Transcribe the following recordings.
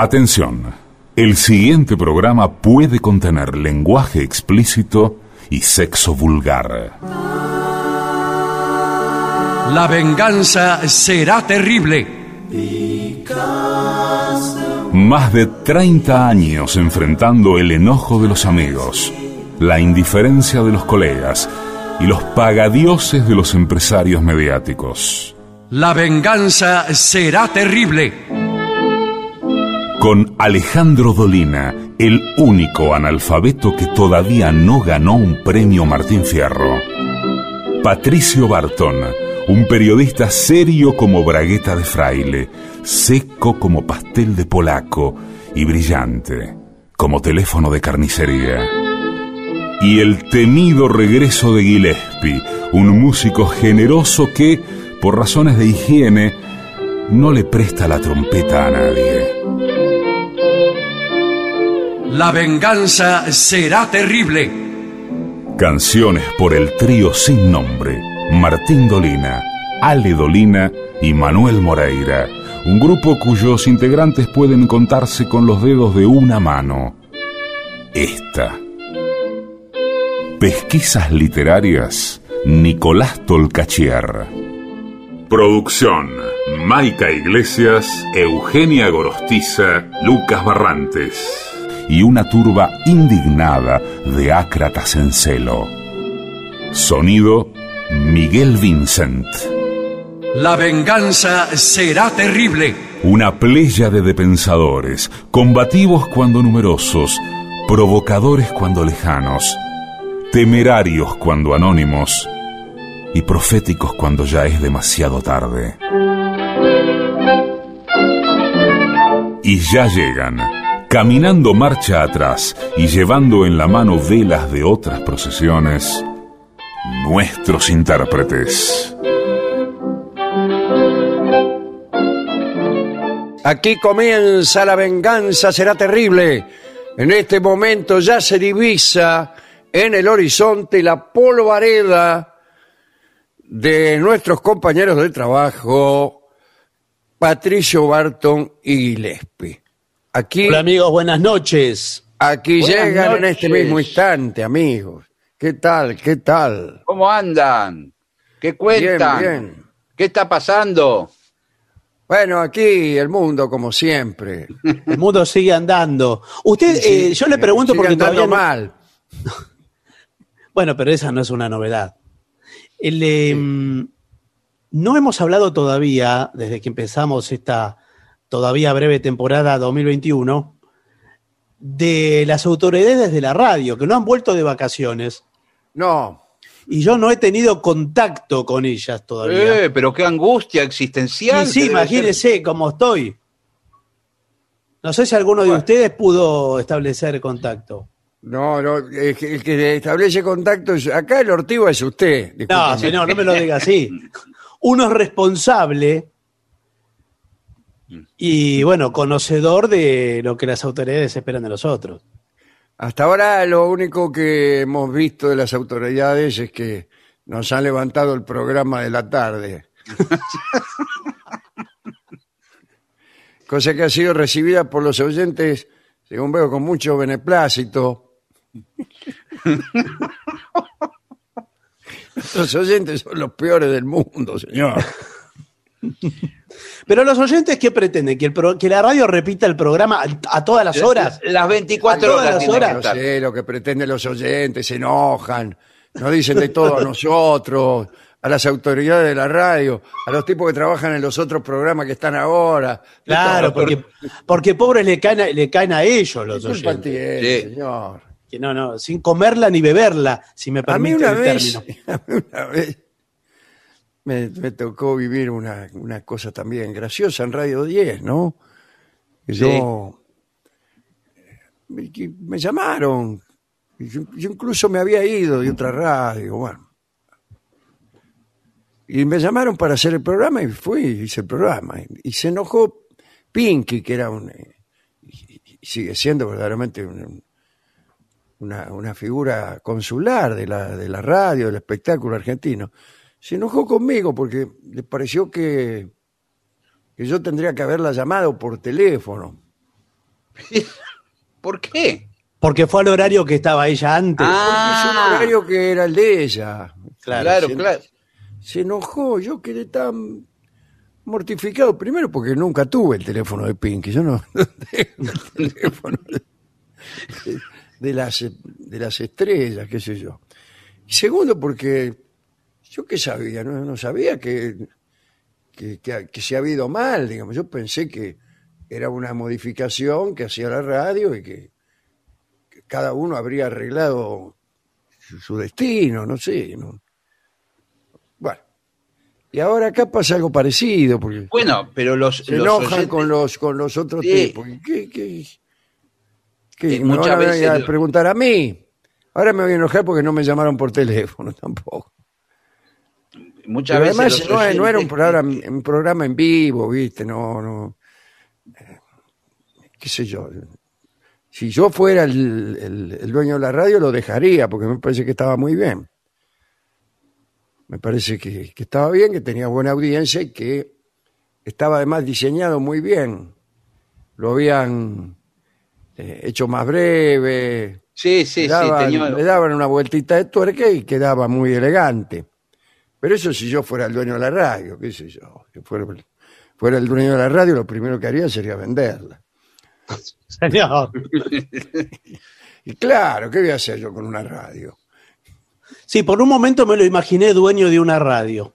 Atención, el siguiente programa puede contener lenguaje explícito y sexo vulgar. La venganza será terrible. Más de 30 años enfrentando el enojo de los amigos, la indiferencia de los colegas y los pagadioses de los empresarios mediáticos. La venganza será terrible. Con Alejandro Dolina, el único analfabeto que todavía no ganó un premio Martín Fierro. Patricio Barton, un periodista serio como bragueta de fraile, seco como pastel de polaco y brillante como teléfono de carnicería. Y el temido regreso de Gillespie, un músico generoso que, por razones de higiene, no le presta la trompeta a nadie. La venganza será terrible. Canciones por el trío sin nombre, Martín Dolina, Ale Dolina y Manuel Moreira, un grupo cuyos integrantes pueden contarse con los dedos de una mano. Esta. Pesquisas literarias, Nicolás Tolcachier. Producción, Maica Iglesias, Eugenia Gorostiza, Lucas Barrantes. Y una turba indignada de ácratas en celo. Sonido, Miguel Vincent. La venganza será terrible. Una pléyade de pensadores, combativos cuando numerosos, provocadores cuando lejanos, temerarios cuando anónimos y proféticos cuando ya es demasiado tarde. Y ya llegan, caminando marcha atrás y llevando en la mano velas de otras procesiones, nuestros intérpretes. Aquí comienza la venganza, será terrible. En este momento ya se divisa en el horizonte la polvareda de nuestros compañeros de trabajo, Patricio Barton y Gillespie. Aquí, Hola amigos, buenas noches. aquí Buenas llegan en este mismo instante, amigos. ¿Qué tal? ¿Qué tal? ¿Cómo andan? ¿Qué cuentan? Bien, bien. ¿Qué está pasando? Bueno, aquí el mundo como siempre. El mundo sigue andando. Usted, Sí, eh, yo le pregunto sigue porque andando todavía no- mal. Bueno, pero esa no es una novedad. El, eh, No hemos hablado todavía, desde que empezamos esta todavía breve temporada 2021, de las autoridades de la radio, que no han vuelto de vacaciones. No, Y yo no he tenido contacto con ellas todavía. Eh, pero qué angustia existencial. y sí, imagínese cómo estoy. No sé si alguno de Bueno. ustedes pudo establecer contacto. no, no. El que, el que establece contacto es. Acá el ortigo es usted. No, discúlpame. señor, no me lo diga así. Uno es responsable y, bueno, conocedor de lo que las autoridades esperan de los otros. Hasta ahora lo único que hemos visto de las autoridades es que nos han levantado el programa de la tarde. Cosa que ha sido recibida por los oyentes, según veo, con mucho beneplácito. Los oyentes son los peores del mundo, señor. Pero los oyentes, ¿qué pretenden? ¿Que, el pro- que la radio repita el programa a, a todas las horas? Las 24 A todas horas. las. No sé lo que pretenden los oyentes, se enojan, nos dicen de todo a nosotros, a las autoridades de la radio, a los tipos que trabajan en los otros programas que están ahora. Claro, porque, porque pobres le caen, a, le caen a ellos los ¿Qué culpa oyentes. tiene, Sí. señor? Que no, no, sin comerla ni beberla, si me A mí permite una el vez, término. a mí una vez me, me tocó vivir una, una cosa también graciosa en Radio 10, ¿no? Yo me, que me llamaron, yo, yo incluso me había ido de otra radio, bueno. Y me llamaron para hacer el programa y fui, hice el programa. Y, se enojó Pinky, que era un, eh, y- y sigue siendo verdaderamente un- una, una figura consular de la, de la radio, del espectáculo argentino, se enojó conmigo porque le pareció que, que yo tendría que haberla llamado por teléfono. ¿Por qué? Porque fue al horario que estaba ella antes. Ah. Porque es un horario que era el de ella. Claro, se, claro. Se enojó, yo quedé tan mortificado. Primero porque nunca tuve el teléfono de Pinky. Yo no, no tengo el teléfono de, de las, de las estrellas, qué sé yo. Segundo porque yo qué sabía, no, no sabía que, que, que- que se había ido mal, digamos. Yo pensé que era una modificación que hacía la radio y que, que cada uno habría arreglado su, su destino, no sé. ¿no? Bueno, y ahora acá pasa algo parecido, porque Bueno, pero los, se los enojan oyentes- con los con los otros Sí. tipos. ¿Y ¿Qué, qué, qué? Eh, ¿Me van a veces a preguntar a mí? Ahora me voy a enojar porque no me llamaron por teléfono tampoco. Muchas Pero veces además no, no era un programa, un programa en vivo, ¿viste? No, no. eh, ¿Qué sé yo? Si yo fuera el, el- el dueño de la radio, lo dejaría, porque me parece que estaba muy bien. Me parece que, que estaba bien, que tenía buena audiencia y que estaba además diseñado muy bien. Lo habían eh, hecho más breve, Sí, sí, le, sí, tenía- le daban una vueltita de tuerca y quedaba muy elegante. Pero eso si yo fuera el dueño de la radio, qué sé yo. Si fuera, fuera el dueño de la radio, lo primero que haría sería venderla. Señor. Y claro, ¿qué voy a hacer yo con una radio? Sí, por un momento me lo imaginé dueño de una radio.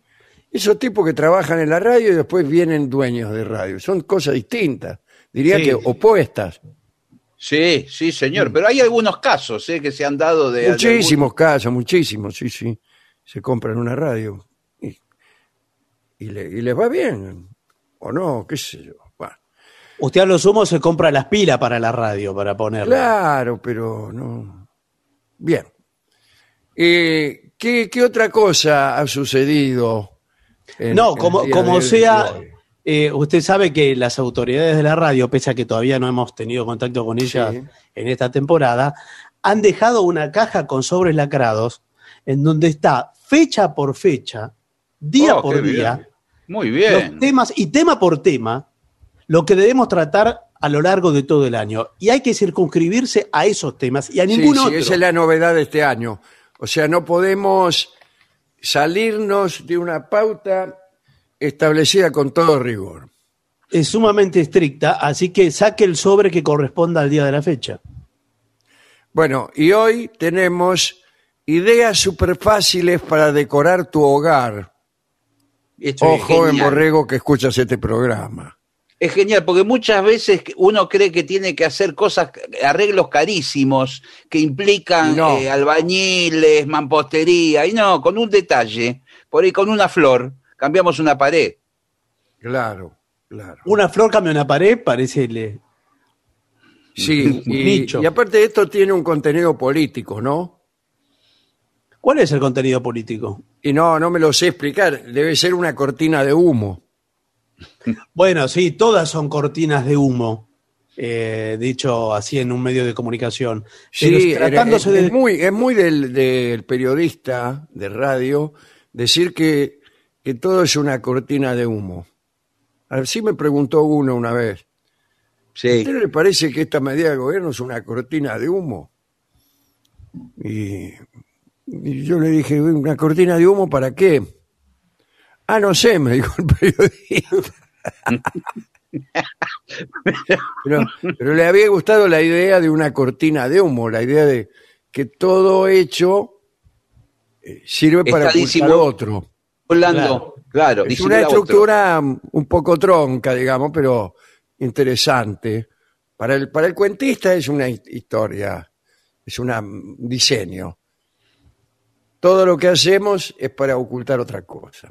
Esos tipos que trabajan en la radio y después vienen dueños de radio. Son cosas distintas. Diría Sí. que opuestas. Sí, sí, señor. Pero hay algunos casos eh, que se han dado de. de Muchísimos casos, muchísimos, sí, sí. Se compran una radio y, y, le- y les va bien. O no, qué sé yo. Bueno, Usted a lo sumo se compra las pilas para la radio, para ponerla. claro, pero no. Bien. Eh, ¿qué, qué otra cosa ha sucedido? en- No, como, como sea, eh, usted sabe que las autoridades de la radio, pese a que todavía no hemos tenido contacto con ellas Sí. en esta temporada, han dejado una caja con sobres lacrados en donde está fecha por fecha, día Oh, por bien. día, Muy los bien. temas y tema por tema, lo que debemos tratar a lo largo de todo el año. Y hay que circunscribirse a esos temas y a Sí, ningún sí, otro. esa es la novedad de este año. O sea, no podemos salirnos de una pauta establecida con todo rigor. Es sumamente estricta, así que saque el sobre que corresponda al día de la fecha. Bueno, y hoy tenemos ideas súper fáciles para decorar tu hogar. Esto Oh, es joven genial. borrego que escuchas este programa. Es genial, porque muchas veces uno cree que tiene que hacer cosas, arreglos carísimos, que implican no. eh, albañiles, mampostería, y no, con un detalle, por ahí con una flor, cambiamos una pared. Claro, claro. Una flor cambia una pared, parece le- Sí, y, nicho. y aparte de esto tiene un contenido político, ¿no? ¿Cuál es el contenido político? Y no, no me lo sé explicar. Debe ser una cortina de humo. Bueno, sí, todas son cortinas de humo, eh, dicho así en un medio de comunicación. Sí, tratándose es, de... es muy, es muy del, del periodista de radio decir que, que todo es una cortina de humo. Así me preguntó uno una vez. ¿A Sí. usted no le parece que esta medida del gobierno es una cortina de humo? Y, y yo le dije, ¿una cortina de humo para qué? Ah, no sé, me dijo el periodista. pero, pero le había gustado la idea de una cortina de humo, la idea de que todo hecho eh, sirve para ocultar otro. Hablando, claro, Es una otro. estructura un poco tronca, digamos, pero interesante. Para el, para el cuentista es una hi- historia, es una- un diseño. Todo lo que hacemos es para ocultar otra cosa.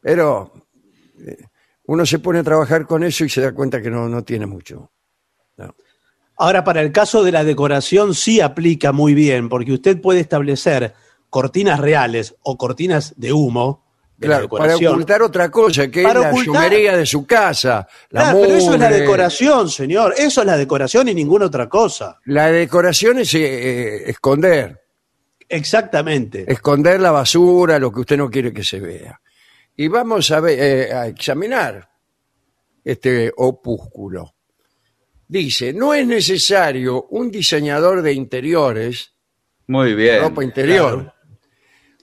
Pero eh, uno se pone a trabajar con eso y se da cuenta que no, no tiene mucho. No. Ahora, para el caso de la decoración sí aplica muy bien, porque usted puede establecer cortinas reales o cortinas de humo de la Claro, para ocultar otra cosa, que Para es la chumería de su casa. La Claro, pero eso es la decoración, señor. Eso es la decoración y ninguna otra cosa. La decoración es eh, esconder. Exactamente. esconder la basura, lo que usted no quiere que se vea. Y vamos a, ver, eh, a examinar este opúsculo. dice, no es necesario un diseñador de interiores, Muy bien. ropa interior,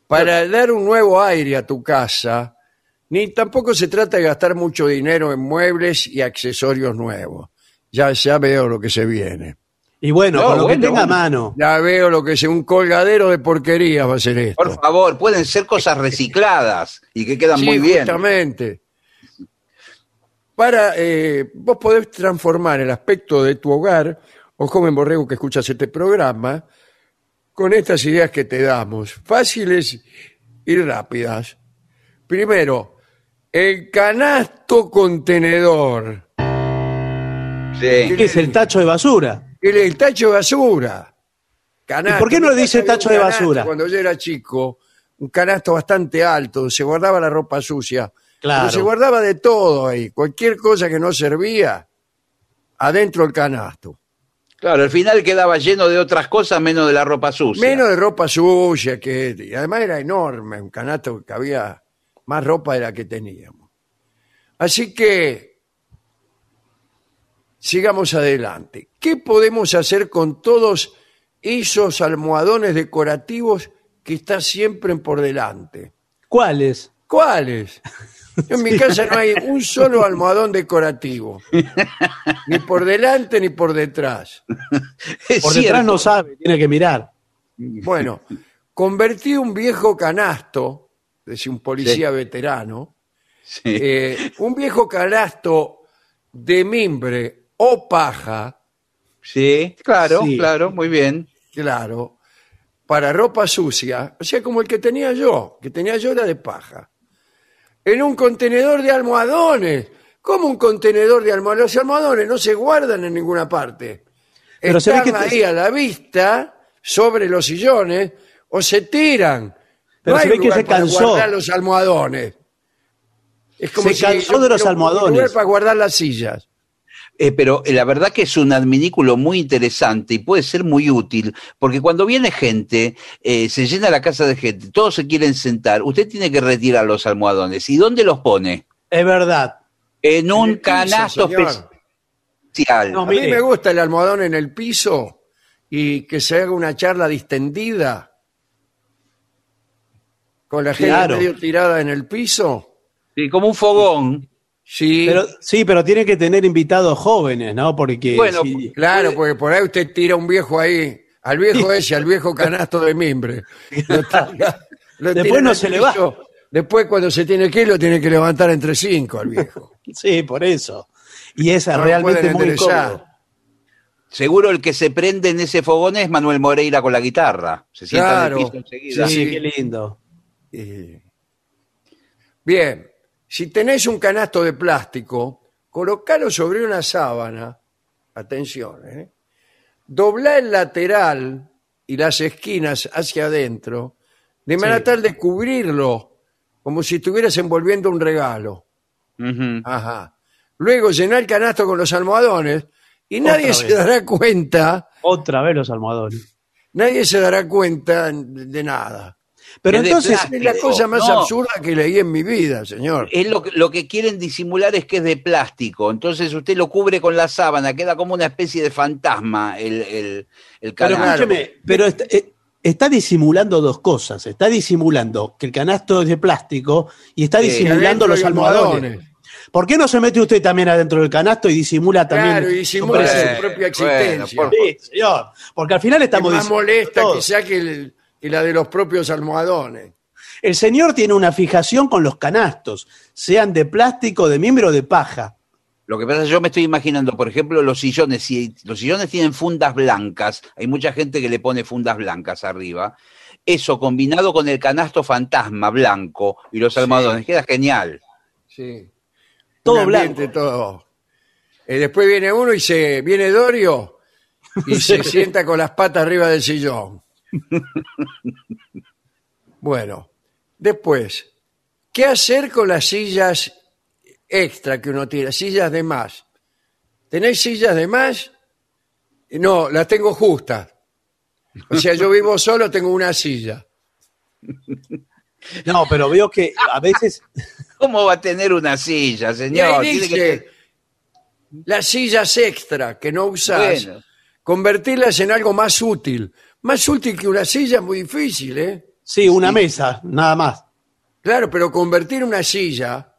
para dar un nuevo aire a tu casa, ni tampoco se trata de gastar mucho dinero en muebles y accesorios nuevos. Ya, ya veo lo que se viene. Y bueno, No, con lo bueno, que tenga bueno. mano. Ya veo lo que es un colgadero de porquería va a ser esto. Por favor, pueden ser cosas recicladas y que quedan Sí, muy bien. justamente. Para, eh, vos podés transformar el aspecto de tu hogar, o joven borrego que escuchas este programa, con estas ideas que te damos, fáciles y rápidas. Primero, el canasto contenedor, Sí. ¿Qué es el tacho de basura? El, el tacho de basura. Canasto. ¿Y por qué no le dice tacho de basura? Cuando yo era chico, un canasto bastante alto, se guardaba la ropa sucia. Claro. Pero se guardaba de todo ahí, cualquier cosa que no servía, adentro del canasto. Claro, al final quedaba lleno de otras cosas menos de la ropa sucia. Menos de ropa sucia, que y además era enorme, un canasto que había más ropa de la que teníamos. Así que sigamos adelante. ¿Qué podemos hacer con todos esos almohadones decorativos que están siempre por delante? ¿Cuáles? ¿Cuáles? En mi casa no hay un solo almohadón decorativo. Ni por delante ni por detrás. Es Por cierto. detrás no sabe, tiene que mirar. Bueno, convertí un viejo canasto, decía un policía veterano, Sí. eh, un viejo canasto de mimbre o paja, Sí, claro, Sí. claro, muy bien. claro, para ropa sucia, o sea, como el que tenía yo, que tenía yo era de paja, en un contenedor de almohadones. ¿Cómo un contenedor de almohadones? Los almohadones no se guardan en ninguna parte. Pero Están que te- ahí a la vista, sobre los sillones, o se tiran. Pero no se hay ve que lugar se para cansó. guardar los almohadones. Es como Se si cansó yo de los quiero un almohadones. lugar para guardar las sillas. Eh, pero eh, la verdad que es un adminículo muy interesante y puede ser muy útil, porque cuando viene gente, eh, se llena la casa de gente, todos se quieren sentar, usted tiene que retirar los almohadones. ¿Y dónde los pone? Es verdad. En un piso, canasto especial. No, A mí me gusta el almohadón en el piso y que se haga una charla distendida con la gente Claro. medio tirada en el piso. Sí, como un fogón. Sí, Pero, sí, pero tiene que tener invitados jóvenes, ¿no? Porque Bueno, si- claro, porque por ahí usted tira un viejo ahí, al viejo ese, al viejo canasto de mimbre. Lo tira- lo Después no se le va. Después cuando se tiene que ir, lo tiene que levantar entre cinco al viejo. sí, por eso. Y es No realmente muy incómodo. Seguro el que se prende en ese fogón es Manuel Moreira con la guitarra. Se sienta Claro. en el piso enseguida. Sí, Sí. qué lindo. Eh, Bien, si tenés un canasto de plástico, colocalo sobre una sábana, atención, ¿eh? doblá el lateral y las esquinas hacia adentro, de manera Sí. tal de cubrirlo, como si estuvieras envolviendo un regalo. Ajá. Luego llená el canasto con los almohadones y nadie se dará cuenta, Otra vez los almohadones. nadie se dará cuenta de nada. Pero Es entonces, plástico. Es la cosa más No. absurda que leí en mi vida, señor. Es lo que, lo que quieren disimular es que es de plástico. Entonces usted lo cubre con la sábana, queda como una especie de fantasma el, el, el pero canasto. escúcheme, pero está, eh, está disimulando dos cosas. Está disimulando que el canasto es de plástico y está disimulando los almohadones. ¿Por qué no se mete usted también adentro del canasto y disimula también? Claro, y su disimula su propia Bueno, existencia. por- Sí, señor. Porque al final es estamos más disimulando molesta todo. quizá que, el- que la de los propios almohadones. El señor tiene una fijación con los canastos, sean de plástico, de miembro o de paja. Lo que pasa es que yo me estoy imaginando, por ejemplo, los sillones. Si los sillones tienen fundas blancas, hay mucha gente que le pone fundas blancas arriba. Eso combinado con el canasto fantasma blanco y los almohadones, queda genial. Sí. Todo ambiente todo. Eh, después viene uno y se viene Dorio y se sienta con las patas arriba del sillón. Bueno, después, ¿qué hacer con las sillas extra que uno tira? Sillas de más. ¿Tenéis sillas de más? No, las tengo justas. O sea, yo vivo solo, tengo una silla. No, pero veo que a veces ¿Cómo va a tener una silla, Y señor? Tiene que dice, tener- las sillas extra que no usás, Bueno. convertirlas en algo más útil. Más útil que una silla es muy difícil, ¿eh? Sí, una mesa, nada más. Claro, pero convertir una silla,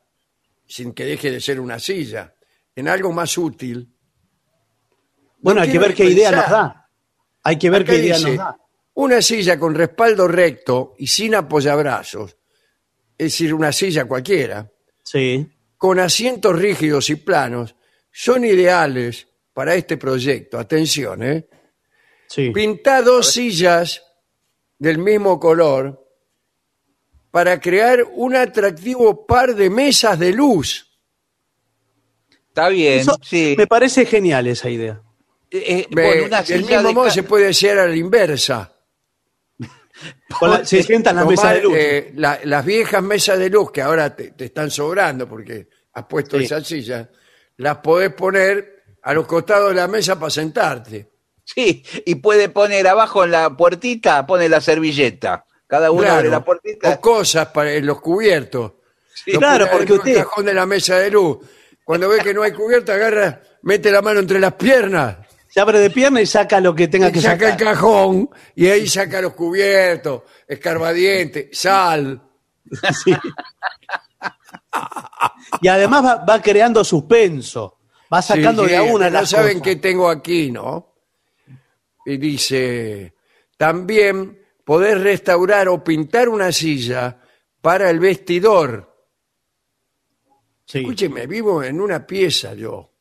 sin que deje de ser una silla, en algo más útil. Bueno, hay que ver qué idea nos da. Hay que ver Acá qué idea dice, nos da. Una silla con respaldo recto y sin apoyabrazos, es decir, una silla cualquiera, Sí. con asientos rígidos y planos, son ideales para este proyecto. Atención, ¿eh? Sí. Pintá dos sillas del mismo color para crear un atractivo par de mesas de luz. Está bien, Eso sí. Me parece genial esa idea. Eh, eh, Ve, bueno, una del silla mismo de modo ca- se puede hacer a la inversa. Con la- se sientan las mesas Tomar, de luz. eh, la- las viejas mesas de luz que ahora te, te están sobrando porque has puesto Sí. esas sillas, las podés poner a los costados de la mesa para sentarte. Sí, y puede poner abajo en la puertita, pone la servilleta. Cada uno Claro. abre la puertita. O cosas para en los cubiertos. Sí, claro, porque usted- cajón de la mesa de luz. Cuando ve que no hay cubierto, agarra, mete la mano entre las piernas, Se abre de pierna y saca lo que tenga y que saca el sacar. cajón y ahí saca los cubiertos, escarbadiente, sal. Sí. Y además va, va creando suspenso. Va sacando Sí, de a una No las saben cosas. qué tengo aquí, ¿no? Y dice, también poder restaurar o pintar una silla para el vestidor. Sí. Escúcheme, vivo en una pieza yo.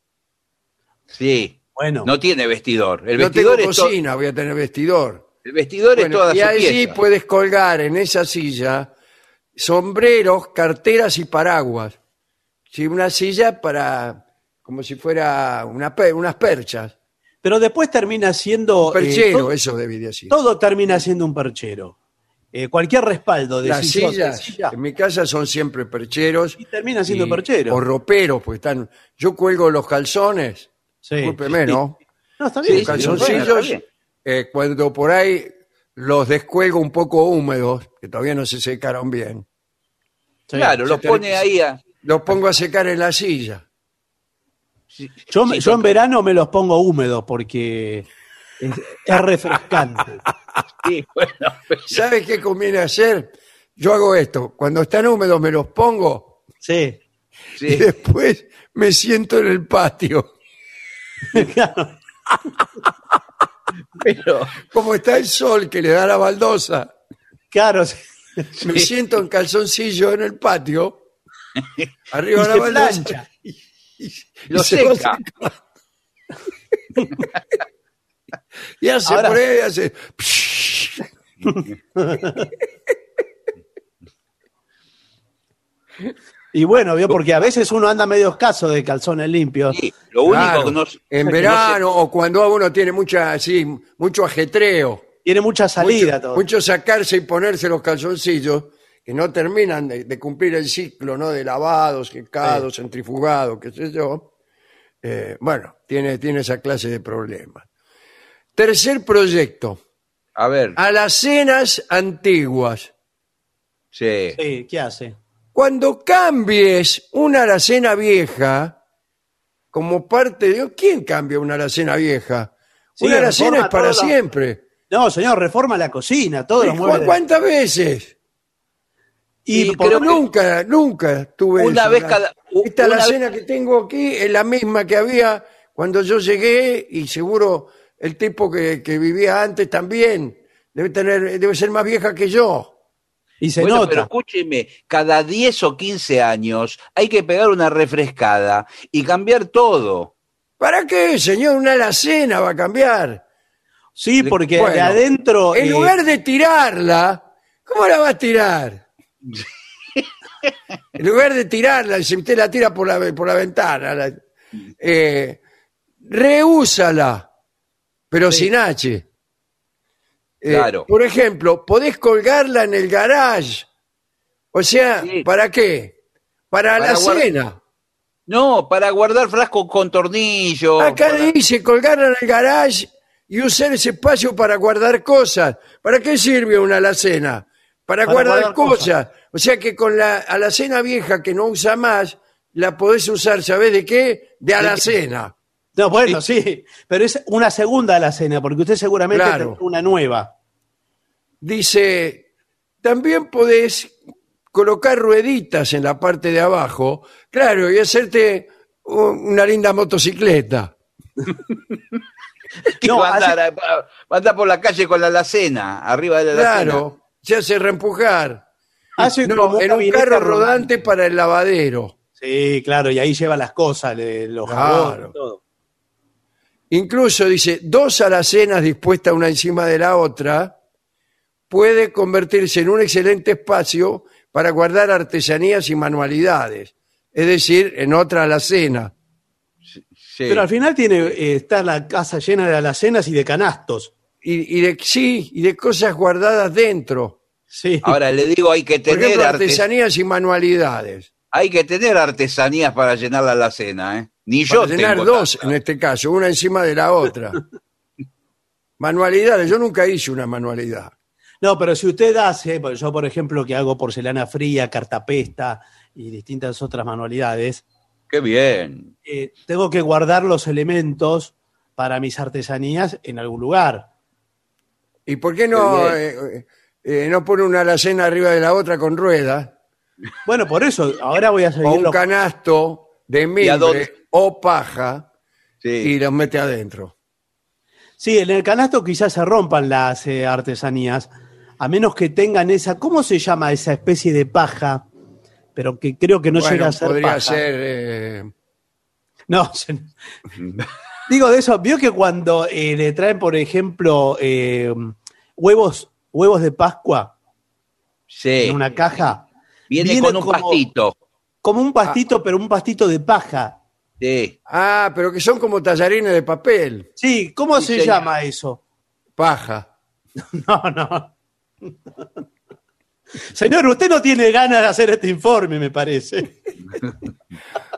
Sí. Bueno, No tiene vestidor. El no tengo vestidor, es, to- cocina, voy a tener vestidor. el vestidor es toda y su allí pieza. puedes colgar en esa silla sombreros, carteras y paraguas. Sí, una silla para, como si fuera una unas perchas. Pero después termina siendo. Un eh, perchero, todo, eso debería decir. todo termina siendo un perchero. Eh, cualquier respaldo de Las de sillas silla, en mi casa son siempre percheros. y termina siendo y- perchero. O roperos, pues están. Yo cuelgo los calzones, Sí. discúlpeme, ¿no? No, está bien. Los sí, calzoncillos, bueno, está bien. eh, cuando por ahí los descuelgo un poco húmedos, que todavía no se secaron bien, Sí. Claro, los pone ahí a... los pongo a secar en la silla. Yo, sí, yo en verano me los pongo húmedos porque es, es refrescante. sí, bueno, pero- ¿Sabes qué conviene hacer? Yo hago esto, cuando están húmedos me los pongo Sí. y después me siento en el patio. Claro. pero Como está el sol que le da la baldosa, Claro, sí. me siento en calzoncillo en el patio, arriba Y de la baldosa. plancha. Lo se va seca. Y hace Ahora- por ahí, hace. Y bueno, vio, porque a veces uno anda medio escaso de calzones limpios. Sí, lo único Claro, que no... en que no verano o cuando uno tiene mucha, así, mucho ajetreo. Tiene mucha salida mucho, todo. mucho sacarse y ponerse los calzoncillos que no terminan de, de cumplir el ciclo ¿no? de lavados, secados, centrifugados, qué sé yo. Eh, bueno, tiene, tiene esa clase de problemas. Tercer proyecto, A ver, alacenas antiguas. sí. Sí, ¿qué hace? Cuando cambies una alacena vieja, como parte de... ¿Quién cambia una alacena vieja? Sí, una alacena es para siempre. No, señor, reforma la cocina, todos los ¿Y muebles. cu- ¿Cuántas veces? Y Y por- creo que- Nunca, nunca tuve Una eso. vez cada- Esta una alacena que tengo aquí es la misma que había cuando yo llegué y seguro el tipo que, que vivía antes también debe tener, debe ser más vieja que yo. y se Bueno, nota. pero escúcheme, cada 10 o 15 años hay que pegar una refrescada y cambiar todo. ¿Para qué, señor? Una alacena va a cambiar. sí, porque de Bueno, adentro. En eh, lugar de tirarla, ¿cómo la va a tirar? en lugar de tirarla, si usted la tira por la, por la ventana, la- eh, reúsala, pero sin H. Eh, Claro. Por ejemplo, podés colgarla en el garage. O sea, Sí. ¿para qué? Para, la Para guardar- cena. No, para guardar frascos con tornillo. Acá para- dice colgarla en el garage y usar ese espacio para guardar cosas. ¿Para qué sirve una alacena? Para, Para guardar, guardar cosas. cosas. O sea que con la alacena vieja que no usa más, la podés usar, ¿sabés de qué? De alacena. No, bueno, sí, pero es una segunda alacena, porque usted seguramente Claro. tendrá una nueva. Dice, también podés colocar rueditas en la parte de abajo, claro, y hacerte un- una linda motocicleta. No, va, a hace- andar, va a andar por la calle con la alacena, arriba de la alacena. Claro, se hace reempujar. Hace No, como en un carro rodante. rodante para el lavadero. Sí, claro, y ahí lleva las cosas, los Claro. jabones, todo. Incluso dice, dos alacenas dispuestas una encima de la otra puede convertirse en un excelente espacio para guardar artesanías y manualidades. Es decir, en otra alacena. Sí. Pero al final tiene eh, está la casa llena de alacenas y de canastos. Y, y de, sí, y de cosas guardadas dentro. Sí. Ahora le digo, hay que Por tener ejemplo, artes- artesanías y manualidades. hay que tener artesanías para llenar la alacena, ¿eh? Ni yo Para llenar tengo dos tanta. en este caso, una encima de la otra. manualidades, yo nunca hice una manualidad. No, pero si usted hace, pues yo por ejemplo que hago porcelana fría, cartapesta y distintas otras manualidades, Qué bien. eh, tengo que guardar los elementos para mis artesanías en algún lugar. ¿Y por qué no, Qué eh, eh, no pone una alacena arriba de la otra con ruedas? Bueno, por eso, ahora voy a O seguir un los- canasto de dónde? mimbre o paja Sí. y los mete adentro. Sí, en el canasto quizás se rompan las eh, artesanías, a menos que tengan esa, ¿cómo se llama esa especie de paja? Pero que creo que no Bueno, llega a ser podría paja. ser eh, No, se- digo de eso, vio que cuando eh, le traen, por ejemplo, eh, huevos, huevos de Pascua Sí. en una caja, Viene, viene con un como- pastito. como un pastito, pero un pastito de paja. Sí. Ah, pero que son como tallarines de papel, Sí, ¿cómo Sí, se señor. llama eso? paja. No, no. Señor, usted no tiene ganas de hacer este informe, me parece.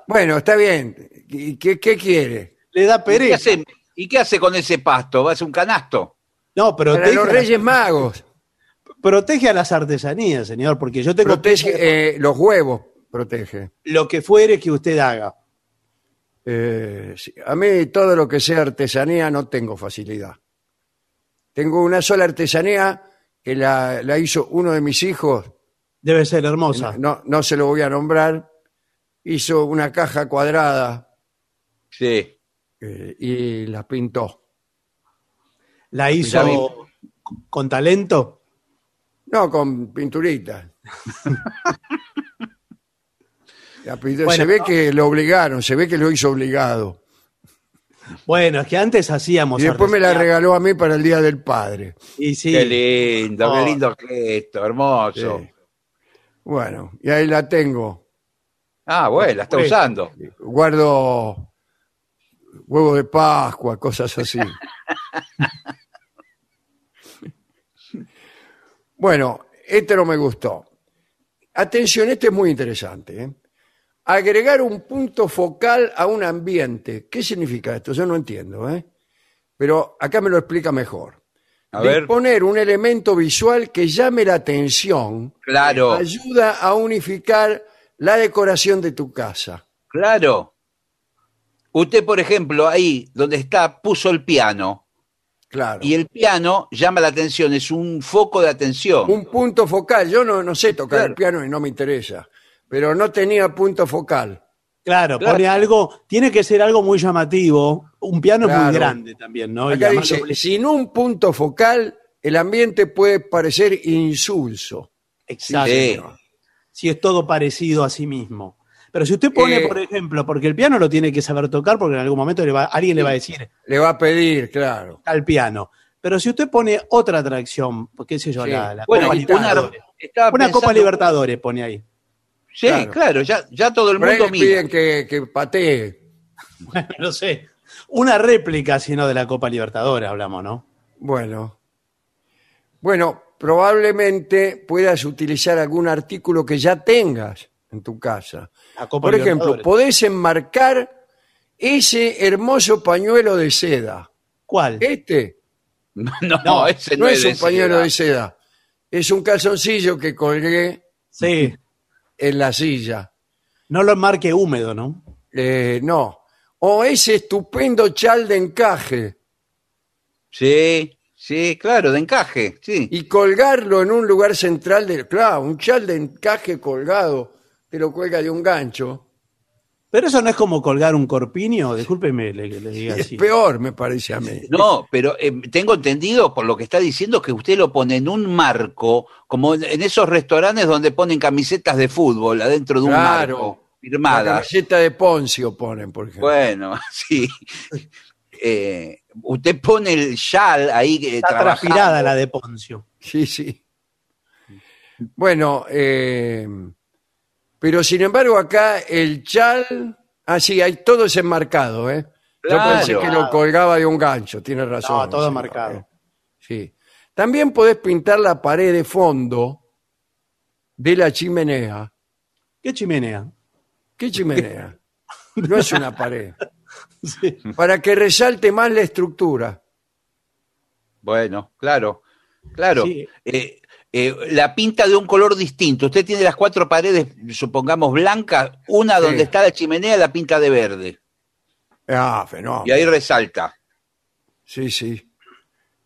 Bueno, está bien. ¿Y qué, qué quiere? Le da ¿Y qué, pereza. hace, ¿Y qué hace con ese pasto? ¿Va a ser un canasto? No, Para protege, los Reyes Magos. protege a las artesanías, señor, porque yo tengo Protege eh, los huevos, protege. lo que fuere que usted haga. Eh, sí, a mí todo lo que sea artesanía no tengo facilidad. Tengo una sola artesanía que la, la hizo uno de mis hijos, Debe ser hermosa. no, no se lo voy a nombrar, hizo una caja cuadrada Sí. Eh, y la pintó. La hizo con talento. No, con pinturitas. La pintó- Bueno, se ve no. que lo obligaron, se ve que lo hizo obligado. Bueno, es que antes hacíamos. Y después me la regaló a mí para el Día del Padre. Y sí, Qué lindo, Oh. qué lindo gesto, hermoso. Sí. Bueno, y ahí la tengo. Ah, bueno, la está usando. Guardo huevos de Pascua, cosas así. bueno, este no me gustó. Atención, este es muy interesante. ¿eh? Agregar un punto focal a un ambiente. ¿Qué significa esto? Yo no entiendo, ¿eh? Pero acá me lo explica mejor. A ver. Disponer un elemento visual que llame la atención Claro, ayuda a unificar la decoración de tu casa. claro. Usted, por ejemplo, ahí donde está, puso el piano. Claro. Y el piano llama la atención, es un foco de atención. Un punto focal. Yo no, no sé tocar Claro. el piano y no me interesa. Pero no tenía punto focal. claro, Claro. pone algo, tiene que ser algo muy llamativo. Un piano es muy grande también, ¿no? Acá dice, lo- sin un punto focal, el ambiente puede parecer insulso. Exacto. Sí. Si es todo parecido a sí mismo. Pero si usted pone, Eh, por ejemplo, porque el piano lo tiene que saber tocar, porque en algún momento le va- alguien le va a decir, Le va a pedir, claro. al piano. Pero si usted pone otra atracción, qué sé yo, Sí. la, la Bueno, Copa una, Libertadores. Una Copa Libertadores pone ahí. Sí, Claro. claro, ya, ya todo el mundo mira. piden que, que patee. Bueno, no sé. Una réplica, sino de la Copa Libertadores hablamos, ¿no? Bueno. Bueno, probablemente puedas utilizar algún artículo que ya tengas en tu casa. Por ejemplo, podés enmarcar ese hermoso pañuelo de seda. ¿Cuál? Este No, no, ese no, no, es un pañuelo seda. de seda. Es un calzoncillo que colgué Sí. en la silla. No lo enmarque húmedo, ¿no? Eh, no. O ese estupendo chal de encaje Sí, sí, claro, de encaje, sí. y colgarlo en un lugar central del... Claro, un chal de encaje colgado, te lo cuelga de un gancho. Pero eso no es como colgar un corpiño, discúlpeme le, le diga Es así. peor, me parece a mí. No, pero eh, tengo entendido por lo que está diciendo que usted lo pone en un marco, como en esos restaurantes donde ponen camisetas de fútbol adentro de un Claro. marco, La firmadas. camiseta de Poncio ponen, por ejemplo. Bueno, sí. Eh, usted pone el shal ahí eh, Está transpirada la de Poncio. Sí, sí. Bueno, eh, pero sin embargo acá el chal... Ah, sí, hay todo es enmarcado, ¿eh? Claro. Yo pensé que lo colgaba de un gancho, tiene razón. No, todo marcado. ¿eh? Sí. También podés pintar la pared de fondo de la chimenea. ¿Qué chimenea? ¿Qué chimenea? No es una pared. Sí. Para que resalte más la estructura. Bueno, claro, claro. Sí. Eh, eh, la pinta de un color distinto. Usted tiene las cuatro paredes, supongamos, blancas. Una Sí. donde está la chimenea la pinta de verde. Ah, fenómeno. Y ahí resalta. Sí, sí.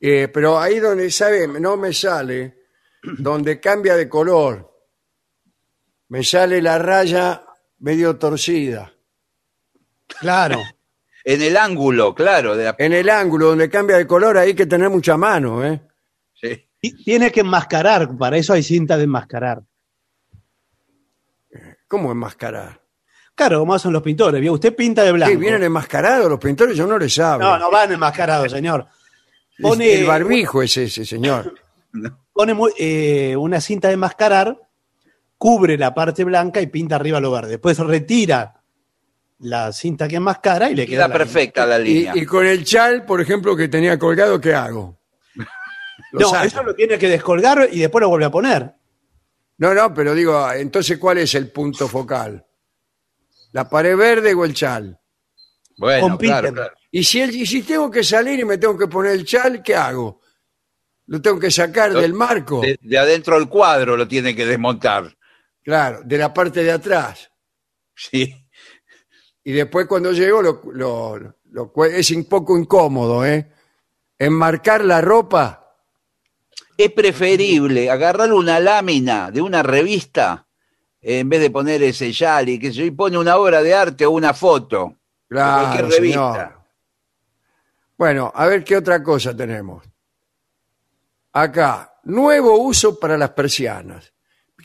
Eh, pero ahí donde, ¿sabe? No me sale, donde cambia de color. Me sale la raya medio torcida. Claro. En el ángulo, claro. De la- En el ángulo donde cambia de color hay que tener mucha mano, ¿eh? Sí. Y Tiene que enmascarar, para eso hay cinta de enmascarar. ¿Cómo enmascarar? Claro, como hacen los pintores. Usted pinta de blanco. ¿Qué, ¿Vienen enmascarados los pintores? Yo no les hablo. No, no van enmascarados, señor. Pone, El barbijo es ese, señor. pone eh, una cinta de enmascarar, cubre la parte blanca y pinta arriba lo verde. Después retira la cinta que enmascara y le queda Queda la perfecta la Y, línea. y con el chal, por ejemplo, que tenía colgado, ¿qué hago? No, eso lo tiene que descolgar y después lo vuelve a poner. No, no, pero digo, entonces, ¿cuál es el punto focal? ¿La pared verde o el chal? Bueno, claro, claro. Y si, el- y si tengo que salir y me tengo que poner el chal, ¿qué hago? ¿Lo tengo que sacar Lo- del marco? De, de adentro del cuadro lo tiene que desmontar. Claro, de la parte de atrás. Sí. Y después cuando llego, lo, lo- lo cue- es un poco incómodo, ¿eh? Enmarcar la ropa. Es preferible agarrar una lámina de una revista eh, en vez de poner ese yal y que se pone una obra de arte o una foto. de Claro, cualquier revista. señor. Bueno, a ver qué otra cosa tenemos. Acá, nuevo uso para las persianas.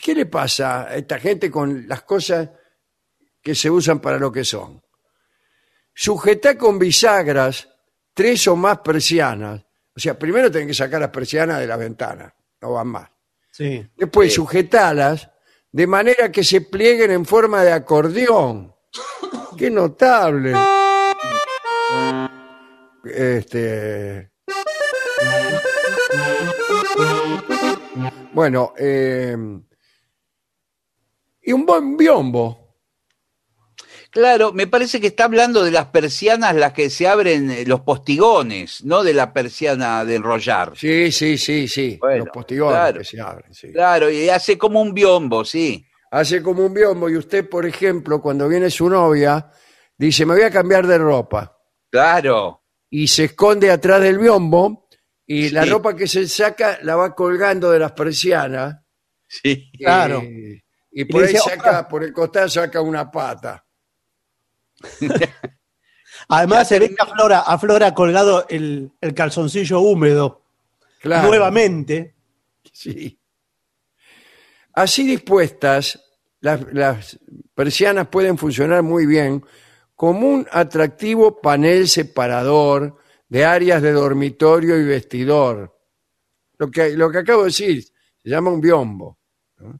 ¿Qué le pasa a esta gente con las cosas que se usan para lo que son? Sujetá con bisagras tres o más persianas. O sea, primero tienen que sacar las persianas de la ventana, no van más. Sí. Después sujetalas de manera que se plieguen en forma de acordeón. ¡Qué notable! Este. Bueno, eh, y un buen biombo. Claro, me parece que está hablando de las persianas las que se abren eh, los postigones, no de la persiana de enrollar. Sí, sí, sí, sí. Bueno, Los postigones claro. que se abren, sí. Claro, y hace como un biombo, sí. Hace como un biombo y usted, por ejemplo, cuando viene su novia, dice, me voy a cambiar de ropa. Claro. y se esconde atrás del biombo y la ropa que se saca la va colgando de las persianas. Sí. Claro. eh, y por ahí dice, saca, por el costado saca una pata. Además se ve que aflora, aflora colgado el, el calzoncillo húmedo Claro. nuevamente. Sí. Así dispuestas, las, las persianas pueden funcionar muy bien como un atractivo panel separador de áreas de dormitorio y vestidor. Lo que, lo que acabo de decir se llama un biombo. ¿no?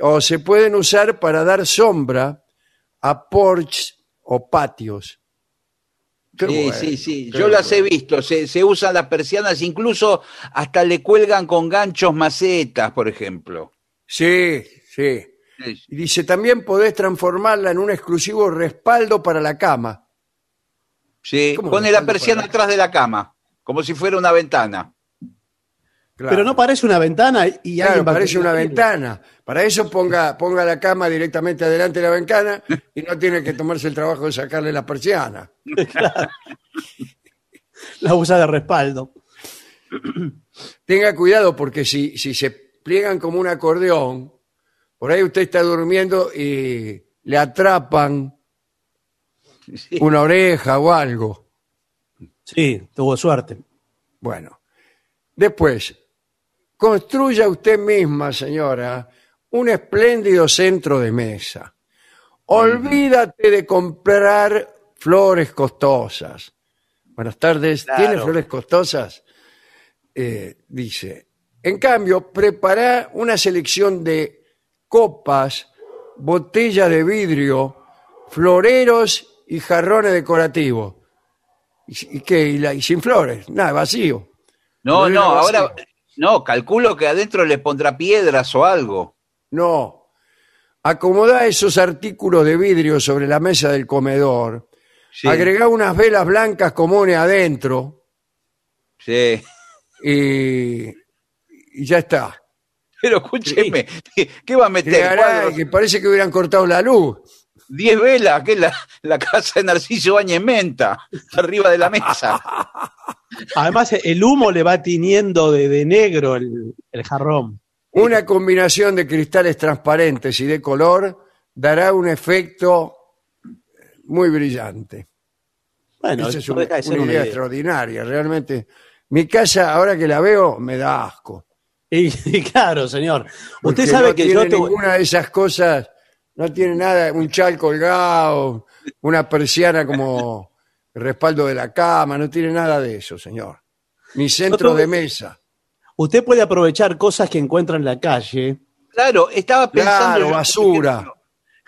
O se pueden usar para dar sombra a porches o patios. Qué Sí, bueno, sí, sí. Yo las he visto. Se, se usan las persianas, incluso hasta le cuelgan con ganchos macetas, por ejemplo. Sí, sí. Sí. Y dice, también podés transformarla en un exclusivo respaldo para la cama. Sí, ¿Cómo pone la persiana atrás de la cama, como si fuera una ventana. Claro. Pero no parece una ventana y Claro, parece una ventana. Para eso ponga, ponga la cama directamente adelante de la ventana y no tiene que tomarse el trabajo de sacarle la persiana. La usa de respaldo. Tenga cuidado porque si, si se pliegan como un acordeón, por ahí usted está durmiendo y le atrapan Sí. una oreja o algo. Sí, tuvo suerte. Bueno, después, construya usted misma, señora, un espléndido centro de mesa. Olvídate de comprar flores costosas. Buenas tardes, ¿tiene Claro. flores costosas? Eh, dice. En cambio, prepara una selección de copas, botellas de vidrio, floreros y jarrones decorativos. ¿Y, y qué? ¿Y, la- y sin flores? Nada, vacío. No, no, vacío. ahora, no, calculo que adentro le pondrá piedras o algo. No. Acomoda esos artículos de vidrio sobre la mesa del comedor. Sí, Agrega unas velas blancas comunes adentro sí. y, y ya está. Pero escúcheme, ¿qué va a meter? Cuadros, que parece que hubieran cortado la luz. 10 velas, que es la, la casa de Narciso Bañez Menta, arriba de la mesa. Además, el humo le va tiñendo de, de negro el, el jarrón. Una combinación de cristales transparentes y de color dará un efecto muy brillante. Bueno, Esa es una, deja de ser una una idea idea. extraordinaria, realmente. Mi casa, ahora que la veo, me da asco. Y, y claro, señor. Porque Usted sabe no que tiene yo tengo- ninguna de esas cosas, no tiene nada, un chal colgado, una persiana como respaldo de la cama, no tiene nada de eso, señor. Ni centro de mesa. usted puede aprovechar cosas que encuentra en la calle. Claro, estaba pensando. Claro, yo, basura.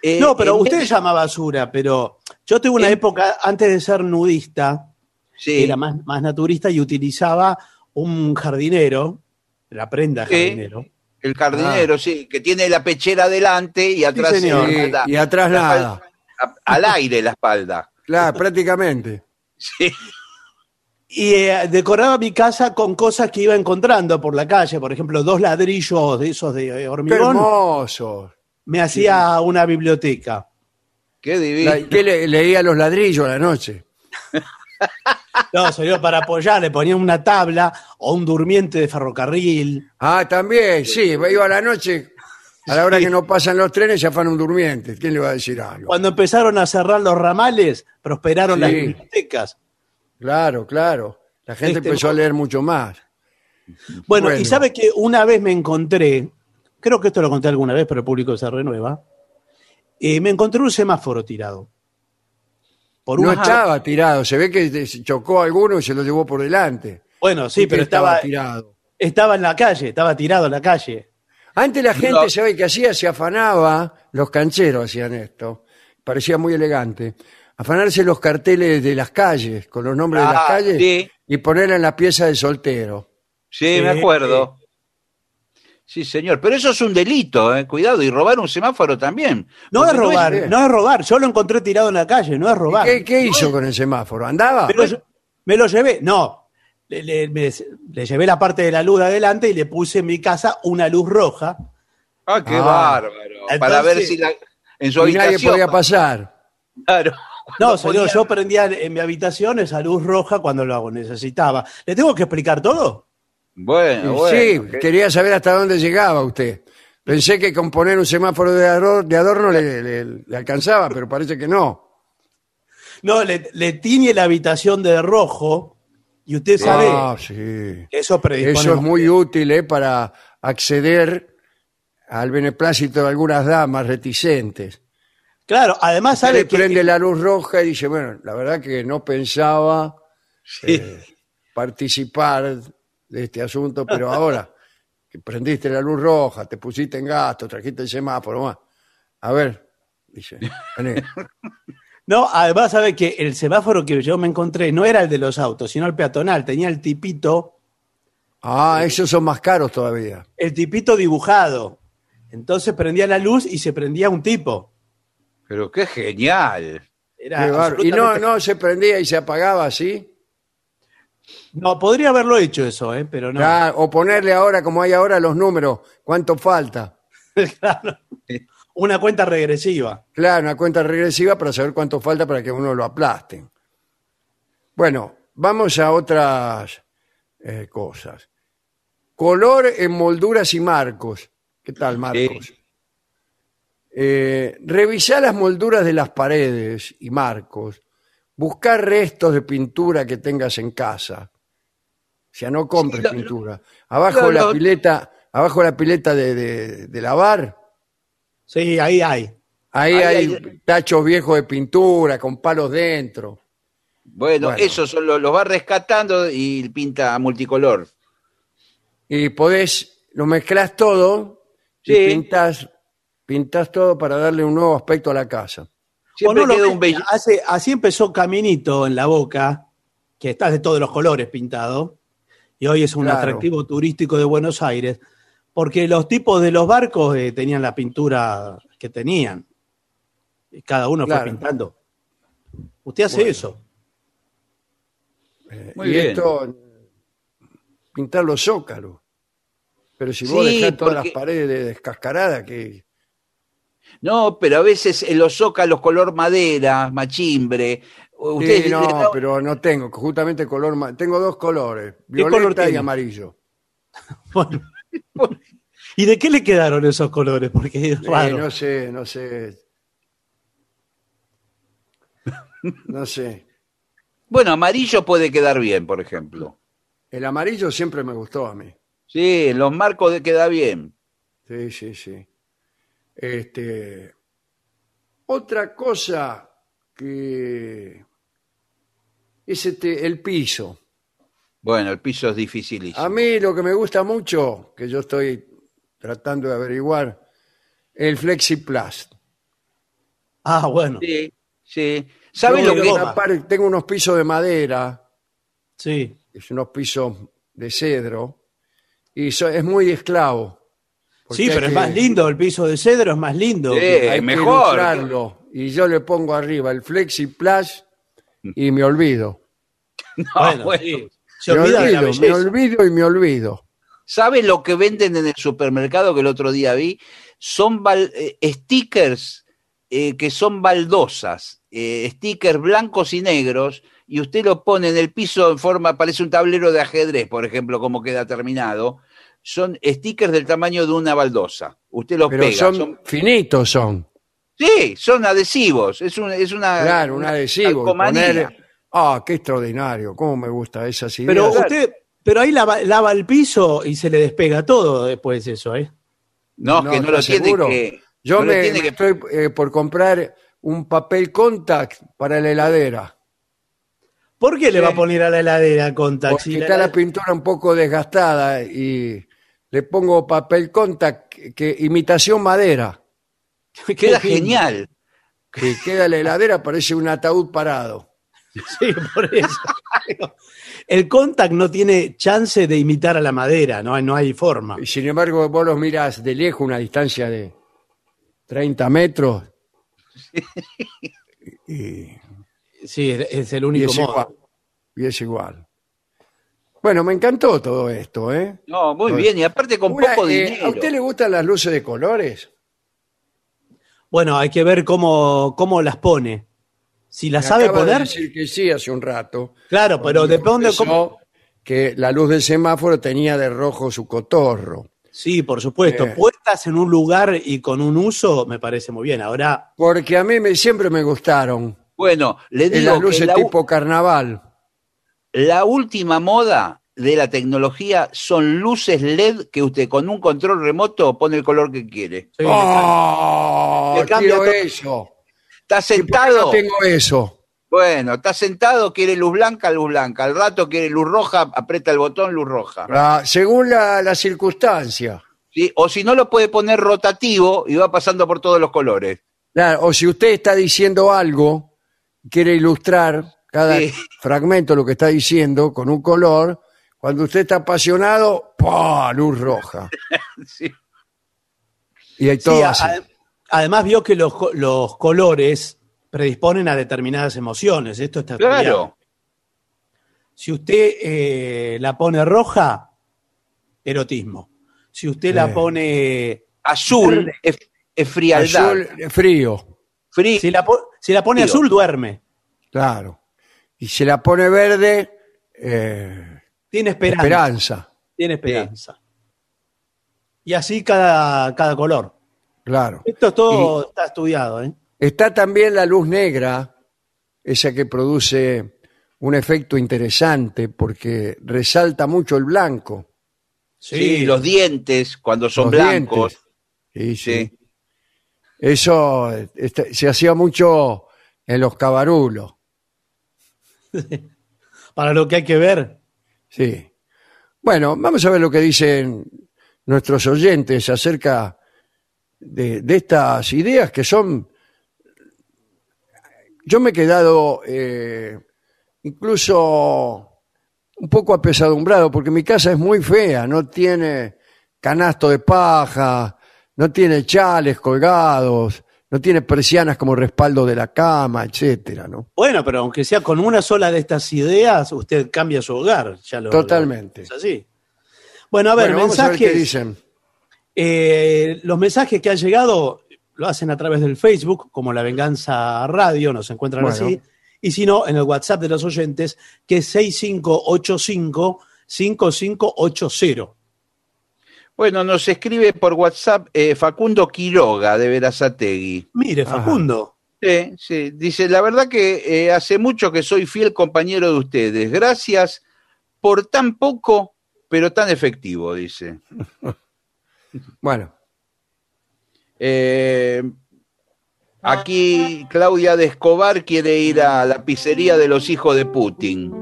eh, No, pero usted vez- llama basura, pero yo tuve una época antes de ser nudista, Sí, era más, más naturista y utilizaba un jardinero, la prenda jardinero. El jardinero, sí, que tiene la pechera adelante y atrás señor. Sí, y atrás la nada. espalda- al aire la espalda. Claro, prácticamente. Sí. Y eh, decoraba mi casa con cosas que iba encontrando por la calle, por ejemplo, dos ladrillos de esos de eh, Qué hormigón, hermoso. me hacía una biblioteca. Qué divino. La- ¿Qué le- leía los ladrillos a la noche? No, señor, para apoyar le ponía una tabla o un durmiente de ferrocarril. Ah, también, sí, iba a la noche, a la hora que no pasan los trenes, ya fan un durmiente. ¿Quién le va a decir algo? Cuando empezaron a cerrar los ramales, prosperaron Sí. las bibliotecas. Claro, claro. La gente Este- empezó a leer mucho más. Bueno, Bueno. y sabe que una vez me encontré, creo que esto lo conté alguna vez, pero el público se renueva, eh, me encontré un semáforo tirado. Por No una- estaba tirado, se ve que se chocó a alguno y se lo llevó por delante. Bueno, sí, que pero estaba, tirado. estaba en la calle, estaba tirado en la calle. Antes la gente, No. ¿sabe qué hacía? Se afanaba, los cancheros hacían esto, parecía muy elegante, afanarse los carteles de las calles, con los nombres de las Ah, calles, sí. y ponerla en la pieza de soltero. Sí, me Sí. acuerdo. Sí, señor. Pero eso es un delito, eh. Cuidado. Y robar un semáforo también. No es robar, no es robar. Yo lo encontré tirado en la calle, no es robar. ¿Qué, qué hizo con el semáforo? ¿Andaba? Me lo, me lo llevé, no. Le, le- me- le llevé la parte de la luz de adelante y le puse en mi casa una luz roja. Ah, qué Ah. bárbaro. Para ver si la, en su y nadie habitación. podía pasar. Claro. No, señor, yo prendía en mi habitación esa luz roja cuando lo necesitaba. ¿Le tengo que explicar todo? Bueno, bueno. sí, que- quería saber hasta dónde llegaba usted. Pensé que con poner un semáforo de ador- de adorno le, le- le alcanzaba, pero parece que no. No, le, le tiñe la habitación de rojo y usted sabe Ah, sí. que eso predispone. Eso es muy útil ¿eh? para acceder al beneplácito de algunas damas reticentes. Claro, además Usted sabe le que prende la luz roja y dice, bueno, la verdad que no pensaba eh, participar de este asunto, pero ahora que prendiste la luz roja, te pusiste en gasto, trajiste el semáforo, más. A ver, dice, vení. No, además sabe que el semáforo que yo me encontré no era el de los autos, sino el peatonal. Tenía el tipito, Ah, esos son más caros todavía. el tipito dibujado. Entonces prendía la luz y se prendía un tipo. Pero qué genial. Era Qué y no, no se prendía y se apagaba así. No, podría haberlo hecho eso, ¿eh? pero no. O ponerle ahora, como hay ahora, los números, cuánto falta. Claro. Una cuenta regresiva. Claro, una cuenta regresiva para saber cuánto falta para que uno lo aplaste. Bueno, vamos a otras eh, cosas. Color en molduras y marcos. ¿Qué tal, Marcos? Eh, revisar las molduras de las paredes y marcos. Buscar restos de pintura que tengas en casa. O sea, no compres Sí, lo- pintura. Abajo lo- la pileta, abajo la pileta de, de- de lavar, Sí, ahí hay. ahí Ahí hay hay- tachos viejos de pintura con palos dentro. Bueno, Bueno. eso son los, los va rescatando y pinta multicolor. y podés, lo mezclas todo y pintas, pintas todo para darle un nuevo aspecto a la casa. Siempre queda un bello. hace- así empezó Caminito en la boca, que está de todos los colores pintado, y hoy es un Claro. atractivo turístico de Buenos Aires, porque los tipos de los barcos eh, tenían la pintura que tenían. Y cada uno Claro. fue pintando. Usted hace Bueno. eso. Muy y bien. esto, pintar los zócalos. Pero si vos Sí, dejás todas porque- las paredes descascaradas, que No, pero a veces en los zócalos color madera, machimbre. Ustedes Sí, le- no, le da- pero no tengo, justamente color, tengo dos colores, violeta color y tiene? amarillo. Bueno. ¿Y de qué le quedaron esos colores? Porque es Eh, no sé, no sé. No sé. Bueno, amarillo puede quedar bien, por ejemplo. El amarillo siempre me gustó a mí. Sí, en los marcos de- queda bien. Sí, sí, sí. Este, otra cosa que es este, el piso. Bueno, el piso es dificilísimo. A mí lo que me gusta mucho, que yo estoy tratando de averiguar, el Flexiplast. Ah, bueno. Sí, sí. ¿Sabe Yo lo que tengo una par- tengo unos pisos de madera, Sí. es unos pisos de cedro, y so- es muy esclavo. porque Sí, hay pero es que- más lindo, el piso de cedro es más lindo. Sí. que- hay que mejor. ilustrarlo. Y yo le pongo arriba el Flexiplast y me olvido. No, bueno, bueno. sí. Se me olvida de la olvido, me olvido y me olvido. ¿Sabe lo que venden en el supermercado que el otro día vi? Son bal- eh, stickers eh, que son baldosas, eh, stickers blancos y negros, y usted lo pone en el piso en forma, parece un tablero de ajedrez, por ejemplo, como queda terminado. Son stickers del tamaño de una baldosa. Usted los Pero pega. son, son- finitos son. Sí, son adhesivos. Es, un- es una. Claro, un adhesivo. poner- Ah, qué extraordinario. Cómo me gusta esas ideas. Pero usted, pero ahí lava, lava el piso y se le despega todo después de eso, ¿eh? No, que no lo ¿estás tiene seguro? que. Yo no lo me, tiene me que- estoy eh, por comprar un papel contact para la heladera. ¿Por qué le va a poner a la heladera contact? Porque Si la está la pintura un poco desgastada y le pongo papel contact que, que- imitación madera. Queda genial. Que queda la heladera, parece un ataúd parado. Sí, por eso. El contact no tiene chance de imitar a la madera, no hay, no hay forma. Y sin embargo, vos los mirás de lejos, una distancia de 30 metros, y, Sí, es- es el y único es modo. igual. Y es igual. Bueno, me encantó todo esto, ¿eh? No, muy bien. Y aparte con Una, poco eh, dinero. ¿A usted le gustan las luces de colores? Bueno, hay que ver cómo, cómo las pone. Si las Me sabe acaba de poner, decir que sí hace un rato. claro, pero depende cómo. que la luz del semáforo tenía de rojo su cotorro. Sí, por supuesto. Eh. Puestas en un lugar y con un uso, me parece muy bien. Ahora, Porque a mí me, siempre me gustaron. Bueno, le digo las que luces la, tipo carnaval. la última moda de la tecnología son luces LED que usted con un control remoto pone el color que quiere. sí, ¡Oh! Le cambia quiero todo. eso. Está ¿Y por qué sentado, no tengo eso? bueno, está sentado, quiere luz blanca, luz blanca. Al rato quiere luz roja, aprieta el botón, luz roja. Ah, según la, la circunstancia. ¿sí? O si no, lo puede poner rotativo y va pasando por todos los colores. Claro, o si usted está diciendo algo, quiere ilustrar cada Sí. fragmento de lo que está diciendo con un color, cuando usted está apasionado, ¡pah! luz roja. Sí. Y hay todo así. además vio que los, los colores predisponen a determinadas emociones. Esto está estudiado. Claro. Si usted eh, la pone roja, erotismo. Si usted la Eh. pone Azul es, es frialdad. Azul, frío, Frí- Si la, po- si la pone azul, duerme. claro. Y se la pone verde, eh, Tiene esperanza. esperanza, Tiene esperanza. Y así cada, cada color. claro. Esto todo está estudiado, ¿eh? Está también la luz negra, esa que produce un efecto interesante porque resalta mucho el blanco. sí, los dientes cuando son los blancos. Sí, sí. Sí. Eso este, se hacía mucho en los cabarulos. Para lo que hay que ver. Sí. Bueno, vamos a ver lo que dicen nuestros oyentes acerca de, estas ideas que son... Yo me he quedado eh, incluso un poco apesadumbrado porque mi casa es muy fea, no tiene canasto de paja, no tiene chales colgados, no tiene persianas como respaldo de la cama, etcétera, ¿no? Bueno, pero aunque sea con una sola de estas ideas, usted cambia su hogar. Ya lo, Totalmente. lo- es así. Bueno, a ver, Bueno, vamos a ver mensajes. qué dicen. Eh, los mensajes que han llegado lo hacen a través del Facebook, como La Venganza Radio, nos encuentran Bueno. así. Y si no, en el WhatsApp de los oyentes, que es 6585-5580. Bueno, nos escribe por WhatsApp eh, Facundo Quiroga de Verazategui. Mire, Ajá. Facundo. Sí, sí. Dice, la verdad que eh, hace mucho que soy fiel compañero de ustedes. Gracias por tan poco, pero tan efectivo, dice. Bueno, Eh, aquí Claudia de Escobar quiere ir a la pizzería de los hijos de Putin.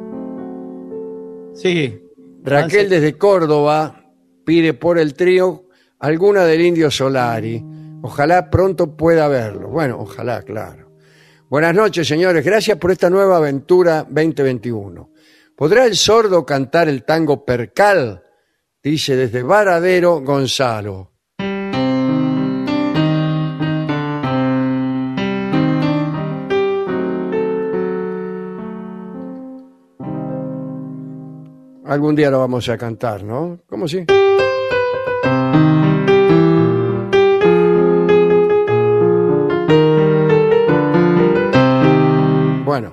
Sí. Raquel desde Córdoba pide por el trío alguna del Indio Solari. Ojalá pronto pueda verlo. Bueno, ojalá, claro. Buenas noches, señores. Gracias por esta nueva aventura 2021. ¿Podrá el sordo cantar el tango Percal? Dice desde Varadero Gonzalo. Algún día lo vamos a cantar, ¿no? ¿Cómo sí? Bueno,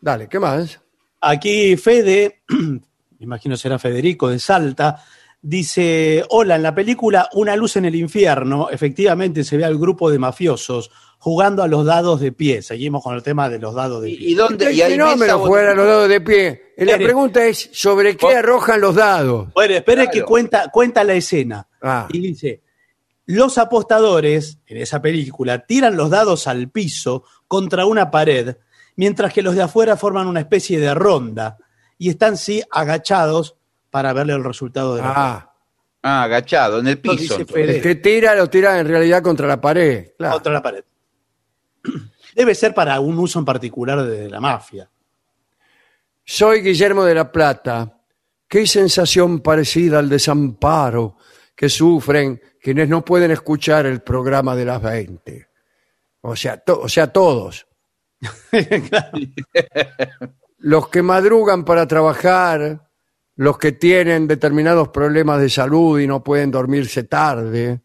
dale, ¿qué más? Aquí Fede, me imagino será Federico de Salta, dice, hola, en la película Una luz en el infierno, efectivamente se ve al grupo de mafiosos jugando a los dados de pie. Seguimos con el tema de los dados de ¿Y, y pie. dónde? ¿Qué Y hay fenómeno jugar a los dados de pie? Y La Espere. pregunta es, ¿sobre qué arrojan los dados? Bueno, espere Claro. que cuenta, cuenta la escena. Ah, Y dice, los apostadores en esa película tiran los dados al piso contra una pared, mientras que los de afuera forman una especie de ronda y están sí agachados para verle el resultado de la ah, Ah, agachado, en el piso. el que tira lo tira en realidad contra la pared. Claro. contra la pared. Debe ser para un uso en particular de la mafia. Soy Guillermo de la Plata. Qué sensación parecida al desamparo que sufren quienes no pueden escuchar el programa de las 20. O sea, to- o sea todos. Los que madrugan para trabajar, los que tienen determinados problemas de salud y no pueden dormirse tarde,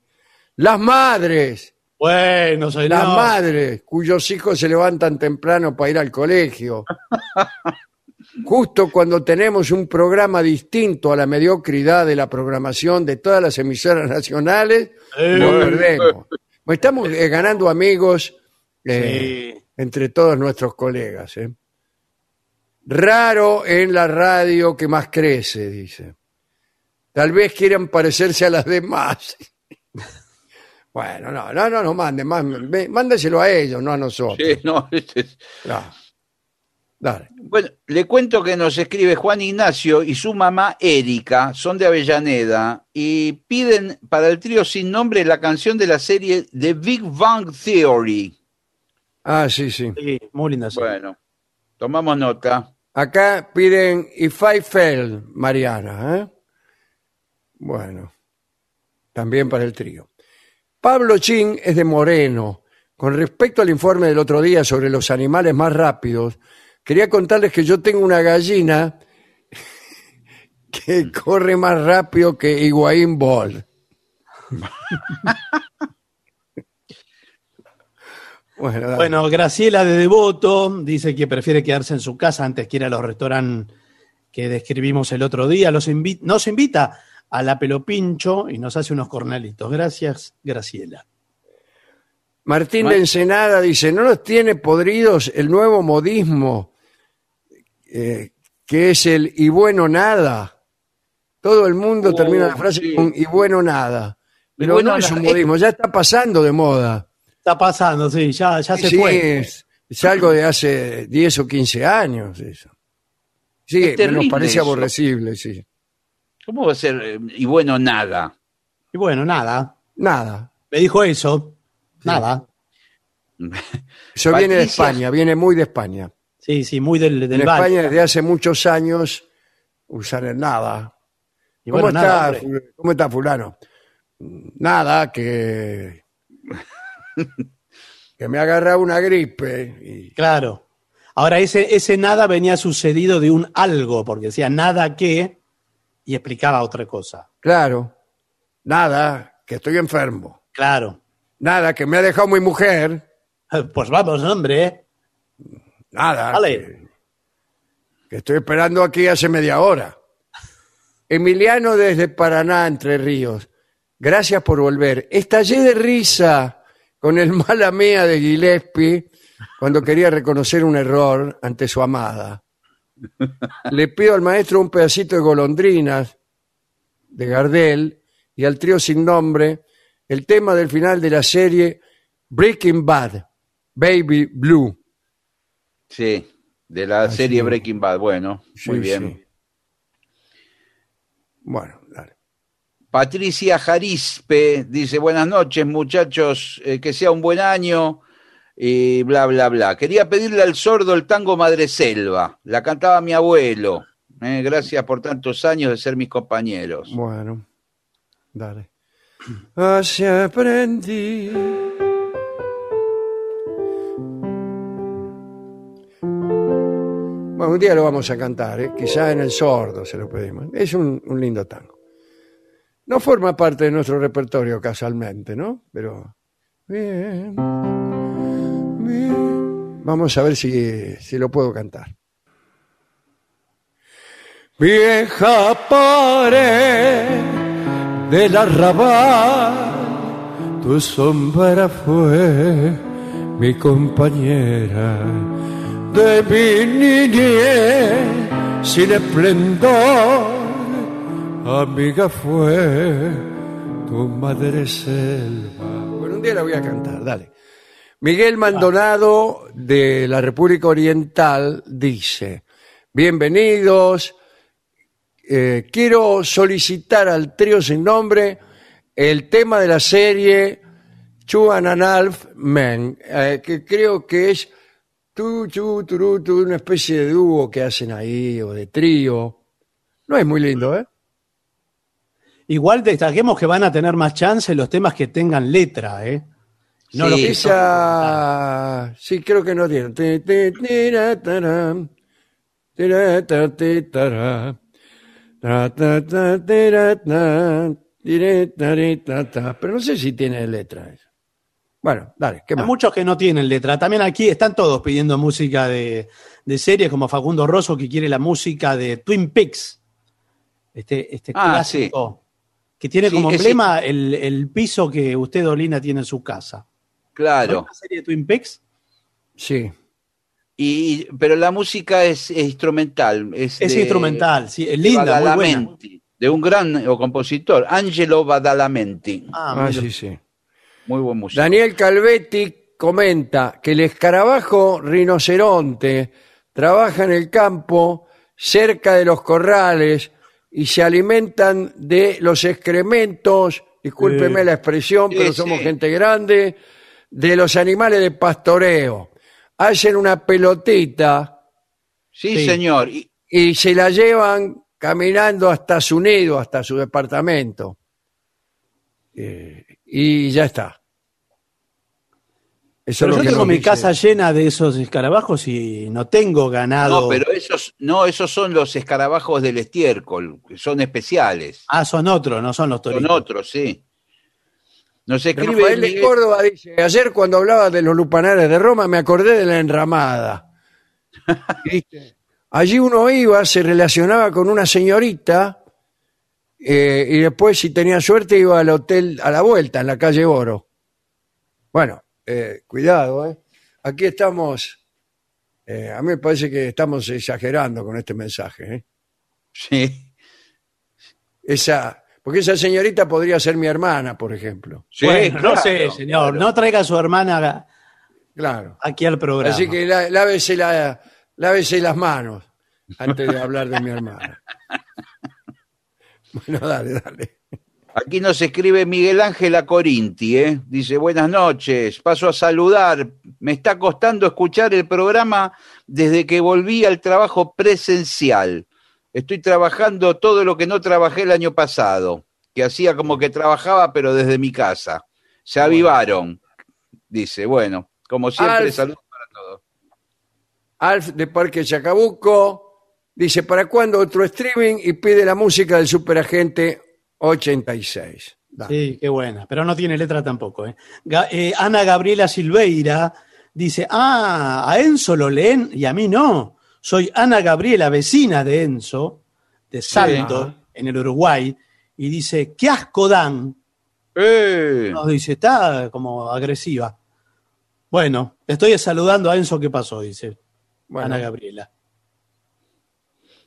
las madres, Bueno, soy las madres cuyos hijos se levantan temprano para ir al colegio. Justo cuando tenemos un programa distinto a la mediocridad de la programación de todas las emisoras nacionales, lo perdemos. Estamos eh, ganando amigos eh, Sí. entre todos nuestros colegas. ¿eh? Raro en la radio que más crece, dice. Tal vez quieran parecerse a las demás. Bueno, no, no, no, no manden, manden, mándeselo a ellos, no a nosotros. Sí, no, este es- No. Dale. Bueno, le cuento que nos escribe Juan Ignacio y su mamá Erika, son de Avellaneda, y piden para el trío sin nombre la canción de la serie The Big Bang Theory. Ah, sí, sí. Sí, muy linda. serie. Bueno, tomamos nota. Acá piden If I Fell, Mariana. ¿eh? Bueno, también para el trío. Pablo Chin es de Moreno. Con respecto al informe del otro día sobre los animales más rápidos, quería contarles que yo tengo una gallina que corre más rápido que Higuaín bueno, dale. Bueno, Graciela de Devoto dice que prefiere quedarse en su casa antes que ir a los restaurantes que describimos el otro día. Los invi- nos invita a la Pelopincho y nos hace unos cornalitos. Gracias, Graciela. Martín Ma- de Ensenada dice, ¿no los tiene podridos el nuevo modismo eh, que es el y bueno nada? Todo el mundo Oh, termina la frase sí. con y bueno nada. Pero bueno no es un modismo, ya está pasando de moda. Está pasando, sí, ya, ya se Sí, fue. Es, es algo de hace 10 o 15 años eso. Sí, Es nos parece eso. aborrecible, sí. ¿Cómo va a ser? eh, Y bueno, nada. Y bueno, nada. Nada. Me dijo eso. Nada. Eso viene de España, viene muy de España. Sí, sí, muy del, del En Valle. España desde hace muchos años usan el nada. Y ¿Cómo, bueno, está, nada, ¿Cómo está fulano? Nada, que... que me ha agarrado una gripe. y- Claro. Ahora, ese, ese nada venía sucedido de un algo, porque decía nada que y explicaba otra cosa. claro, nada, que estoy enfermo. Claro. Nada, que me ha dejado mi mujer. Pues vamos, hombre. Nada, Vale. que, que estoy esperando aquí hace media hora. Emiliano desde Paraná, Entre Ríos. Gracias por volver. Estallé de risa con el mala mía de Gillespie cuando quería reconocer un error ante su amada. Le pido al maestro un pedacito de golondrinas de Gardel y al trío sin nombre el tema del final de la serie Breaking Bad, Baby Blue. Sí, de la serie. Breaking Bad. Bueno, muy bien. sí. Bueno, dale. Patricia Jarispe dice, buenas noches muchachos, eh, que sea un buen año y bla, bla, bla. Quería pedirle al sordo el tango Madre Selva, la cantaba mi abuelo. Eh, gracias por tantos años de ser mis compañeros. Bueno, dale. Así aprendí. Bueno, un día lo vamos a cantar, ¿eh? quizá en el sordo se lo pedimos. Es un, un lindo tango. No forma parte de nuestro repertorio casualmente, ¿no? Pero. Bien. Vamos a ver si, si lo puedo cantar. Vieja pared del arrabal, tu sombra fue mi compañera de mi niñez sin esplendor, amiga fue tu madre selva. Bueno, un día la voy a cantar, dale. Miguel Maldonado de la República Oriental dice, bienvenidos, eh, quiero solicitar al trío sin nombre el tema de la serie Half Men, eh, que creo que es tu, tu, turu, tu, una especie de dúo que hacen ahí o de trío. No es muy lindo, ¿eh? Igual destaquemos que van a tener más chance los temas que tengan letra, ¿eh? No Sí. lo que Esa, sí, creo que no tiene. Ti, ti, tira, taram, tira, ta, ti, tara, ta, ta, ta, tira, ta, tire, tari, ta, ta. Pero no sé si tiene letra eso. Bueno, dale, ¿qué Hay más? muchos que no tienen letra. También aquí están todos pidiendo música de, de series, como Facundo Rosso, que quiere la música de Twin Peaks. Este, este Ah, clásico. Que tiene Sí, como ese- emblema el, el piso que usted, Dolina, tiene en su casa. ¿No Claro. es la serie de Twin Peaks? Sí. Y, pero la música es, es instrumental. Es, Es de- instrumental, sí, es de linda, muy buena. De un gran compositor, Angelo Badalamenti. Ah, Ah, mira. sí, sí. Muy buen músico. Daniel Calvetti comenta que el escarabajo rinoceronte trabaja en el campo cerca de los corrales y se alimentan de los excrementos, discúlpeme Sí. la expresión, Sí, pero somos sí. gente grande, de los animales de pastoreo. Hacen una pelotita sí, Sí. señor. Y, y se la llevan caminando hasta su nido, hasta su departamento. Eh, y ya está. Eso Pero es lo yo que tengo nos mi dice. casa llena de esos escarabajos y no tengo ganado. No, pero esos, no, esos son los escarabajos del estiércol, que son especiales. Ah, son otros, no son los Son toritos. otros, sí. Nos escribe Rafael de Miguel- Córdoba dice, ayer cuando hablaba de los lupanares de Roma me acordé de la enramada. ¿Viste? Allí uno iba, se relacionaba con una señorita eh, y después si tenía suerte iba al hotel a la vuelta en la calle Oro. Bueno, eh, cuidado, ¿eh? Aquí estamos, eh, a mí me parece que estamos exagerando con este mensaje. ¿eh? Sí, Esa, porque esa señorita podría ser mi hermana, por ejemplo. sí, Bueno, no sé, señor. claro. No traiga a su hermana Claro. aquí al programa. Así que lá- lávese, la, lávese las manos antes de hablar de mi hermana. Bueno, dale, dale. Aquí nos escribe Miguel Ángel Acorinti, ¿eh? dice, buenas noches, paso a saludar, me está costando escuchar el programa desde que volví al trabajo presencial. Estoy trabajando todo lo que no trabajé el año pasado, que hacía como que trabajaba pero desde mi casa. Se avivaron, dice, bueno, como siempre, saludos para todos. Alf de Parque Chacabuco dice, ¿para cuándo otro streaming? Y pide la música del Superagente 86. Dale. Sí, qué buena. Pero no tiene letra tampoco. ¿eh? Ga- eh, Ana Gabriela Silveira dice, ah, a Enzo lo leen y a mí no. Soy Ana Gabriela, vecina de Enzo, de Salto, en el Uruguay, y dice, qué asco dan. ¡Eh! Nos dice, está como agresiva. Bueno, estoy saludando a Enzo, ¿qué pasó? Dice Bueno, Ana Gabriela.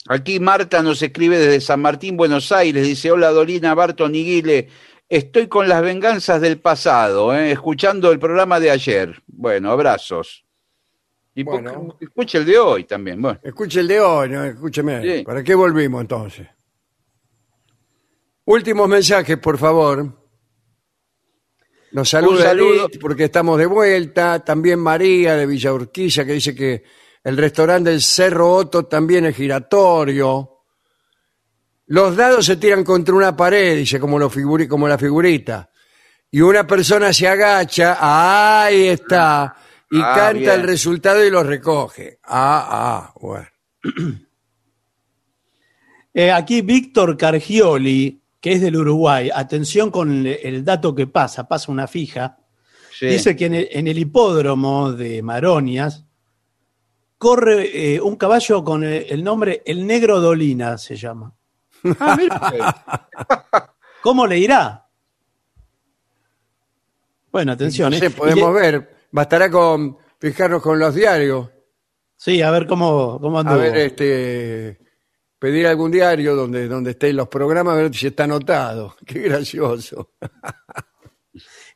Aquí Marta nos escribe desde San Martín, Buenos Aires. Dice, hola Dolina, Barton y Guile. Estoy con las venganzas del pasado, ¿eh? escuchando el programa de ayer. Bueno, abrazos. Y Bueno. escucha el de hoy también. Bueno, Escuche el de hoy, ¿no? escúcheme. Sí. ¿Para qué volvimos entonces? Últimos mensajes, por favor. Nos saluda saludo. Porque estamos de vuelta. También María de Villa Urquiza que dice que el restaurante del Cerro Otto también es giratorio. Los dados se tiran contra una pared, dice, como, figuri- como la figurita. Y una persona se agacha, ahí está, y Ah, canta bien. el resultado y lo recoge. Ah, ah, bueno. Eh, aquí Víctor Cargioli, que es del Uruguay, atención con el, el dato que pasa, pasa una fija, sí. dice que en el, en el hipódromo de Maronias corre eh, un caballo con el, el nombre El Negro Dolina, se llama. Ah, mira. ¿Cómo le irá? Bueno, atención. No ¿eh? sé, podemos Y ver. Bastará con fijarnos con los diarios. Sí, a ver cómo, cómo A ver, este, pedir algún diario donde, donde estén los programas, a ver si está anotado. Qué gracioso.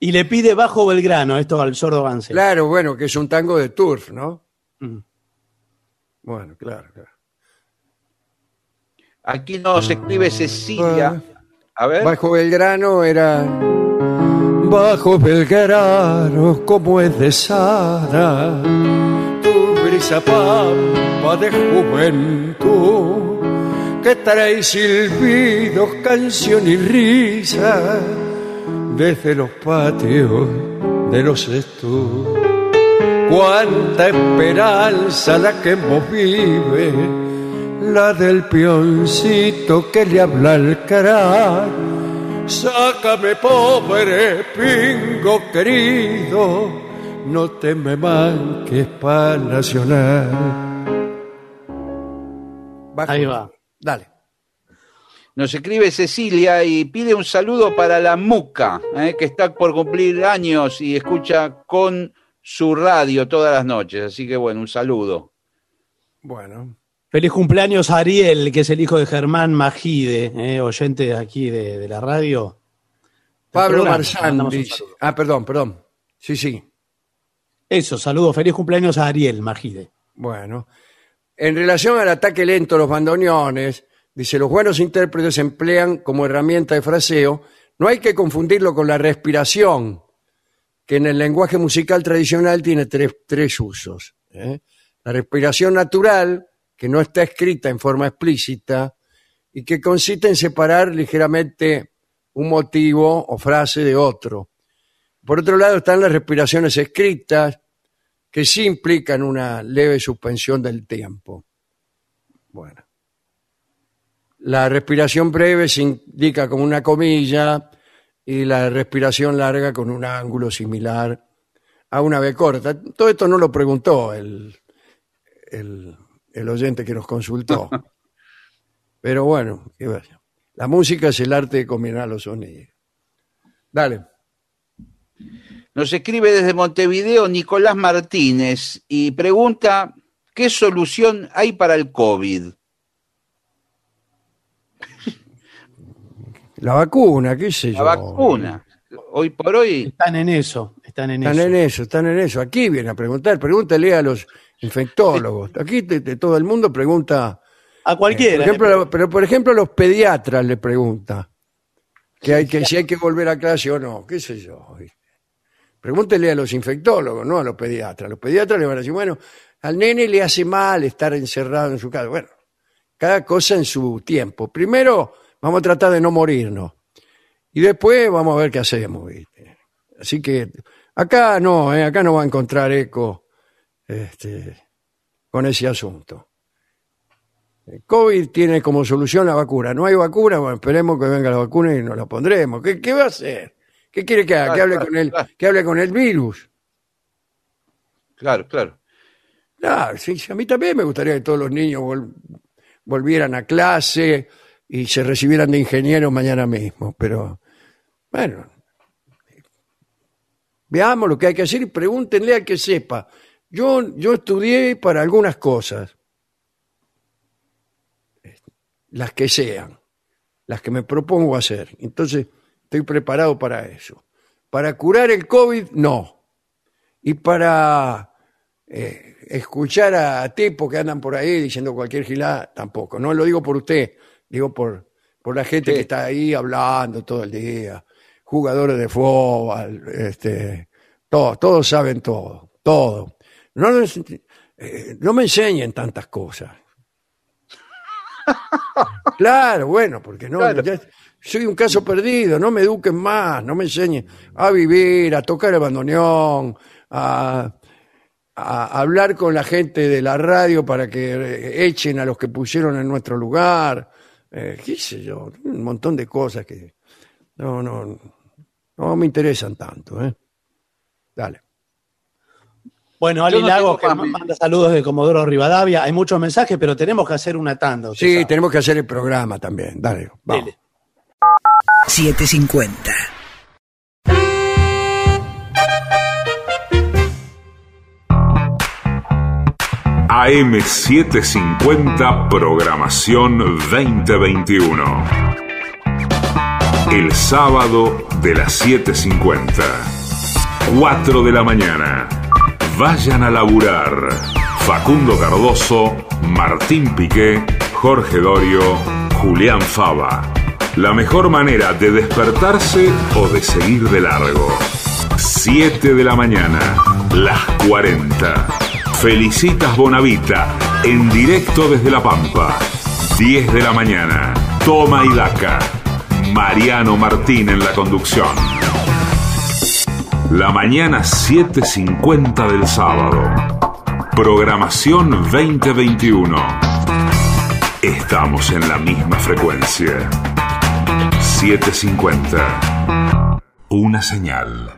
Y le pide bajo Belgrano, esto al sordo Gansel. Claro, bueno, que es un tango de turf, ¿no? Mm. Bueno, claro, claro. Aquí nos escribe Cecilia. A ver. Bajo Belgrano era. Bajo Belgrano, como es de Sara, tu brisa pampa de juventud, que trae silbidos, canción y risa desde los patios de los estudios. Cuánta esperanza la que vos vive, la del peoncito que le habla al caray. Sácame, pobre pingo querido, no te me manques pa' nacional. Ahí va. Dale. Nos escribe Cecilia y pide un saludo para la Muca, ¿eh? que está por cumplir años y escucha con su radio todas las noches. Así que bueno, un saludo. Bueno, Feliz cumpleaños a Ariel, que es el hijo de Germán Magide, eh, oyente de aquí de, de la radio. Pablo Marzán saludo. Ah, perdón, perdón. Sí, sí. Eso, saludos, feliz cumpleaños a Ariel Magide. Bueno, en relación al ataque lento a los bandoneones, dice, los buenos intérpretes emplean como herramienta de fraseo, no hay que confundirlo con la respiración, que en el lenguaje musical tradicional tiene tres, tres usos. ¿eh? La respiración natural, que no está escrita en forma explícita, y que consiste en separar ligeramente un motivo o frase de otro. Por otro lado están las respiraciones escritas, que sí implican una leve suspensión del tiempo. Bueno. La respiración breve se indica con una comilla y la respiración larga con un ángulo similar a una B corta. Todo esto no lo preguntó el, el, el oyente que nos consultó. Pero bueno, qué vaya. La música es el arte de combinar los sonidos. Dale. Nos escribe desde Montevideo Nicolás Martínez y pregunta, ¿qué solución hay para el COVID? La vacuna, qué sé La yo. vacuna. Hoy por hoy, Están en eso, están en Están eso. en eso, están en eso. Aquí viene a preguntar, pregúntale a los infectólogos. Aquí te- te- todo el mundo pregunta. A cualquiera. Por ejemplo, pero por ejemplo los pediatras le preguntan que hay que si hay que volver a clase o no, qué sé yo. Pregúntele a los infectólogos, no a los pediatras. Los pediatras le van a decir, bueno, al nene le hace mal estar encerrado en su casa. Bueno, cada cosa en su tiempo. Primero vamos a tratar de no morirnos y después vamos a ver qué hacemos. ¿viste? Así que acá no, ¿eh? acá no va a encontrar eco este, con ese asunto. El COVID tiene como solución la vacuna. No hay vacuna, bueno, esperemos que venga la vacuna y nos la pondremos. ¿Qué, qué va a hacer? ¿Qué quiere que haga? ¿Que hable, Claro, con el, claro. que hable con el virus? claro, claro. Claro, sí, sí, a mí también me gustaría que todos los niños vol- volvieran a clase y se recibieran de ingenieros mañana mismo, pero bueno, veamos lo que hay que hacer y pregúntenle al que sepa. Yo, yo estudié para algunas cosas, las que sean, las que me propongo hacer. Entonces, estoy preparado para eso. Para curar el COVID, no. Y para eh, escuchar a tipos que andan por ahí diciendo cualquier gilada, tampoco. No lo digo por usted, digo por, por la gente Sí. que está ahí hablando todo el día, jugadores de fútbol, este, todos, todos saben todo, todo. No, les- eh, no me enseñen tantas cosas. Claro, bueno, porque no, Claro. ya soy un caso perdido, no me eduquen más, no me enseñen a vivir, a tocar el bandoneón, a, a hablar con la gente de la radio para que eh, echen a los que pusieron en nuestro lugar, eh, qué sé yo, un montón de cosas que no, no, no me interesan tanto. ¿eh? Dale. Bueno, Ali no Lagos tengo que manda saludos de Comodoro Rivadavia. Hay muchos mensajes, pero tenemos que hacer una tanda. Sí, sabe. tenemos que hacer el programa también. Dale, vamos. Dele. 750. AM750 Programación 2021. El sábado de las 7.50. 4 de la mañana. Vayan a laburar. Facundo Cardoso, Martín Piqué, Jorge Dorio, Julián Fava. La mejor manera de despertarse o de seguir de largo. 7 de la mañana, las 40. Felicitas Bonavita, en directo desde La Pampa. 10 de la mañana, Toma y Daca. Mariano Martín en la conducción. La mañana 7.50 del sábado. Programación 2021. Estamos en la misma frecuencia. 750. Una señal.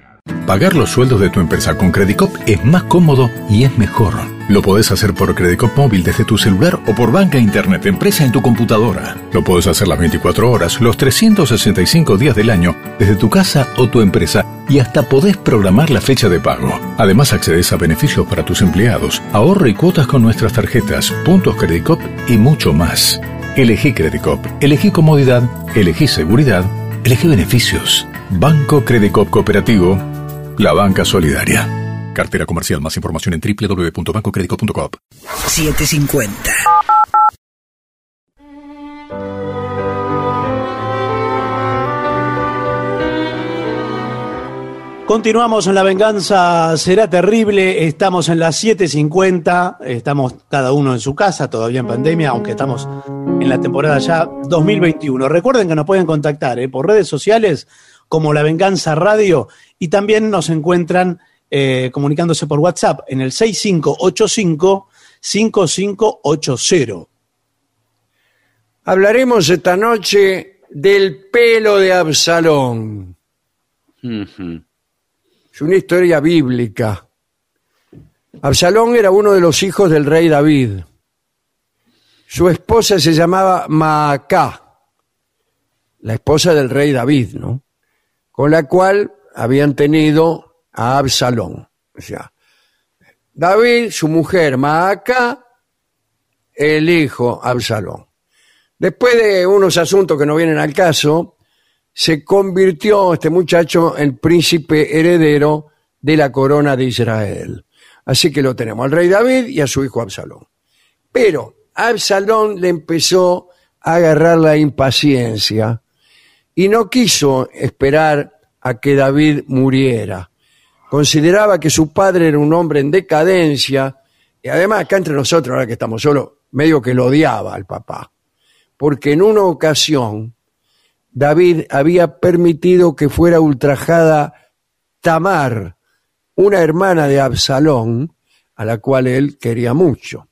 Pagar los sueldos de tu empresa con Credicop es más cómodo y es mejor. Lo podés hacer por Credicop móvil desde tu celular o por banca internet empresa en tu computadora. Lo podés hacer las 24 horas, los 365 días del año, desde tu casa o tu empresa y hasta podés programar la fecha de pago. Además accedes a beneficios para tus empleados, ahorro y cuotas con nuestras tarjetas, puntos Credicop y mucho más. Elegí Credicop, elegí comodidad, elegí seguridad, elegí beneficios. Banco Credicop Cooperativo, la banca solidaria. Cartera comercial. Más información en www.bancocredico.com. 750. Continuamos en La Venganza Será Terrible. Estamos en las 7.50. Estamos cada uno en su casa, todavía en pandemia, aunque estamos en la temporada ya 2021. Recuerden que nos pueden contactar ¿eh? por redes sociales como La Venganza Radio y también nos encuentran eh, comunicándose por WhatsApp en el 6585-5580. Hablaremos esta noche del pelo de Absalón. Es una historia bíblica. Absalón era uno de los hijos del rey David. Su esposa se llamaba Maacá, la esposa del rey David, ¿no? Con la cual habían tenido a Absalón. O sea, David, su mujer Maacá, el hijo Absalón. Después de unos asuntos que no vienen al caso, se convirtió este muchacho en príncipe heredero de la corona de Israel. Así que lo tenemos al rey David y a su hijo Absalón. Pero Absalón le empezó a agarrar la impaciencia y no quiso esperar a que David muriera. Consideraba que su padre era un hombre en decadencia y además acá entre nosotros, ahora que estamos solos, medio que lo odiaba al papá. Porque en una ocasión David había permitido que fuera ultrajada Tamar, una hermana de Absalón, a la cual él quería mucho.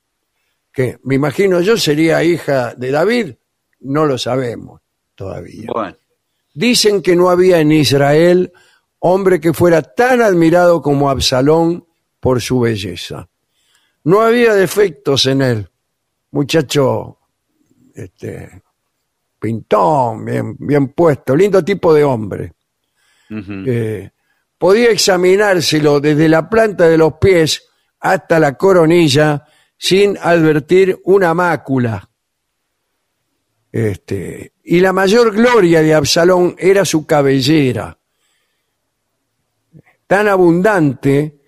Que me imagino yo sería hija de David, no lo sabemos todavía. Bueno, Dicen que no había en Israel hombre que fuera tan admirado como Absalón por su belleza. No había defectos en él. Muchacho, este, pintón, bien, bien puesto, lindo tipo de hombre. Eh, podía examinárselo desde la planta de los pies hasta la coronilla sin advertir una mácula. Este, y la mayor gloria de Absalón era su cabellera, tan abundante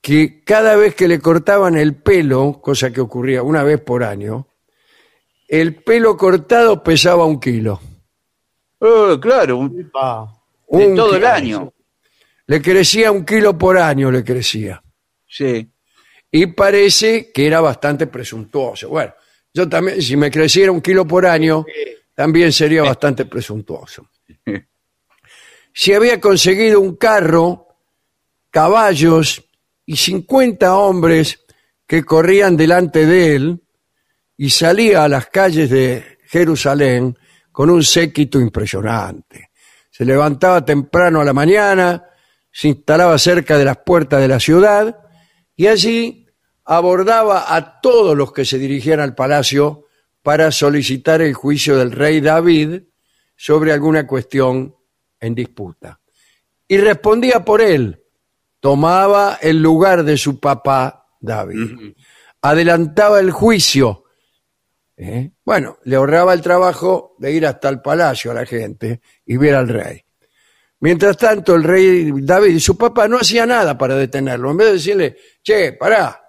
que cada vez que le cortaban el pelo, cosa que ocurría una vez por año, el pelo cortado pesaba un kilo. Eh, claro, un- de Un todo el kilo. año. Le crecía un kilo por año, le crecía. Sí. y parece que era bastante presuntuoso. Bueno, yo también, si me creciera un kilo por año, también sería bastante presuntuoso. Si había conseguido un carro, caballos y 50 hombres que corrían delante de él y salía a las calles de Jerusalén con un séquito impresionante. Se levantaba temprano a la mañana, se instalaba cerca de las puertas de la ciudad y allí abordaba a todos los que se dirigían al palacio para solicitar el juicio del rey David sobre alguna cuestión en disputa. Y respondía por él, tomaba el lugar de su papá David, adelantaba el juicio. ¿eh? Bueno, le ahorraba el trabajo de ir hasta el palacio a la gente y ver al rey. Mientras tanto, el rey David y su papá no hacía nada para detenerlo. En vez de decirle, che, pará,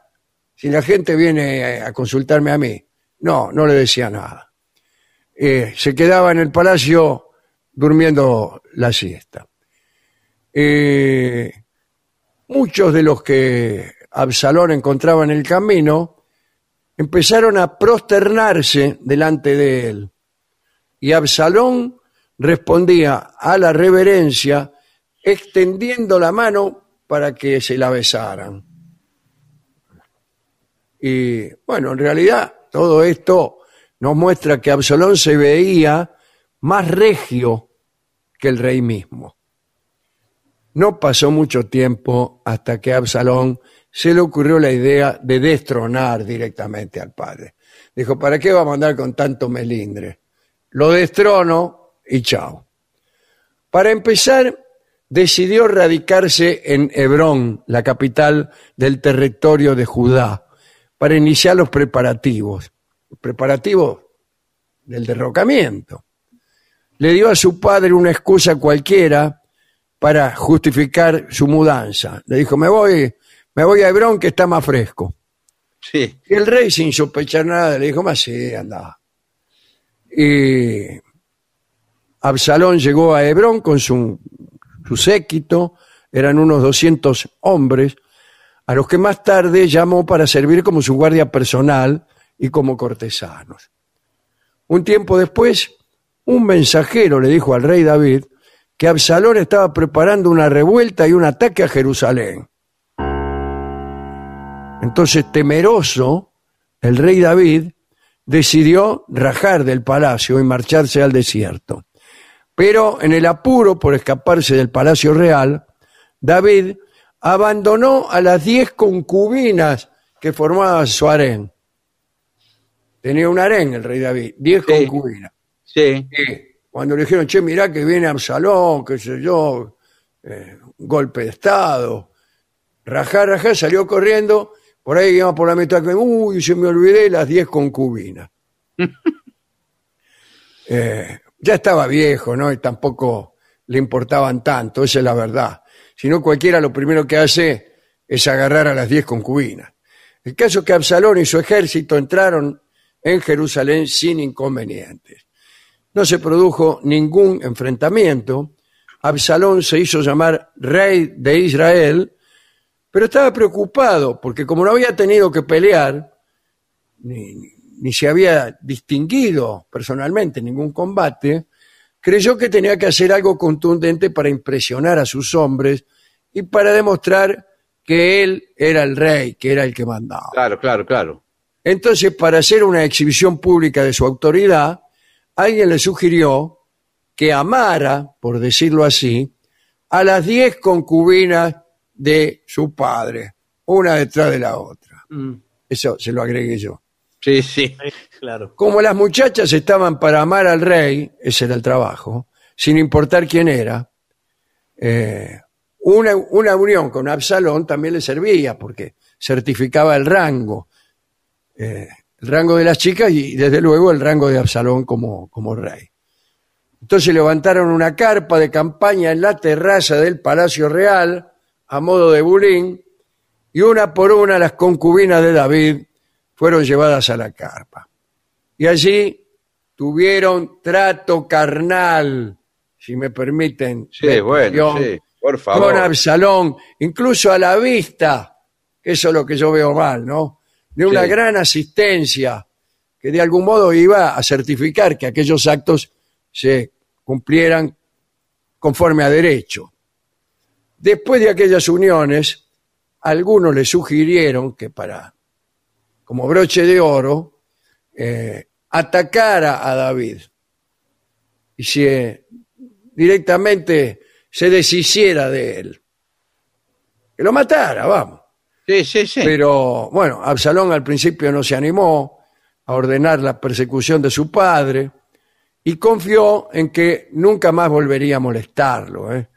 si la gente viene a consultarme a mí. No, no le decía nada. Eh, se quedaba en el palacio durmiendo la siesta. Eh, muchos de los que Absalón encontraba en el camino empezaron a prosternarse delante de él. Y Absalón respondía a la reverencia extendiendo la mano para que se la besaran. Y bueno, en realidad todo esto nos muestra que Absalón se veía más regio que el rey mismo. No pasó mucho tiempo hasta que a Absalón se le ocurrió la idea de destronar directamente al padre. Dijo, ¿para qué vamos a andar con tanto melindre? Lo destrono y chao. Para empezar, decidió radicarse en Hebrón, la capital del territorio de Judá, para iniciar los preparativos. Preparativos del derrocamiento. Le dio a su padre una excusa cualquiera para justificar su mudanza. Le dijo, me voy, me voy a Hebrón que está más fresco. Sí. Y el rey, sin sospechar nada, le dijo, más sí, anda. Y Absalón llegó a Hebrón con su, su séquito, eran unos 200 hombres, a los que más tarde llamó para servir como su guardia personal y como cortesanos. Un tiempo después, un mensajero le dijo al rey David que Absalón estaba preparando una revuelta y un ataque a Jerusalén. Entonces, temeroso, el rey David decidió rajar del palacio y marcharse al desierto. Pero en el apuro por escaparse del palacio real, David abandonó a las diez concubinas que formaban su harén. Tenía un harén el rey David, diez Sí. concubinas. Sí. Cuando le dijeron, che, mirá que viene Absalón, qué sé yo, eh, golpe de Estado, rajá, rajá, salió corriendo, por ahí iba por la mitad, que, uy, se me olvidé las diez concubinas. Eh, ya estaba viejo, ¿no? Y tampoco le importaban tanto, esa es la verdad. Si no, cualquiera lo primero que hace es agarrar a las diez concubinas. El caso es que Absalón y su ejército entraron en Jerusalén sin inconvenientes. No se produjo ningún enfrentamiento. Absalón se hizo llamar rey de Israel, pero estaba preocupado porque como no había tenido que pelear, ni, ni- se había distinguido personalmente en ningún combate, creyó que tenía que hacer algo contundente para impresionar a sus hombres y para demostrar que él era el rey, que era el que mandaba. Claro, claro, claro. Entonces, para hacer una exhibición pública de su autoridad, alguien le sugirió que amara, por decirlo así, a las diez concubinas de su padre, una detrás de la otra. Mm, Eso se lo agregué yo. Sí, sí. claro. Como las muchachas estaban para amar al rey, ese era el trabajo, sin importar quién era, eh, una, una unión con Absalón también le servía, porque certificaba el rango, eh, el rango de las chicas y desde luego el rango de Absalón como, como rey. Entonces levantaron una carpa de campaña en la terraza del Palacio Real, a modo de bulín, y una por una las concubinas de David fueron llevadas a la carpa. Y allí tuvieron trato carnal, si me permiten. Sí, bueno, sí. Por Con favor. Absalón, incluso a la vista, que eso es lo que yo veo mal, ¿no? De una Sí. gran asistencia que de algún modo iba a certificar que aquellos actos se cumplieran conforme a derecho. Después de aquellas uniones, algunos le sugirieron que para, como broche de oro, eh, atacara a David y se directamente se deshiciera de él. Que lo matara, vamos. Sí, sí, sí. Pero bueno, Absalón al principio no se animó a ordenar la persecución de su padre y confió en que nunca más volvería a molestarlo, ¿eh?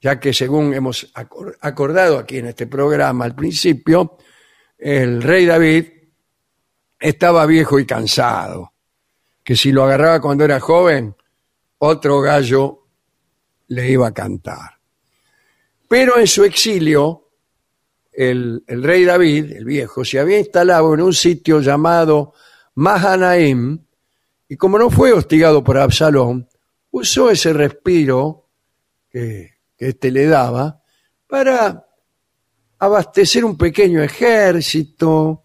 ya que según hemos acor- acordado aquí en este programa al principio, el rey David estaba viejo y cansado, que si lo agarraba cuando era joven, otro gallo le iba a cantar. Pero en su exilio, el, el rey David, el viejo, se había instalado en un sitio llamado Mahanaim, y como no fue hostigado por Absalón, usó ese respiro que, que éste le daba para abastecer un pequeño ejército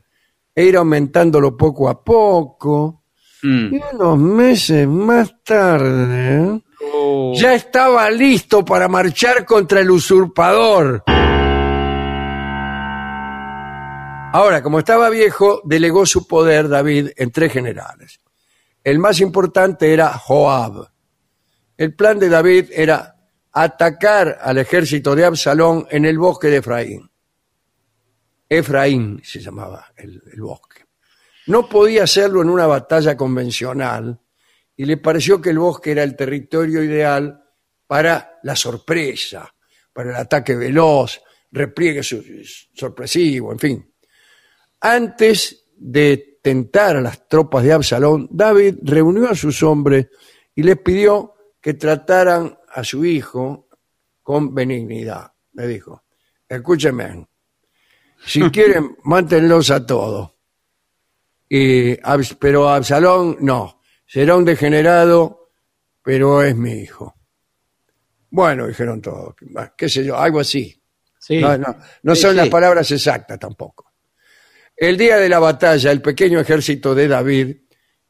e ir aumentándolo poco a poco. Mm. Y unos meses más tarde, Oh. ya estaba listo para marchar contra el usurpador. Ahora, como estaba viejo, delegó su poder David en tres generales. El más importante era Joab. El plan de David era atacar al ejército de Absalón en el bosque de Efraín. Efraín se llamaba el, bosque. No podía hacerlo en una batalla convencional y le pareció que el bosque era el territorio ideal para la sorpresa, para el ataque veloz, repliegue sorpresivo, en fin. Antes de tentar a las tropas de Absalón, David reunió a sus hombres y les pidió que trataran a su hijo con benignidad. Le dijo, escúchenme, si quieren, mátenlos a todos. Y, pero Absalón no, será un degenerado, pero es mi hijo. Bueno, dijeron todos, qué sé yo, algo así. Sí. No, no, no Sí, son sí. las palabras exactas tampoco. El día de la batalla, el pequeño ejército de David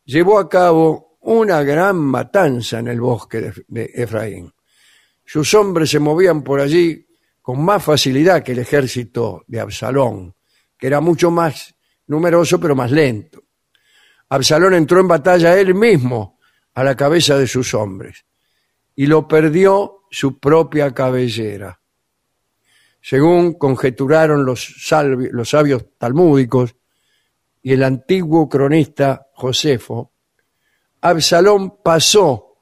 llevó a cabo una gran matanza en el bosque de, Efraín. sus hombres se movían por allí con más facilidad que el ejército de Absalón, que era mucho más numeroso pero más lento. Absalón entró en batalla él mismo a la cabeza de sus hombres y lo perdió su propia cabellera. Según conjeturaron los, salvi- los sabios talmúdicos y el antiguo cronista Josefo, Absalón pasó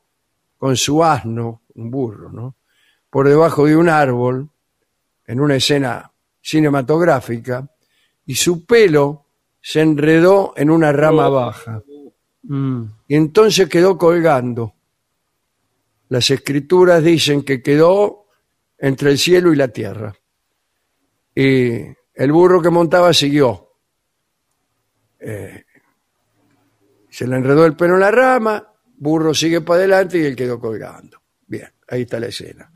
con su asno, un burro, ¿no? por debajo de un árbol en una escena cinematográfica y su pelo se enredó en una rama baja Mm. y entonces quedó colgando. Las escrituras dicen que quedó entre el cielo y la tierra. Y el burro que montaba siguió. Eh, se le enredó el pelo en la rama, burro sigue para adelante y él quedó colgando. Bien, ahí está la escena.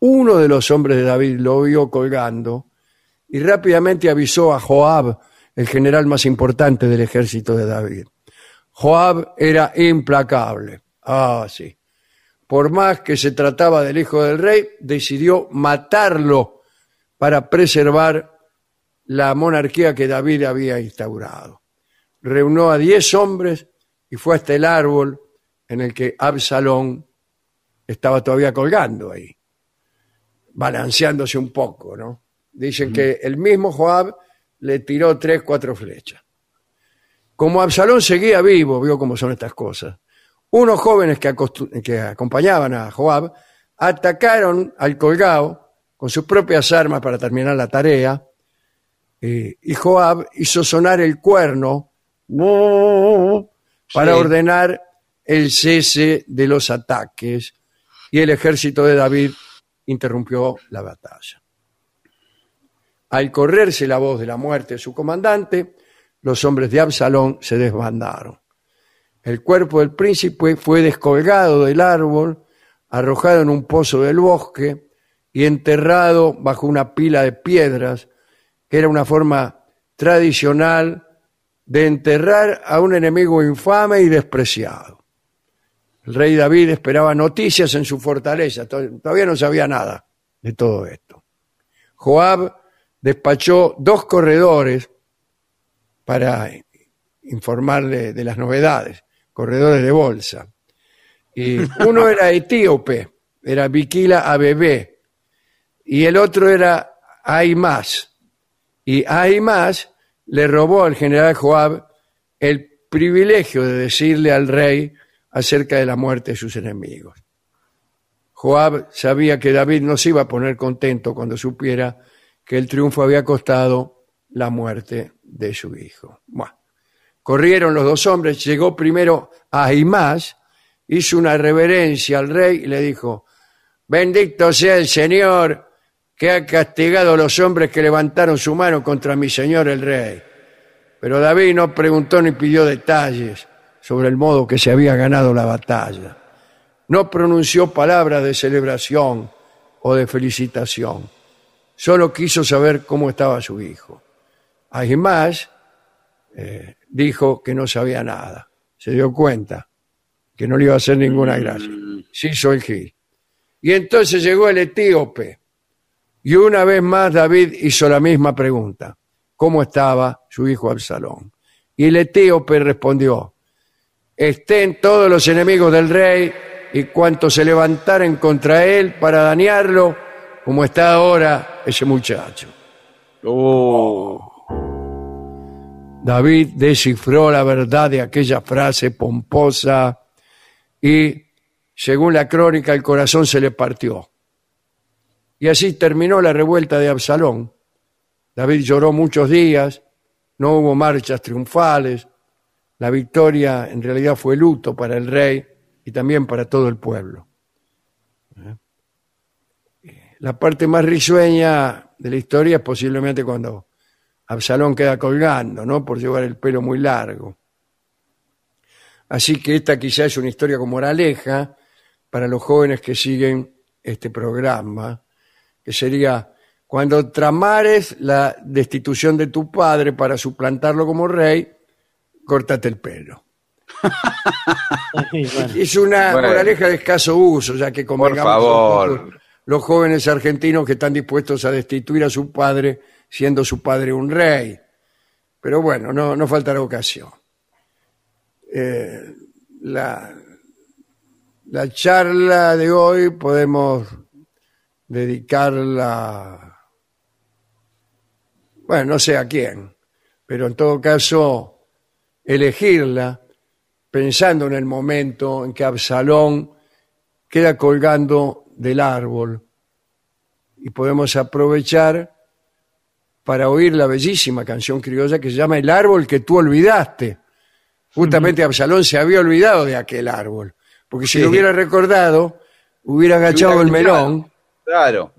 Uno de los hombres de David lo vio colgando y rápidamente avisó a Joab, el general más importante del ejército de David. Joab era implacable. Ah, sí. Por más que se trataba del hijo del rey, decidió matarlo para preservar la monarquía que David había instaurado. Reunió a diez hombres y fue hasta el árbol en el que Absalón estaba todavía colgando ahí, balanceándose un poco, ¿no? Dicen que el mismo Joab le tiró tres, cuatro flechas. Como Absalón seguía vivo, vio cómo son estas cosas, unos jóvenes que, que acompañaban a Joab atacaron al colgado con sus propias armas para terminar la tarea, eh, y Joab hizo sonar el cuerno para Sí. ordenar el cese de los ataques, y el ejército de David interrumpió la batalla. Al correrse la voz de la muerte de su comandante, los hombres de Absalón se desbandaron. El cuerpo del príncipe fue descolgado del árbol, arrojado en un pozo del bosque y enterrado bajo una pila de piedras, que era una forma tradicional de enterrar a un enemigo infame y despreciado. El rey David esperaba noticias en su fortaleza, to- todavía no sabía nada de todo esto. Joab despachó dos corredores para informarle de las novedades, corredores de bolsa. Y uno era etíope, era Viquila Abebé, y el otro era Aimás. Y Aimás le robó al general Joab el privilegio de decirle al rey acerca de la muerte de sus enemigos. Joab sabía que David no se iba a poner contento cuando supiera que el triunfo había costado la muerte de su hijo. Bueno, corrieron los dos hombres, llegó primero Ahimás, hizo una reverencia al rey y le dijo, bendito sea el Señor que ha castigado a los hombres que levantaron su mano contra mi señor el rey. Pero David no preguntó ni pidió detalles sobre el modo que se había ganado la batalla. No pronunció palabras de celebración o de felicitación. Solo quiso saber cómo estaba su hijo. Ahimás eh, dijo que no sabía nada. Se dio cuenta que no le iba a hacer ninguna gracia. Se hizo el gil. Y entonces llegó el etíope. Y una vez más David hizo la misma pregunta. ¿Cómo estaba su hijo Absalón? Y el etíope respondió, estén todos los enemigos del rey y cuantos se levantaren contra él para dañarlo, como está ahora ese muchacho. David descifró la verdad de aquella frase pomposa y, según la crónica, el corazón se le partió. Y así terminó la revuelta de Absalón. David lloró muchos días, no hubo marchas triunfales, la victoria en realidad fue luto para el rey y también para todo el pueblo. La parte más risueña de la historia es posiblemente cuando Absalón queda colgando, ¿no? Por llevar el pelo muy largo. Así que esta quizá es una historia con moraleja para los jóvenes que siguen este programa, que sería cuando tramares la destitución de tu padre para suplantarlo como rey, córtate el pelo. Bueno, Es una Bueno. moraleja de escaso uso, ya que poco, los jóvenes argentinos que están dispuestos a destituir a su padre, siendo su padre un rey. Pero bueno, no, no faltará ocasión. Eh, la, la charla de hoy podemos dedicarla, bueno, no sé a quién, pero en todo caso elegirla pensando en el momento en que Absalón queda colgando del árbol y podemos aprovechar para oír la bellísima canción criolla que se llama El árbol que tú olvidaste. Justamente Absalón se había olvidado de aquel árbol, porque si Sí. lo hubiera recordado, hubiera agachado el melón. Claro.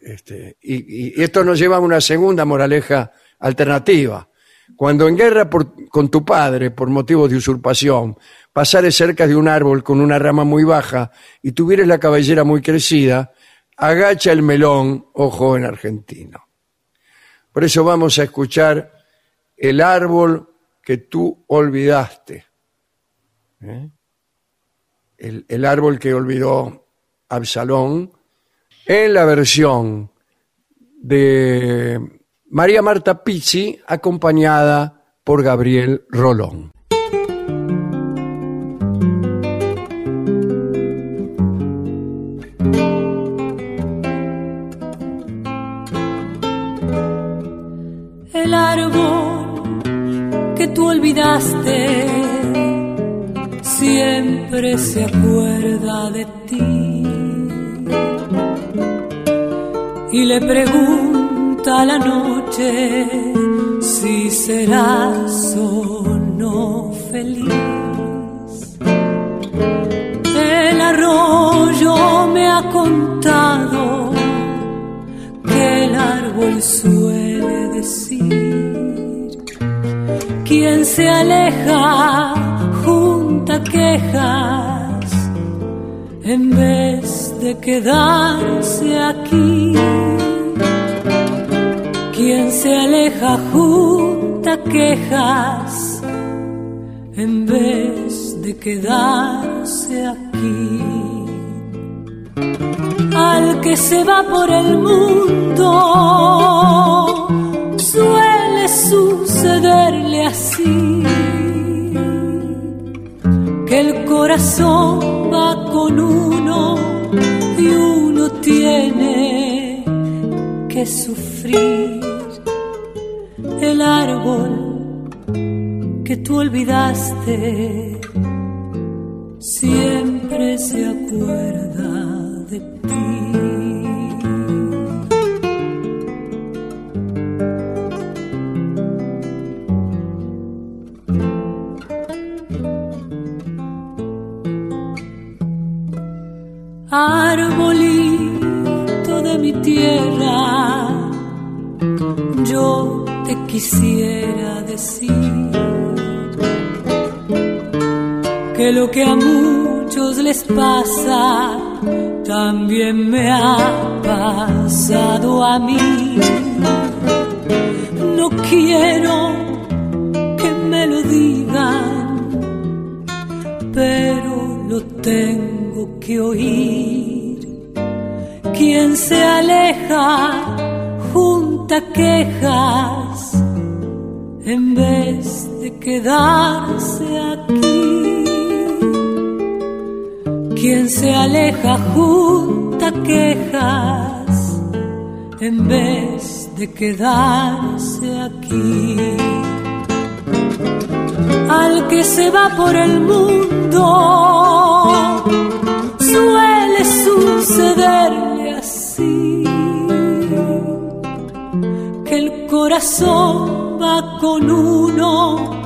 Este, y, esto nos lleva a una segunda moraleja alternativa. Cuando en guerra por- con tu padre por motivos de usurpación, pasares cerca de un árbol con una rama muy baja y tuvieres la cabellera muy crecida, agacha el melón, oh joven argentino. Por eso vamos a escuchar el árbol que tú olvidaste. ¿Eh? El, el árbol que olvidó Absalón en la versión de María Marta Pizzi acompañada por Gabriel Rolón. el árbol que tú olvidaste siempre se acuerda de ti y le pregunta la noche si serás o no feliz. El arroyo me ha contado que el árbol suele decir. Quien se aleja junta quejas en vez de quedarse aquí. Quien se aleja junta quejas en vez de quedarse aquí al que se va por el mundo suele sucederle así que el corazón va con uno y uno tiene que sufrir el árbol que tú olvidaste siempre se acuerda de ti. De mi tierra, yo te quisiera decir que lo que a muchos les pasa también me ha pasado a mí. No quiero que me lo digan, pero lo tengo que oír. Quien se aleja junta quejas en vez de quedarse aquí. Quien se aleja junta quejas en vez de quedarse aquí. Al que se va por el mundo suele sucederle con uno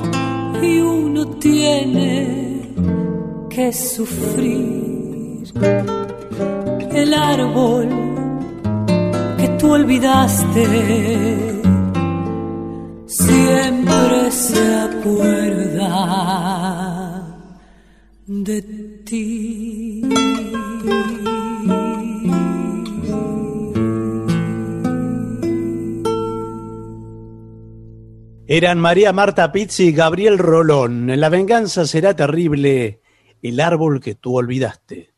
y uno tiene que sufrir el árbol que tú olvidaste siempre se acuerda de ti. Eran María Marta Pizzi y Gabriel Rolón. En La venganza será terrible. El árbol que tú olvidaste.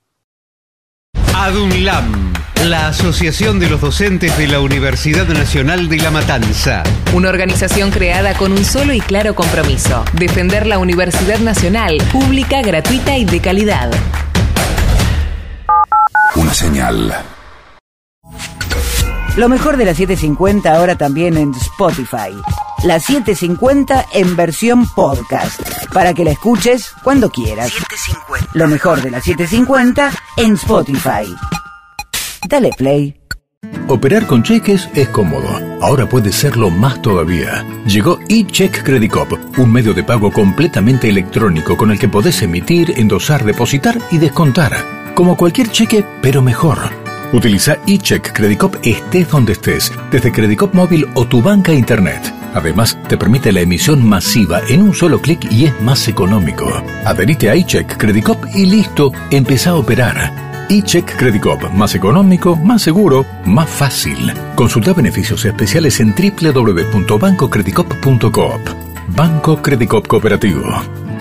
Adunlam, la Asociación de los Docentes de la Universidad Nacional de La Matanza. Una organización creada con un solo y claro compromiso, defender la Universidad Nacional, pública, gratuita y de calidad. Una señal. Lo mejor de la 750 ahora también en Spotify. La 750 en versión podcast. Para que la escuches cuando quieras. Lo mejor de la 750 en Spotify. Dale play. Operar con cheques es cómodo. Ahora puede serlo más todavía. Llegó eCheck Credit Cop, un medio de pago completamente electrónico con el que podés emitir, endosar, depositar y descontar. Como cualquier cheque, pero mejor. Utiliza eCheck Credit Cop estés donde estés, desde Credit Cop móvil o tu banca internet. Además, te permite la emisión masiva en un solo clic y es más económico. Adherite a eCheck Credit Cop y listo, empieza a operar. eCheck Credit Cop, más económico, más seguro, más fácil. Consulta beneficios especiales en www.bancocreditcop.coop. Banco Credit Cop Cooperativo.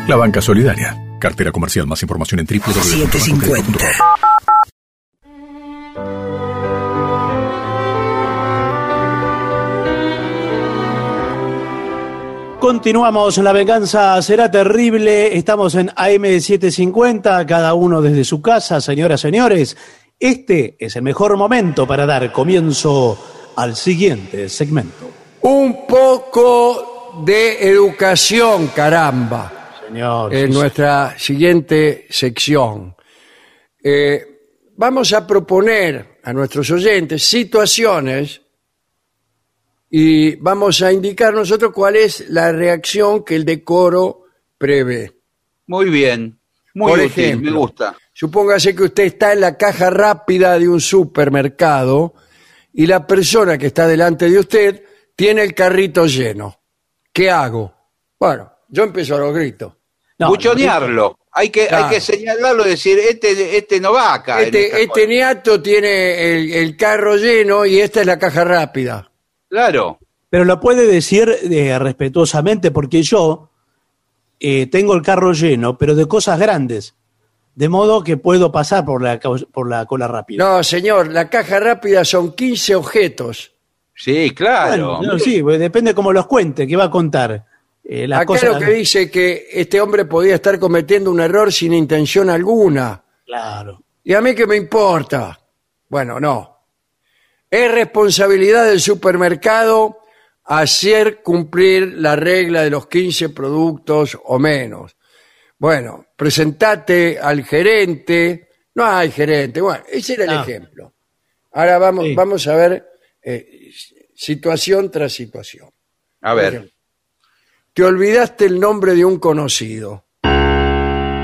La banca solidaria. Cartera comercial. Más información en www.bancocreditcop.coop. Continuamos, la venganza será terrible. Estamos en AM750, cada uno desde su casa, señoras, señores. Este es el mejor momento para dar comienzo al siguiente segmento. Un poco de educación, caramba, Señor, en sí, nuestra siguiente sección. Eh, vamos a proponer a nuestros oyentes situaciones y vamos a indicar nosotros cuál es la reacción que el decoro prevé. Muy bien. Muy Por útil, ejemplo. me gusta. Supóngase que usted está en la caja rápida de un supermercado y la persona que está delante de usted tiene el carrito lleno. ¿Qué hago? Bueno, yo empiezo a los gritos. No, Buchonearlo. Hay que, Claro. hay que señalarlo y decir, este, este no va acá. Este, este niato tiene el, el carro lleno y esta es la caja rápida. Claro. Pero lo puede decir eh, respetuosamente porque yo eh, tengo el carro lleno, pero de cosas grandes. De modo que puedo pasar por la, por la cola rápida. No, señor, la caja rápida son 15 objetos. Sí, claro. Bueno, no, sí, pues depende cómo los cuente, qué va a contar. Eh, las Acá cosas, lo que dice que este hombre podía estar cometiendo un error sin intención alguna. Claro. ¿Y a mí qué me importa? Bueno, no. Es responsabilidad del supermercado hacer cumplir la regla de los 15 productos o menos. Bueno, presentate al gerente. No hay gerente. Bueno, ese era el No. ejemplo. Ahora vamos, Sí. vamos a ver eh, situación tras situación. A ver. ejemplo, Te olvidaste el nombre de un conocido.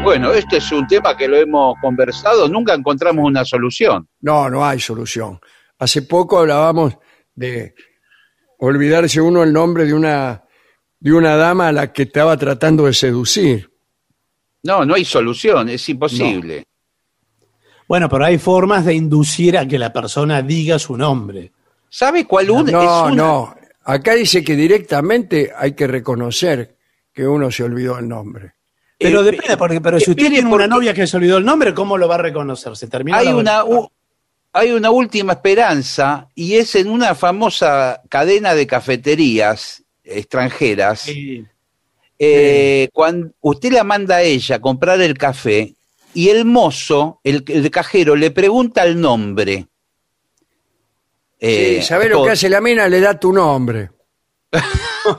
Bueno, este es un tema que lo hemos conversado, nunca encontramos una solución. No, no hay solución. Hace poco hablábamos de olvidarse uno el nombre de una, de una dama a la que estaba tratando de seducir. No, no hay solución, es imposible. Bueno, pero hay formas de inducir a que la persona diga su nombre. ¿Sabe cuál un, No, es una? no. Acá dice que directamente hay que reconocer que uno se olvidó el nombre. Pero Eh, depende, porque pero si usted tiene una novia que se olvidó el nombre, ¿cómo lo va a reconocer? Se termina Hay la- una, u- hay una última esperanza y es en una famosa cadena de cafeterías extranjeras. Sí. eh, cuando usted la manda a ella a comprar el café y el mozo, el, el cajero, le pregunta el nombre. Eh, sí, ¿Sabés lo que hace la mina? Le da tu nombre.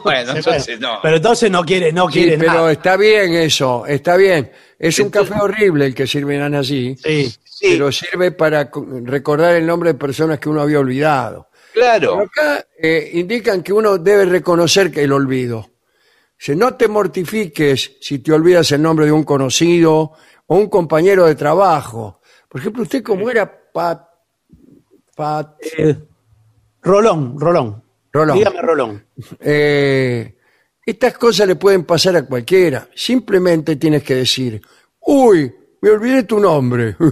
Bueno, entonces no. Pero entonces no quiere, no Sí, quiere pero nada. está bien eso, está bien. Es un Entonces- café horrible el que sirven así, Sí. Sí, pero sirve para co- recordar el nombre de personas que uno había olvidado. claro. Pero acá eh, indican que uno debe reconocer que el olvido. Si no te mortifiques si te olvidas el nombre de un conocido o un compañero de trabajo. Por ejemplo, usted como era Pat... Pat Eh, Rolón, Rolón. Rolón. Dígame Rolón. eh, estas cosas le pueden pasar a cualquiera. Simplemente tienes que decir, uy, me olvidé tu nombre.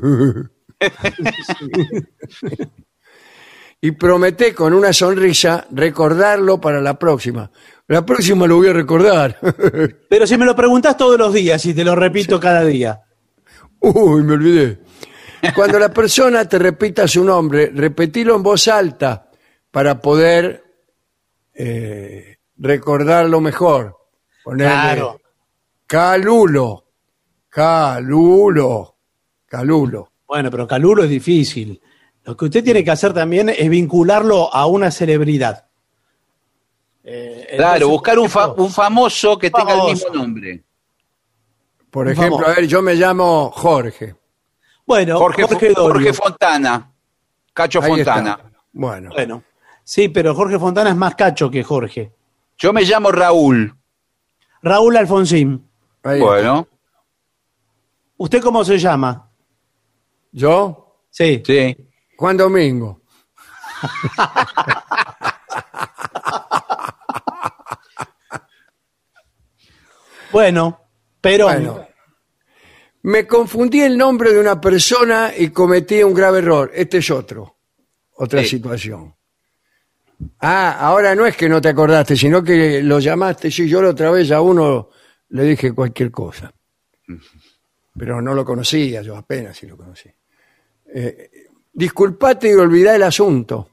y promete con una sonrisa recordarlo para la próxima. La próxima lo voy a recordar. Pero si me lo preguntas todos los días y te lo repito cada día. Uy, me olvidé. Cuando la persona te repita su nombre, repetilo en voz alta para poder eh, recordarlo mejor. Ponerle Claro. Calulo, Calulo, Calulo. Bueno, pero Calulo es difícil. Lo que usted tiene que hacer también es vincularlo a una celebridad. Eh, Claro, entonces, buscar un, fa- un famoso que tenga el mismo nombre. Por ejemplo, a ver, yo me llamo Jorge. Bueno, Jorge, Jorge, Jorge. Fontana. Cacho Ahí está. Fontana. Bueno, Bueno, sí, pero Jorge Fontana es más cacho que Jorge. Yo me llamo Raúl. Raúl Alfonsín. ahí está. Bueno, ¿Usted cómo se llama? yo, Sí. sí. Juan Domingo. Bueno, pero Bueno, me confundí el nombre de una persona y cometí un grave error. Este es otro, otra Sí. situación. Ah, ahora no es que no te acordaste, sino que lo llamaste. Sí, yo la otra vez a uno le dije cualquier cosa. Pero no lo conocía, yo apenas si lo conocí. Eh, disculpate y olvidá el asunto.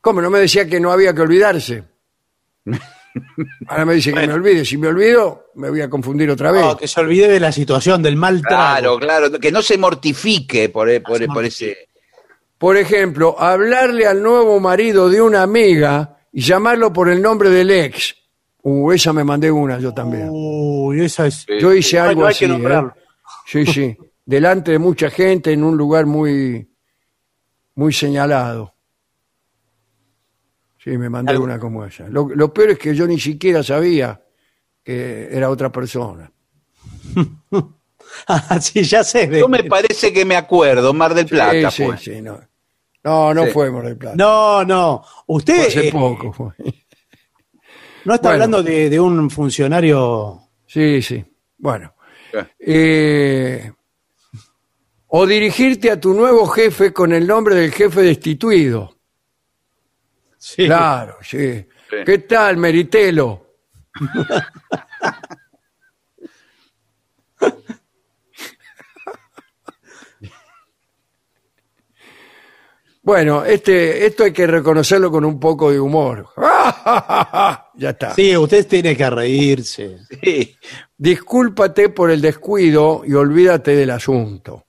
¿Cómo? No me decía que no había que olvidarse. Ahora me dice que me olvide. Si me olvido, me voy a confundir otra vez. no, que se olvide de la situación, del mal Claro, trago. claro. Que no se mortifique por, por, por ese. Por ejemplo, hablarle al nuevo marido de una amiga y llamarlo por el nombre del ex. Uh, esa me mandé una yo también. Uy, esa es. Yo hice algo no hay así. que nombrarlo. ¿eh? Sí, sí. Delante de mucha gente en un lugar muy, muy señalado. Sí, me mandé Algo- una como esa. Lo, lo peor es que yo ni siquiera sabía que era otra persona. Ah, sí, ya sé. Yo me parece que me acuerdo, Mar del Plata sí, sí, sí, no. No, no Sí. fue Mar del Plata. No, no. Usted Fue hace eh, poco fue. no está Bueno. hablando de, de un funcionario. Sí, sí. Bueno. Eh. O dirigirte a tu nuevo jefe con el nombre del jefe destituido. Sí. Claro, sí. Sí. ¿Qué tal, Meritelo? Bueno, este, esto hay que reconocerlo con un poco de humor. ya está. Sí, usted tiene que reírse. Sí. Discúlpate por el descuido y olvídate del asunto.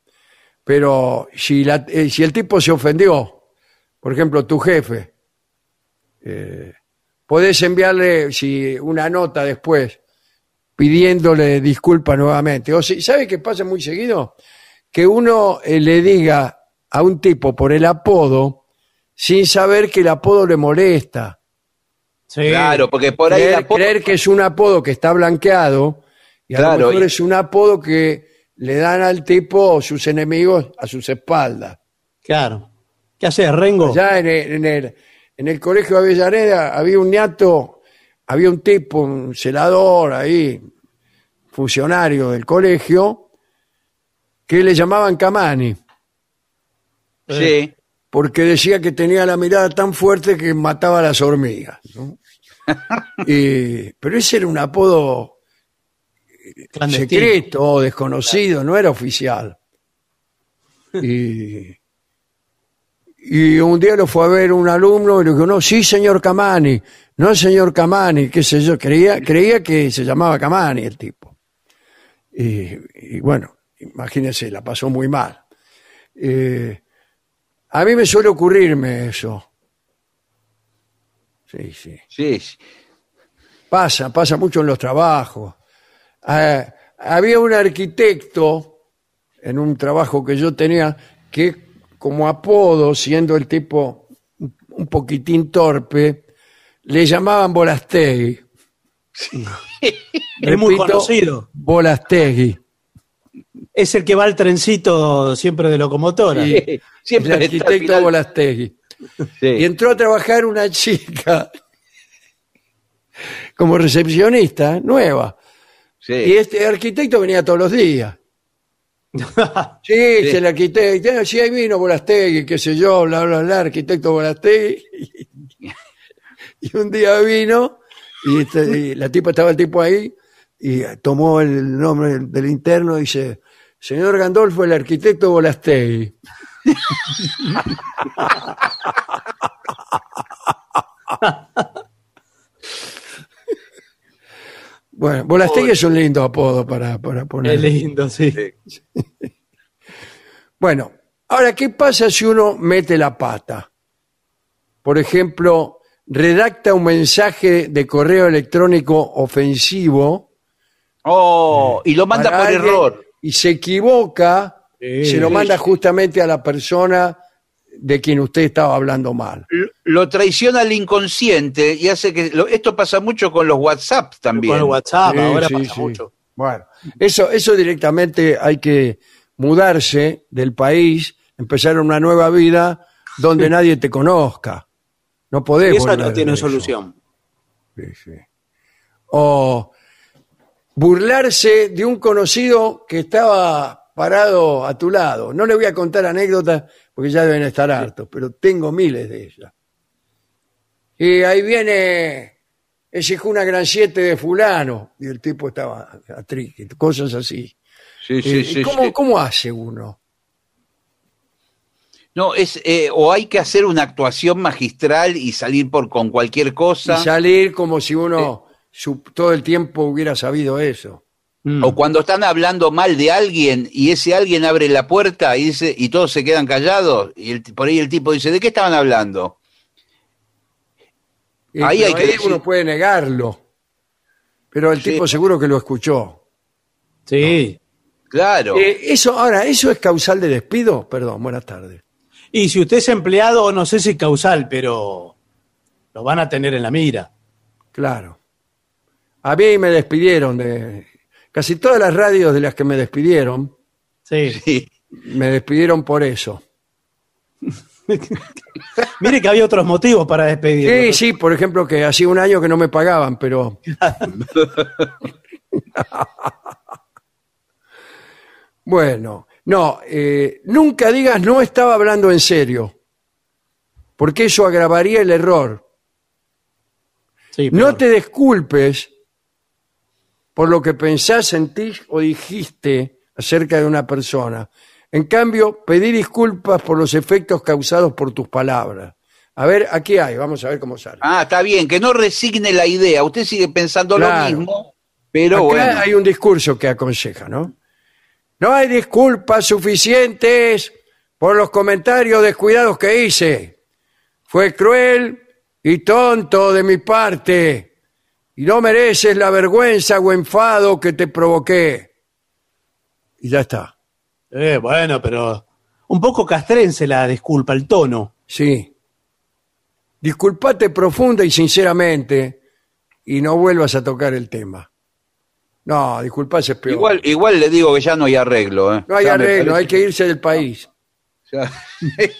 Pero si, la- eh, si el tipo se ofendió, por ejemplo, tu jefe, eh, podés enviarle si, una nota después pidiéndole disculpa nuevamente. O si, ¿sabe qué pasa muy seguido? Que uno eh, le diga a un tipo por el apodo sin saber que el apodo le molesta. Sí. Claro, porque por ahí creer que es un apodo que está blanqueado y a Claro, lo mejor y- es un apodo que le dan al tipo sus enemigos a sus espaldas. Claro. ¿Qué hace, Rengo? Ya en el, en el, en el colegio de Avellaneda había un niato, había un tipo, un celador ahí, funcionario del colegio, que le llamaban Camani, Sí. porque decía que tenía la mirada tan fuerte que mataba a las hormigas. ¿no? Y- pero ese era un apodo. Secreto o desconocido, no era oficial. Y, y un día lo fue a ver un alumno y le dijo, no, sí, señor Camani, no, señor Camani, qué sé yo, creía, creía que se llamaba Camani el tipo. Y, y bueno, imagínense, la pasó muy mal. Eh, a mí me suele ocurrirme eso. Sí, sí. Sí, sí. Pasa, pasa mucho en los trabajos. Ah, había un arquitecto en un trabajo que yo tenía que como apodo, siendo el tipo un- poquitín torpe, le llamaban Bolastegui. Es muy conocido. Bolastegui. Es el que va al trencito siempre de locomotora. Sí. Sí. Siempre el arquitecto. Bolastegui. Sí. Y entró a trabajar una chica como recepcionista, nueva. Sí. Y este arquitecto venía todos los días. Sí, el arquitecto. Ah, Sí, ahí vino Bolastegui, qué sé yo, bla, bla, bla, arquitecto Bolastegui. Y un día vino y, este- y la tipa estaba el tipo ahí y tomó el nombre del, del interno y dice, señor Gandolfo, el arquitecto Bolastegui. Bueno, Bolastegui es un lindo apodo para, para poner. Es lindo, sí. Bueno, ahora, ¿qué pasa si uno mete la pata? Por ejemplo, redacta un mensaje de correo electrónico ofensivo. Oh, y lo manda por error. Y se equivoca, Sí. se lo manda justamente a la persona de quien usted estaba hablando mal. Lo- Lo traiciona al inconsciente y hace que. lo- esto pasa mucho con los WhatsApp también. Con el WhatsApp Sí, ahora sí, pasa sí. mucho. Bueno, eso, eso directamente hay que mudarse del país, empezar una nueva vida donde nadie te conozca. No podés. Y eso no tiene eso. solución. Sí, sí. O burlarse de un conocido que estaba parado a tu lado. No le voy a contar anécdotas porque ya deben estar hartos, pero tengo miles de ellas. Y ahí viene ese una gran siete de fulano y el tipo estaba a triqui, cosas así. Sí, Eh, sí, ¿y sí, ¿cómo. ¿Cómo hace uno? No, es, eh, o hay que hacer una actuación magistral y salir por con cualquier Y cosa. salir como si uno su- todo el tiempo hubiera sabido eso. Mm. O cuando están hablando mal de alguien y ese alguien abre la puerta y dice y todos se quedan callados y el- por ahí el tipo dice ¿de qué estaban hablando? Y Ahí hay que decir- uno puede negarlo. Pero el Sí. tipo seguro que lo escuchó. Sí. Claro. Eh, eso, ahora, ¿eso es causal de despido? Perdón, buenas tardes. Y si usted es empleado, no sé si causal, pero lo van a tener en la mira. Claro. A mí me despidieron de. Casi todas las radios de las que me despidieron, Sí. Sí. me despidieron por eso. Mire que había otros motivos para despedir. Sí, sí, por ejemplo, que hacía un año que no me pagaban, pero. bueno, no, eh, nunca digas no estaba hablando en serio, porque eso agravaría el error. Sí, No te disculpes por lo que pensás, sentís o dijiste acerca de una persona. En cambio, pedí disculpas por los efectos causados por tus palabras. A ver, aquí hay, vamos a ver cómo sale. Ah, está bien, que no resigne la idea. Usted sigue pensando Claro. lo mismo, pero Acá bueno. hay un discurso que aconseja, ¿no? No hay disculpas suficientes por los comentarios descuidados que hice. Fue cruel y tonto de mi parte y no mereces la vergüenza o enfado que te provoqué. Y ya está. Eh, bueno, pero un poco castrense la disculpa, el tono. Sí. Disculpate profunda y sinceramente y no vuelvas a tocar el tema. No, disculparse es peor. Igual, igual le digo que ya no hay arreglo. ¿eh? no hay Ya arreglo, hay que irse del país. ya-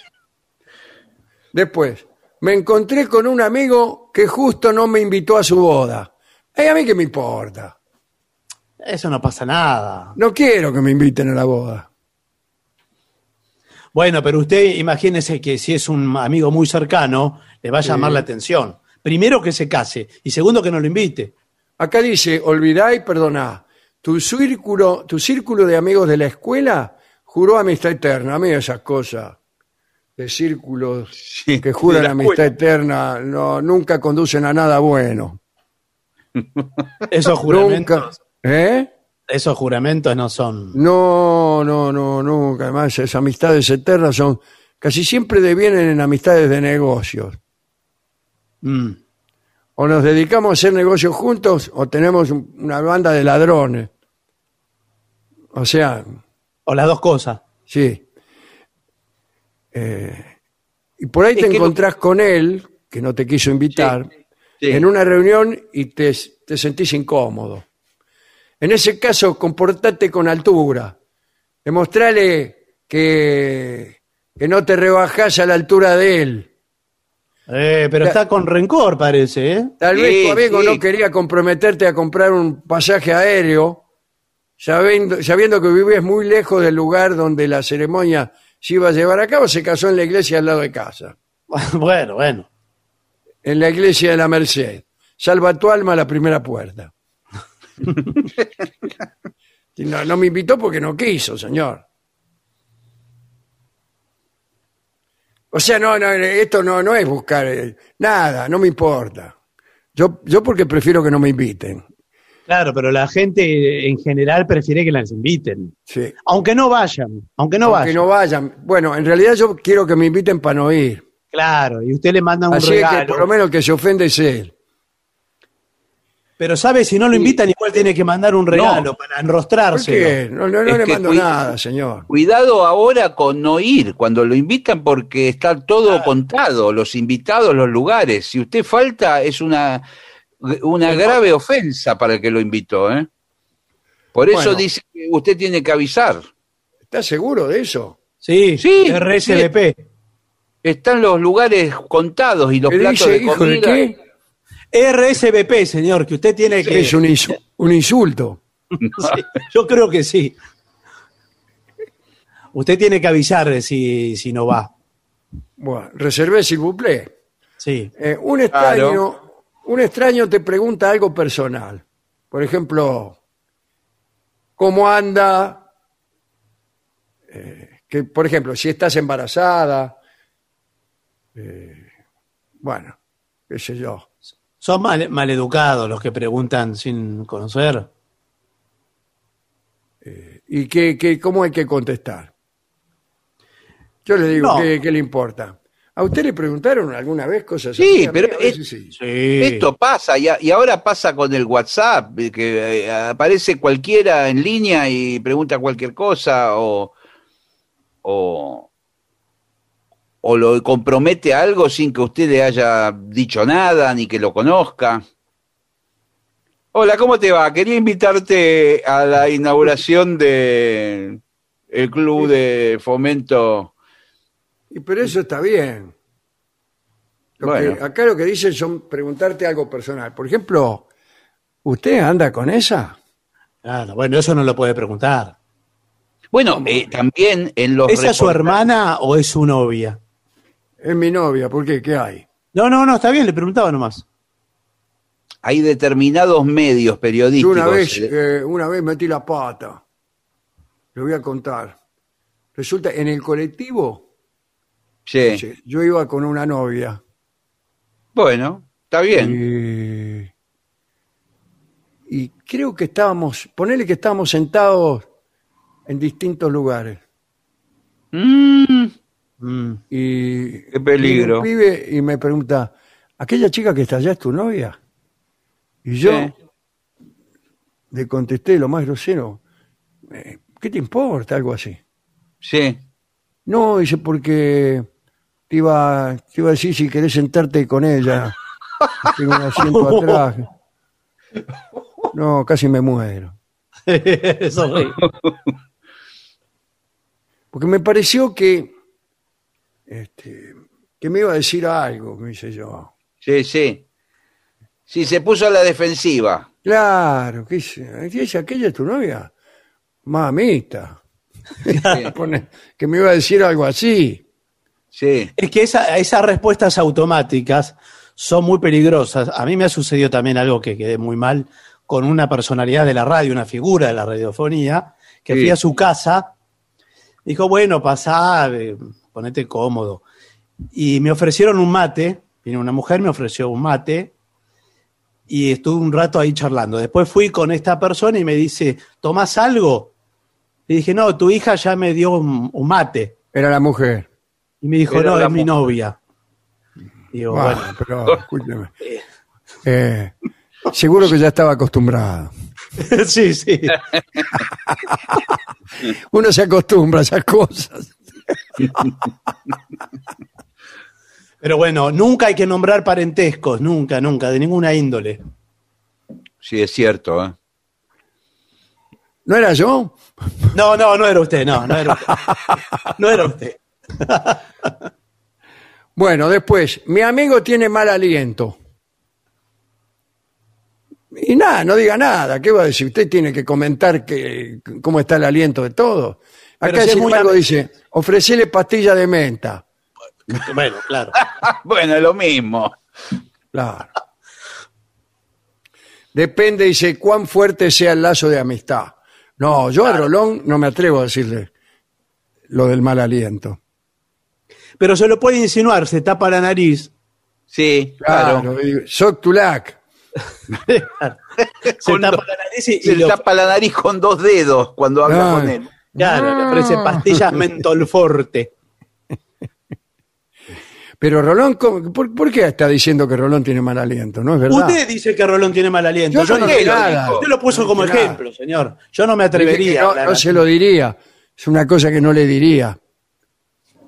Después, me encontré con un amigo que justo no me invitó a su boda. Ay, a mí qué me importa. Eso no pasa nada. No quiero que me inviten a la boda. Bueno, pero usted imagínese que si es un amigo muy cercano, le va a llamar la atención. Primero que se case y segundo que no lo invite. Acá dice, olvidá y perdoná. Tu círculo, tu círculo de amigos de la escuela juró amistad eterna. A mí esas cosas de círculos Sí, que juran amistad eterna no, nunca conducen a nada bueno. Esos juramentos, Nunca. ¿Eh? esos juramentos no son. No, no, no, nunca. Además, esas amistades eternas son casi siempre devienen en amistades de negocios. Mm. O nos dedicamos a hacer negocios juntos o tenemos un- una banda de ladrones. O sea, O las dos cosas. sí. Eh, y por ahí Es te encontrás con él, que no te quiso invitar, sí. en una reunión y te, te sentís incómodo. En ese caso, comportate con altura. Demostrale que, que no te rebajás a la altura de él. Eh, pero está con rencor, parece, ¿eh? Tal Sí, vez tu amigo sí. no quería comprometerte a comprar un pasaje aéreo, sabiendo, sabiendo que vivías muy lejos del lugar donde la ceremonia se iba a llevar a cabo, se casó en la iglesia al lado de casa, bueno, bueno. en la iglesia de la Merced. Salva tu alma a la primera puerta. No, no me invitó porque no quiso, señor. O sea, no, no, esto no, no es buscar eh, nada, no me importa. Yo, yo porque prefiero que no me inviten. Claro, pero la gente en general prefiere que las inviten. Sí. Aunque no vayan, aunque no Aunque vayan. no vayan. Bueno, en realidad yo quiero que me inviten para no ir. Claro, y usted le manda un Así regalo. que por lo menos el que se ofende es él. Pero sabe, si no lo invitan, igual tiene que mandar un regalo para ¿Por enrostrarse. qué? No, no, no Es le que mando cuida- nada, señor. Cuidado ahora con no ir cuando lo invitan porque está todo contado, los invitados, los lugares. Si usted falta es una, una grave ofensa para el que lo invitó. ¿eh? Por eso Bueno. dice que usted tiene que avisar. ¿Está seguro de eso? Sí, Sí, RSVP. Están los lugares contados y los ¿Qué platos dice, de hijo de comida. qué? RSVP, señor, que usted tiene que... Es un, insu- un insulto. Sí, yo creo que sí. Usted tiene que avisar si, si no va. Bueno, reservé s'il vous plaît. Sí. Eh, un extraño, un extraño te pregunta algo personal. Por ejemplo, ¿cómo anda? Eh, que, por ejemplo, si estás embarazada. eh, bueno, qué sé yo. Son mal, maleducados los que preguntan sin conocer. ¿Y qué, qué- cómo hay que contestar? Yo le digo, No. ¿qué, qué le importa? ¿A usted le preguntaron alguna vez cosas Sí, así? Pero es- sí. Sí. Esto pasa y, a- y ahora pasa con el WhatsApp, eh, que eh, aparece cualquiera en línea y pregunta cualquier cosa o, o, o lo compromete a algo sin que usted le haya dicho nada ni que lo conozca. Hola, ¿cómo te va? Quería invitarte a la inauguración de el club de fomento. Y pero eso está bien. Lo Bueno. que- acá lo que dicen son preguntarte algo personal. Por ejemplo, ¿usted anda con esa? Claro, bueno, eso no lo puede preguntar. Bueno, eh, también en los ¿Esa es su reportajes- hermana o es su novia? Es mi novia, ¿por qué? ¿Qué hay? No, no, no, está bien, le preguntaba nomás. hay determinados medios Yo periodísticos. una vez, eh, eh, una vez metí la pata. Le voy a contar. Resulta, en el colectivo, sí. yo iba con una novia. Bueno, está bien. Y, y creo que estábamos, ponele que estábamos sentados en distintos lugares. Mm, Mm. Y Qué peligro. pibe y me pregunta, ¿aquella chica que está allá es tu novia? Y yo Sí. le contesté lo más grosero, "Eh, ¿qué te importa? Algo así. sí. No, dice, porque te iba, te iba a decir si querés sentarte con ella. Tengo un asiento atrás. No, casi me muero. Porque me pareció que, este, que me iba a decir algo, me dice yo. Sí, sí. Sí, se puso a la defensiva. Claro, ¿qué dice? ¿Dice aquella es tu novia? Mamita. Que me iba a decir algo así. Sí. Es que esa- esas respuestas automáticas son muy peligrosas. A mí me ha sucedido también algo que quedé muy mal con una personalidad de la radio, una figura de la radiofonía, que Sí. fui a su casa, dijo, bueno, pasá, eh, ponete cómodo. Y me ofrecieron un mate, vino una mujer, me ofreció un mate, y estuve un rato ahí charlando. Después fui con esta persona y me dice, ¿tomás algo? Le dije, no, tu hija ya me dio un, un mate. Era la mujer. Y me dijo, no, es mi novia. Digo, Bueno, bueno, pero escúcheme. Eh, seguro que ya estaba acostumbrado. sí, sí. Uno se acostumbra a esas cosas. Pero bueno, nunca hay que nombrar parentescos, nunca, nunca, de ninguna índole. Sí, es cierto. ¿eh? ¿No era yo? No, no, no era usted, no, no era usted. No era usted. Bueno, después, mi amigo tiene mal aliento. Y nada, no diga nada. ¿Qué va a decir? Usted tiene que comentar que, cómo está el aliento de todo. Acá, si es sin embargo, dice, ofrecele pastilla de menta. Bueno, claro. bueno, lo mismo. Claro. Depende, dice, cuán fuerte sea el lazo de amistad. No, yo a Rolón no me atrevo a decirle lo del mal aliento. Pero se lo puede insinuar, se tapa la nariz. Sí, Claro, claro. Soc Tulac. Se tapa dos- la nariz y, Se y tapa la nariz con dos dedos cuando habla Ah. con él. claro, le ofrece pastillas mentol forte. Pero Rolón, ¿cómo- ¿por, por qué está diciendo que Rolón tiene mal aliento? No es verdad. Usted dice que Rolón tiene mal aliento. Yo no dije dije nada. Usted lo puso como No ejemplo, señor. Yo no me atrevería. no, no se lo diría. Es una cosa que no le diría.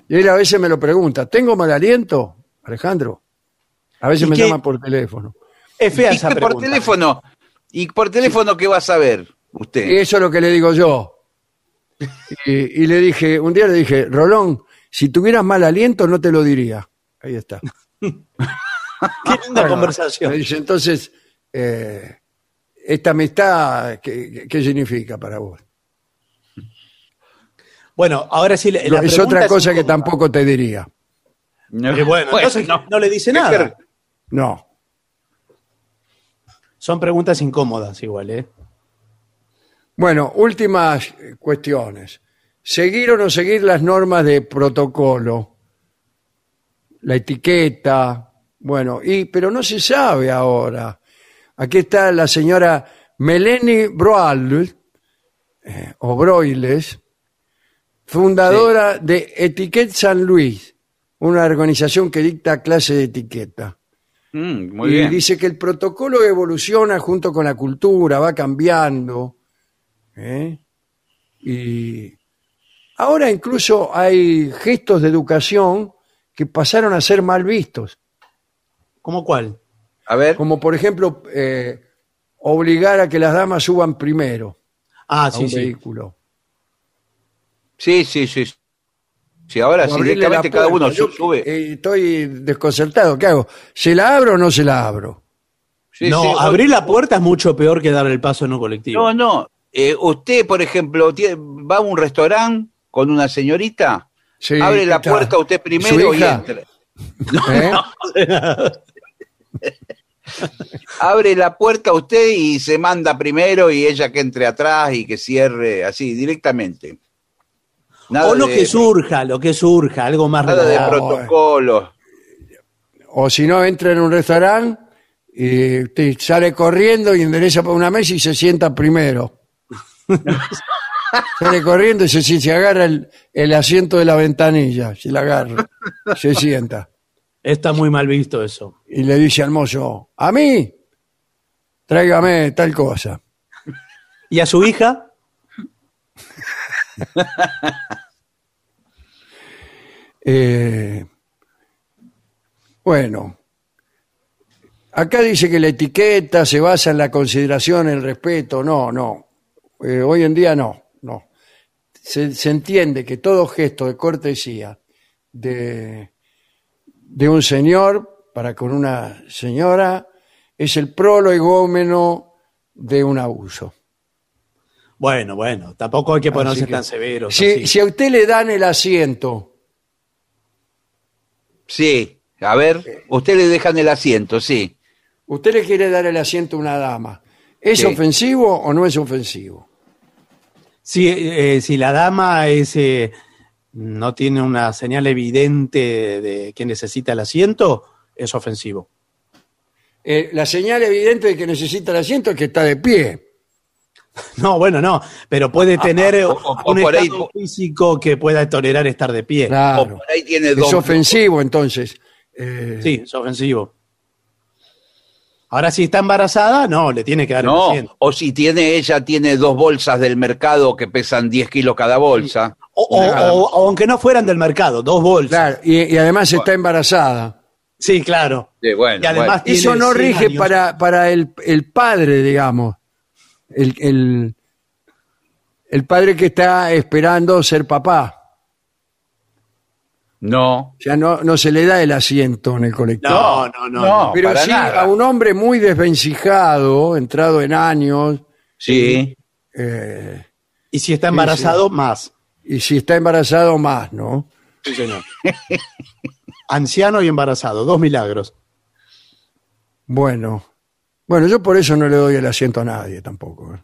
Y él a veces me lo pregunta. ¿Tengo mal aliento, Alejandro? A veces ¿Y me qué- llama por teléfono. Es fea ¿Y esa qué por pregunta. teléfono? ¿Y por teléfono qué va a saber usted? Y eso es lo que le digo yo. Y, y le dije, un día le dije, Rolón, si tuvieras mal aliento no te lo diría. Ahí está. Qué linda Bueno, conversación. me dice, entonces, eh, esta amistad, ¿qué, qué significa para vos? Bueno, ahora sí. la- la es otra cosa que tampoco te diría. Eh, bueno, entonces no, le dice nada. No. Son preguntas incómodas igual, ¿eh? Bueno, últimas cuestiones. ¿Seguir o no seguir las normas de protocolo? La etiqueta. Bueno, y pero no se sabe ahora. Aquí está la señora Melanie Broal, eh, o Broiles, fundadora de Etiquette San Luis, una organización que dicta clases de etiqueta. Mm, muy y bien. dice que el protocolo evoluciona junto con la cultura, va cambiando. ¿eh? Y ahora incluso hay gestos de educación que pasaron a ser mal vistos, ¿Cómo cuál? A ver. como por ejemplo eh, obligar a que las damas suban primero Ah, a sí, un sí. vehículo. Sí, sí, sí. Sí, ahora sí, directamente cada uno Yo, sube. eh, estoy desconcertado. ¿Qué hago? ¿Se la abro o no se la abro? Sí, no, sí, o- abrir la puerta es mucho peor que dar el paso en un colectivo. No, no. Eh, usted, por ejemplo, tie- va a un restaurante con una señorita, Sí, abre la está. puerta usted ¿Su primero y entra. ¿Eh? Abre la puerta usted y se manda primero y ella que entre atrás y que cierre así directamente. Nada o lo de, que surja, lo que surja, algo más nada de relajado. protocolos. O si no, entra en un restaurante y sale corriendo y endereza por una mesa y se sienta primero. sale corriendo y se, se agarra el, el asiento de la ventanilla, se la agarra, se sienta. Está muy mal visto eso. Y le dice al mozo, a mí, tráigame tal cosa. ¿Y a su hija? Eh, bueno, acá dice que la etiqueta se basa en la consideración, el respeto. No, no. Eh, hoy en día no, no. Se, entiende que todo gesto de cortesía de, de un señor para con una señora es el prolegómeno de un abuso. Bueno, bueno, tampoco hay que ponerse que- tan severos. Si, si a usted le dan el asiento, Sí, a ver, usted le dejan el asiento, sí. usted le quiere dar el asiento a una dama, ¿es Sí. ofensivo o no es ofensivo? Si, eh, si la dama es, eh, no tiene una señal evidente de que necesita el asiento, es ofensivo. Eh, la señal evidente de que necesita el asiento es que está de pie. No, bueno, no, pero puede tener o- o- o un por ahí- estado físico que pueda tolerar estar de pie. O Claro. por ahí tiene Es dos. ofensivo, entonces. Eh, Sí, es ofensivo. Ahora, si está embarazada, no, le tiene que dar el No, asiento. o si tiene ella, tiene dos bolsas del mercado que pesan 10 kilos cada bolsa. O, o- Nada o- o aunque no fueran del mercado, dos bolsas. Claro, y, y además está embarazada. Sí, claro. Sí, bueno, Y además tiene Eso no 100 rige años. para, para el, el padre, digamos. El, el, el padre que está esperando ser papá. No, O sea, no, no se le da el asiento en el colectivo. No, no, no. No. Pero para sí nada. a un hombre muy desvencijado, entrado en años, sí. eh, Y si está embarazado, más. y si está embarazado más, ¿no? Sí, señor. Anciano y embarazado, dos milagros. Bueno, bueno, yo por eso no le doy el asiento a nadie tampoco. ¿eh?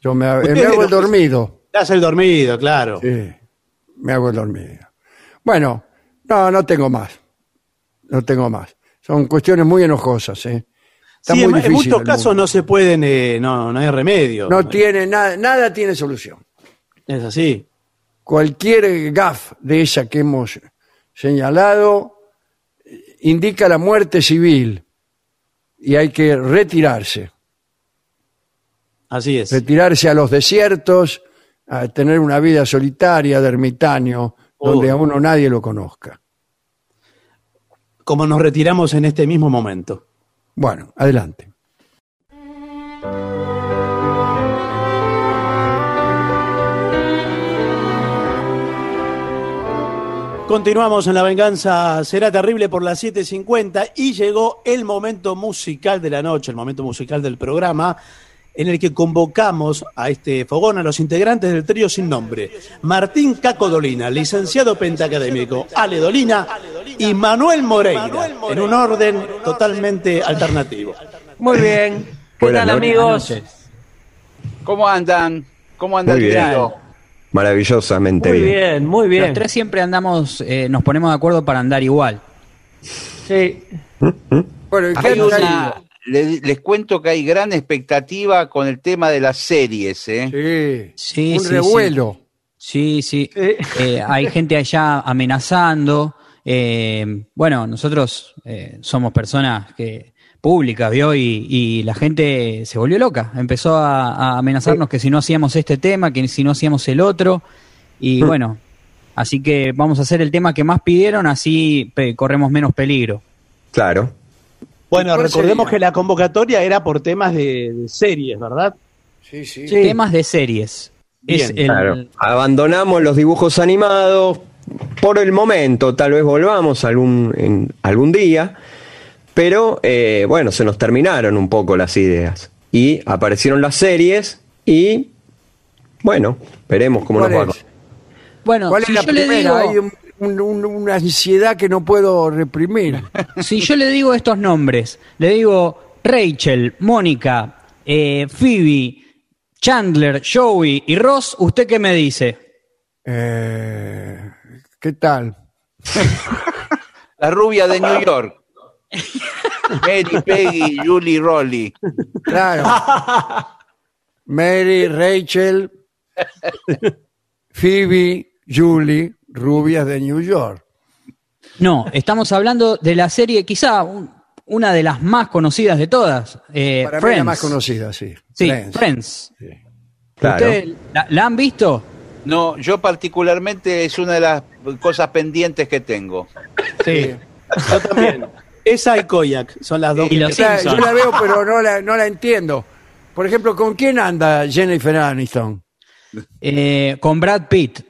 Yo me, hago el dormido. Te hace el dormido, claro. Sí, me hago el dormido. Bueno, no, no tengo más. No tengo más. Son cuestiones muy enojosas, ¿eh? Está Sí, muy en, en difícil muchos el casos mundo. no se pueden, eh, no, no hay remedio. No tiene nada, nada tiene solución. Es así. Cualquier gaf de esa que hemos señalado eh, indica la muerte civil y hay que retirarse. Así es. retirarse a los desiertos, a tener una vida solitaria de ermitaño, donde a uno nadie lo conozca. Como nos retiramos en este mismo momento. Bueno, adelante. Continuamos en La Venganza Será Terrible por las 7.50 y llegó el momento musical de la noche, el momento musical del programa, en el que convocamos a este fogón a los integrantes del trío sin nombre. Martín Caco Dolina, licenciado pentacadémico, Ale Dolina y Manuel Moreira, en un orden totalmente alternativo. Muy bien. ¿Qué Buenas tal, noches. amigos? ¿Cómo andan? ¿Cómo anda El bien. Maravillosamente Muy bien. bien, muy bien. Los tres siempre andamos, eh, nos ponemos de acuerdo para andar igual. Sí. Bueno, ¿y qué Hay una- traído? le- les cuento que hay gran expectativa con el tema de las series, ¿eh? Sí, Sí, un sí, revuelo. Sí, sí. Eh, hay gente allá amenazando. eh, bueno, nosotros eh, somos personas que públicas, ¿vio? Y, y la gente se volvió loca. Empezó a, a amenazarnos que si no hacíamos este tema, que si no hacíamos el otro. Y bueno, así que vamos a hacer el tema que más pidieron, así pe- corremos menos peligro. Claro. Bueno, ¿Cuál recordemos sería? que la convocatoria era por temas de, de series, ¿verdad? Sí, sí. Sí. Temas de series. Es Bien, el- Claro. Abandonamos los dibujos animados por el momento, tal vez volvamos algún, en algún día, pero eh, bueno, se nos terminaron un poco las ideas. Y aparecieron las series y bueno, veremos cómo nos ¿Cuál va. es? Bueno, ¿Cuál es si la yo le primera? digo- Hay un- un- un- una ansiedad que no puedo reprimir. Si yo le digo estos nombres, le digo Rachel, Mónica, eh, Phoebe, Chandler, Joey y Ross, ¿usted qué me dice? Eh, ¿Qué tal? La rubia de New York. Mary, Peggy, Julie, Rolly. Claro. Mary, Rachel, Phoebe, Julie, rubias de New York. No, estamos hablando de la serie, quizá un- una de las más conocidas de todas, eh, Para mí Friends. la más conocida, sí. Sí, Friends. Friends. Claro. ¿Ustedes la, la han visto? No, yo particularmente es una de las cosas pendientes que tengo. Sí. Yo también. Esa y Koyak son las dos. Y los yo la veo, pero no la, no la entiendo. Por ejemplo, ¿con quién anda Jennifer Aniston? Eh, con Brad Pitt.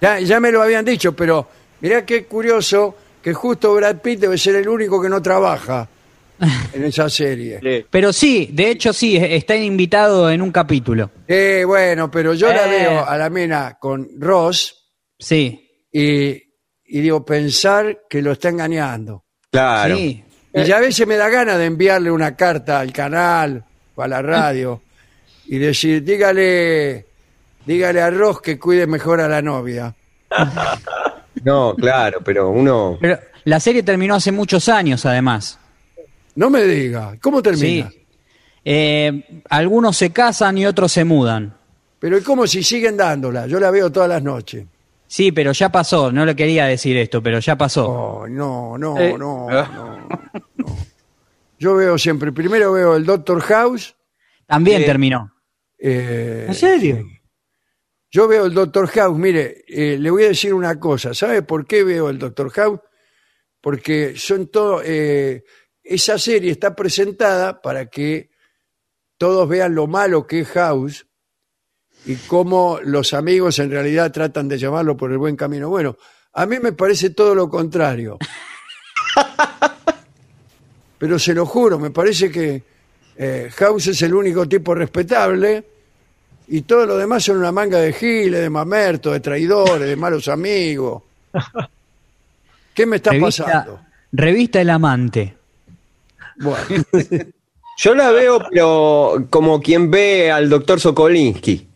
Ya, ya me lo habían dicho, pero mirá qué curioso que justo Brad Pitt debe ser el único que no trabaja en esa serie. Pero sí, de hecho sí, está invitado en un capítulo. Eh, bueno, pero yo la Eh. veo a la mena con Ross Sí, y, y digo, pensar que lo está engañando. Claro. sí. Y ya a veces me da ganas de enviarle una carta al canal o a la radio y decir, dígale, dígale a Ross que cuide mejor a la novia. No, claro, pero uno. Pero la serie terminó hace muchos años, además. No me diga, ¿cómo termina? Sí. Eh, algunos se casan y otros se mudan. Pero es como si siguen dándola, yo la veo todas las noches. Sí, pero ya pasó. No le quería decir esto, pero ya pasó. Oh, no, no, Eh. no, no, no. Yo veo siempre, primero veo el Doctor House. También Eh, terminó. eh, ¿En serio? sí. Yo veo el Doctor House, mire, eh, le voy a decir una cosa, ¿sabe por qué veo el Doctor House? Porque son todo, eh, esa serie está presentada para que todos vean lo malo que es House y cómo los amigos en realidad tratan de llamarlo por el buen camino. Bueno, a mí me parece todo lo contrario. Pero se lo juro, me parece que eh, House es el único tipo respetable y todo lo demás son una manga de giles, de mamertos, de traidores, de malos amigos. ¿Qué me está Revista, pasando? revista El Amante. Bueno, Yo la veo, pero como quien ve al doctor Sokolinsky.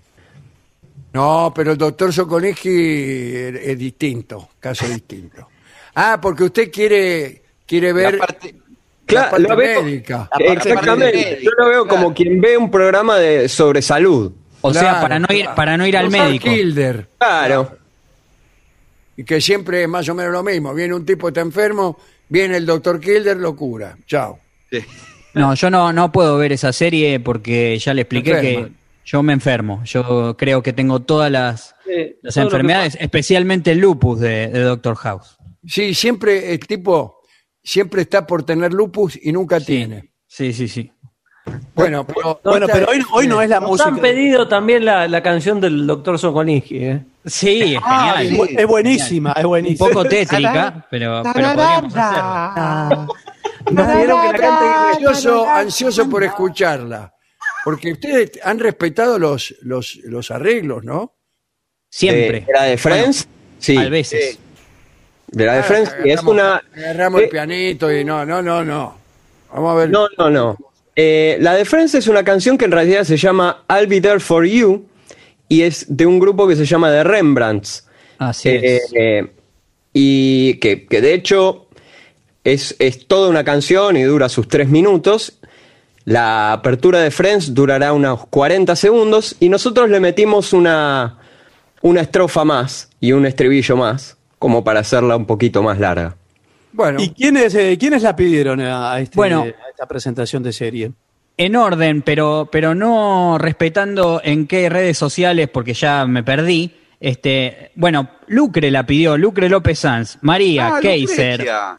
No, pero el doctor Sokolinsky es, es distinto, caso distinto. Ah, porque usted quiere, quiere ver La parte- la Claro, parte lo veo- médica. Exactamente. médica, Yo lo veo como quien ve un programa de sobre salud. O sea, para no ir, claro. para no ir al Doctor médico. Kilder. Claro. Y que siempre es más o menos lo mismo. Viene un tipo, está enfermo, viene el doctor Kilder, lo cura. Chao. No, yo no, no puedo ver esa serie porque ya le expliqué Enferma. que yo me enfermo. Yo creo que tengo todas las, Sí, enfermedades, especialmente el lupus de, de Doctor House. Sí, siempre el tipo siempre está por tener lupus y nunca tiene. Sí, sí, sí. Bueno, pero, Bueno, pero hoy, hoy no es la Nos música. han pedido también la, la canción del doctor Sokolinsky, ¿eh? Sí, es Ah, genial. es bu- es buenísima, Un buenísima. poco tétrica, pero, pero podríamos hacerla. Nos pidieron que la cante ansioso, ansioso por escucharla. Porque ustedes han respetado los, los, los arreglos, ¿no? Siempre. Eh, ¿Era de Friends? sí. A veces. De la de Friends, que es una. Agarramos el eh, pianito y no, no, no, no. Vamos a ver. No, no, no. Eh, la de Friends es una canción que en realidad se llama I'll Be There For You y es de un grupo que se llama The Rembrandts. Así Eh, es. eh, y que, que de hecho es, es toda una canción y dura sus tres minutos. La apertura de Friends durará unos 40 segundos y nosotros le metimos una, una estrofa más y un estribillo más, como para hacerla un poquito más larga. Bueno, ¿Y quiénes, eh, quiénes la pidieron a, este- Bueno. a esta presentación de serie? En orden, pero, pero no respetando en qué redes sociales, porque ya me perdí. Este, bueno, Lucre la pidió, Lucre López Sanz, María, Ah, Keiser, Lucrecia.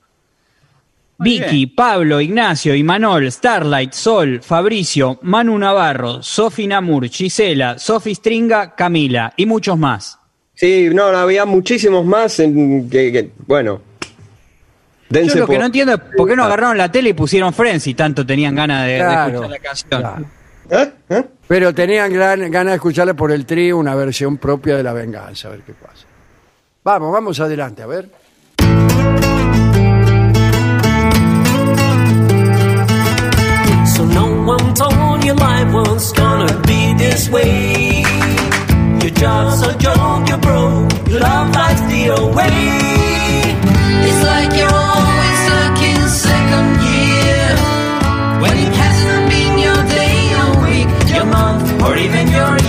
Vicky, bien. Pablo, Ignacio, Imanol, Starlight, Sol, Fabricio, Manu Navarro, Sofi Namur, Gisela, Sofi Stringa, Camila y muchos más. Sí, no, había muchísimos más en que, que, bueno. Yo Dense lo que por- no entiendo es por qué no agarraron la tele y pusieron Friends si tanto tenían ganas de, escuchar la canción. claro. ¿Eh? ¿Eh? Pero tenían gran, ganas de escucharle por el trío una versión propia de La Venganza, a ver qué pasa. Vamos, vamos adelante, a ver. So no one told you life was gonna be this way. Your job's a joke, you're broke, your love life's the away. It's like you're always stuck in second gear. When it hasn't been your day, your week, your month, or even your year.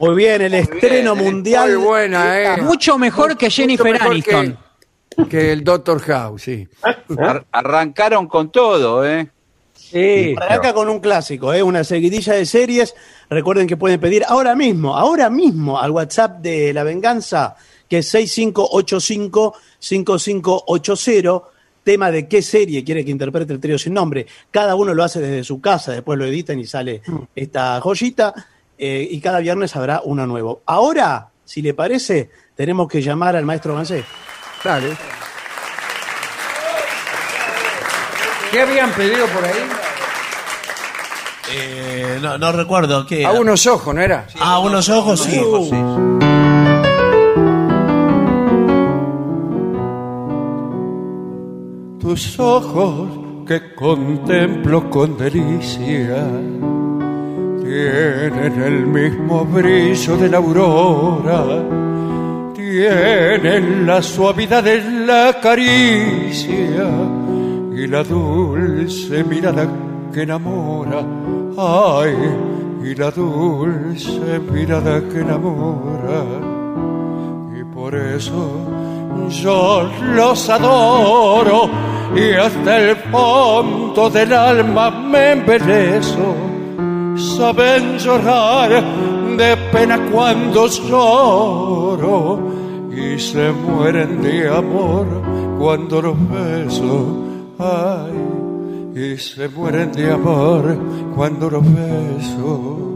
Muy bien, el estreno mundial. Muy buena, ¿eh? Mucho mejor que Jennifer mejor Aniston. Que, que el Doctor House, sí. Ar- arrancaron con todo, ¿eh? Sí. Arranca con un clásico, ¿eh? una seguidilla de series. Recuerden que pueden pedir ahora mismo, ahora mismo al WhatsApp de La Venganza, que es 6585-5580, tema de qué serie quiere que interprete el trío sin nombre. Cada uno lo hace desde su casa, después lo editan y sale esta joyita, eh, y cada viernes habrá uno nuevo. Ahora, si le parece, tenemos que llamar al maestro Gansé. Dale. ¿Qué habían pedido por ahí? Eh, no, no recuerdo qué. A unos ojos, ¿no era? A unos ojos, sí. tus ojos que contemplo con delicia tienen el mismo brillo de la aurora, tienen la suavidad de la caricia y la dulce mirada que enamora. Ay, y la dulce mirada que enamora. Y por eso yo los adoro y hasta el fondo del alma me embelezo. Saben llorar de pena cuando lloro y se mueren de amor cuando los beso. Ay, y se mueren de amor cuando los beso.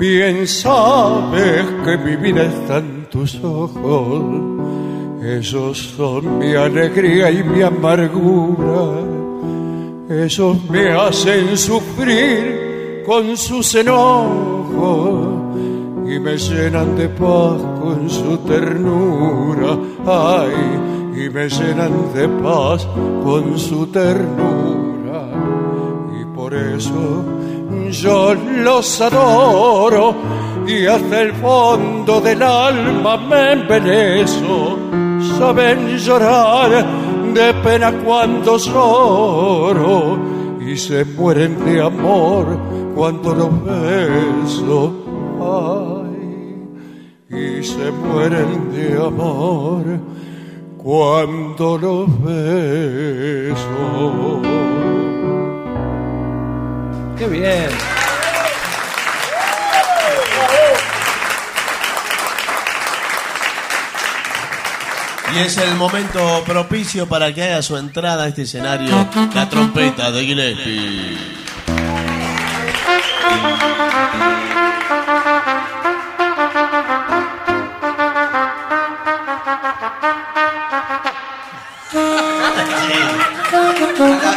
Bien sabes que mi vida está en tus ojos, ellos son mi alegría y mi amargura, ellos me hacen sufrir con sus enojos y me llenan de paz con su ternura, ay, y me llenan de paz con su ternura, y por eso yo los adoro y hasta el fondo del alma me embelezo. Saben llorar de pena cuando lloro y se mueren de amor cuando los beso. Y se mueren de amor cuando los beso. Qué bien. Y es el momento propicio para que haga su entrada a este escenario la trompeta de Gillespie.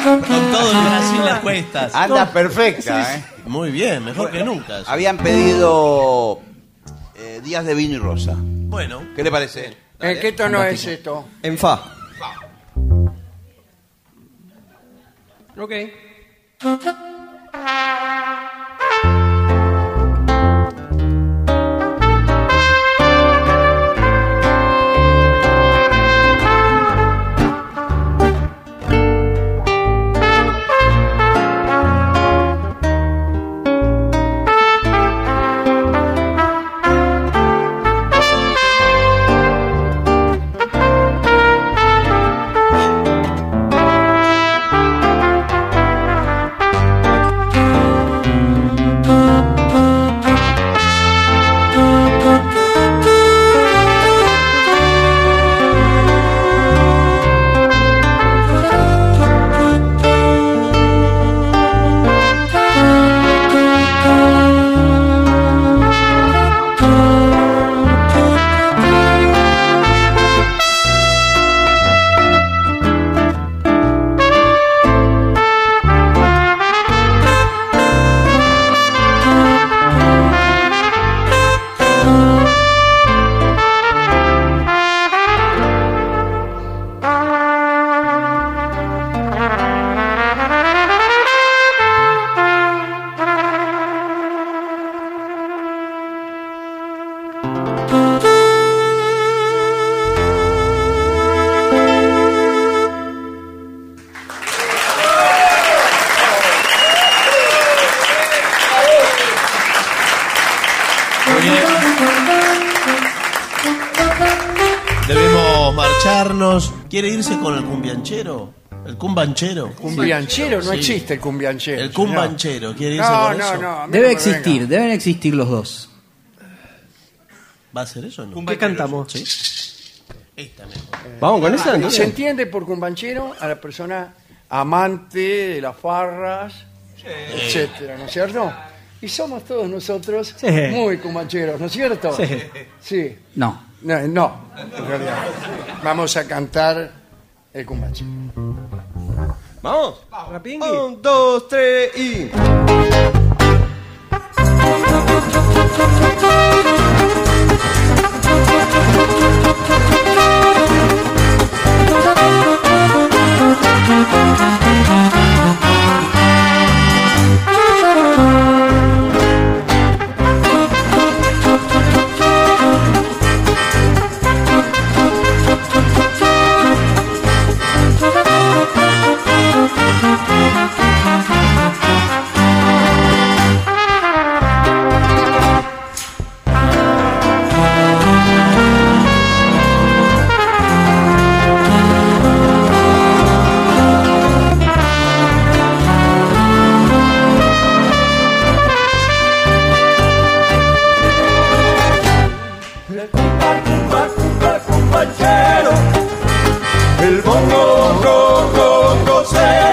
Con todo el Brasil a cuestas. Anda perfecta, ¿eh? Muy bien, mejor que nunca. Habían pedido eh, días de vino y rosa. Bueno. ¿Qué le parece? ¿En qué tono es esto? En fa. Ok. Marcharnos. ¿Quiere irse con el cumbianchero? ¿El cumbanchero? Cumbianchero, no Sí. existe el cumbianchero. El cumbanchero, ¿quiere irse No, con no, eso? no. Debe no existir, venga. deben existir los dos. ¿Va a ser eso o no? ¿Qué cantamos? Sí. Esta mejor. Vamos con esa Ah, entonces. Se entiende por cumbanchero a la persona amante de las farras, etcétera, ¿no es cierto? Y somos todos nosotros Sí. muy cumbancheros, ¿no es cierto? Sí. Sí. No. No, no, en realidad. Vamos a cantar el cumbanchero. Vamos. Rapingui. Un, dos, tres y. José.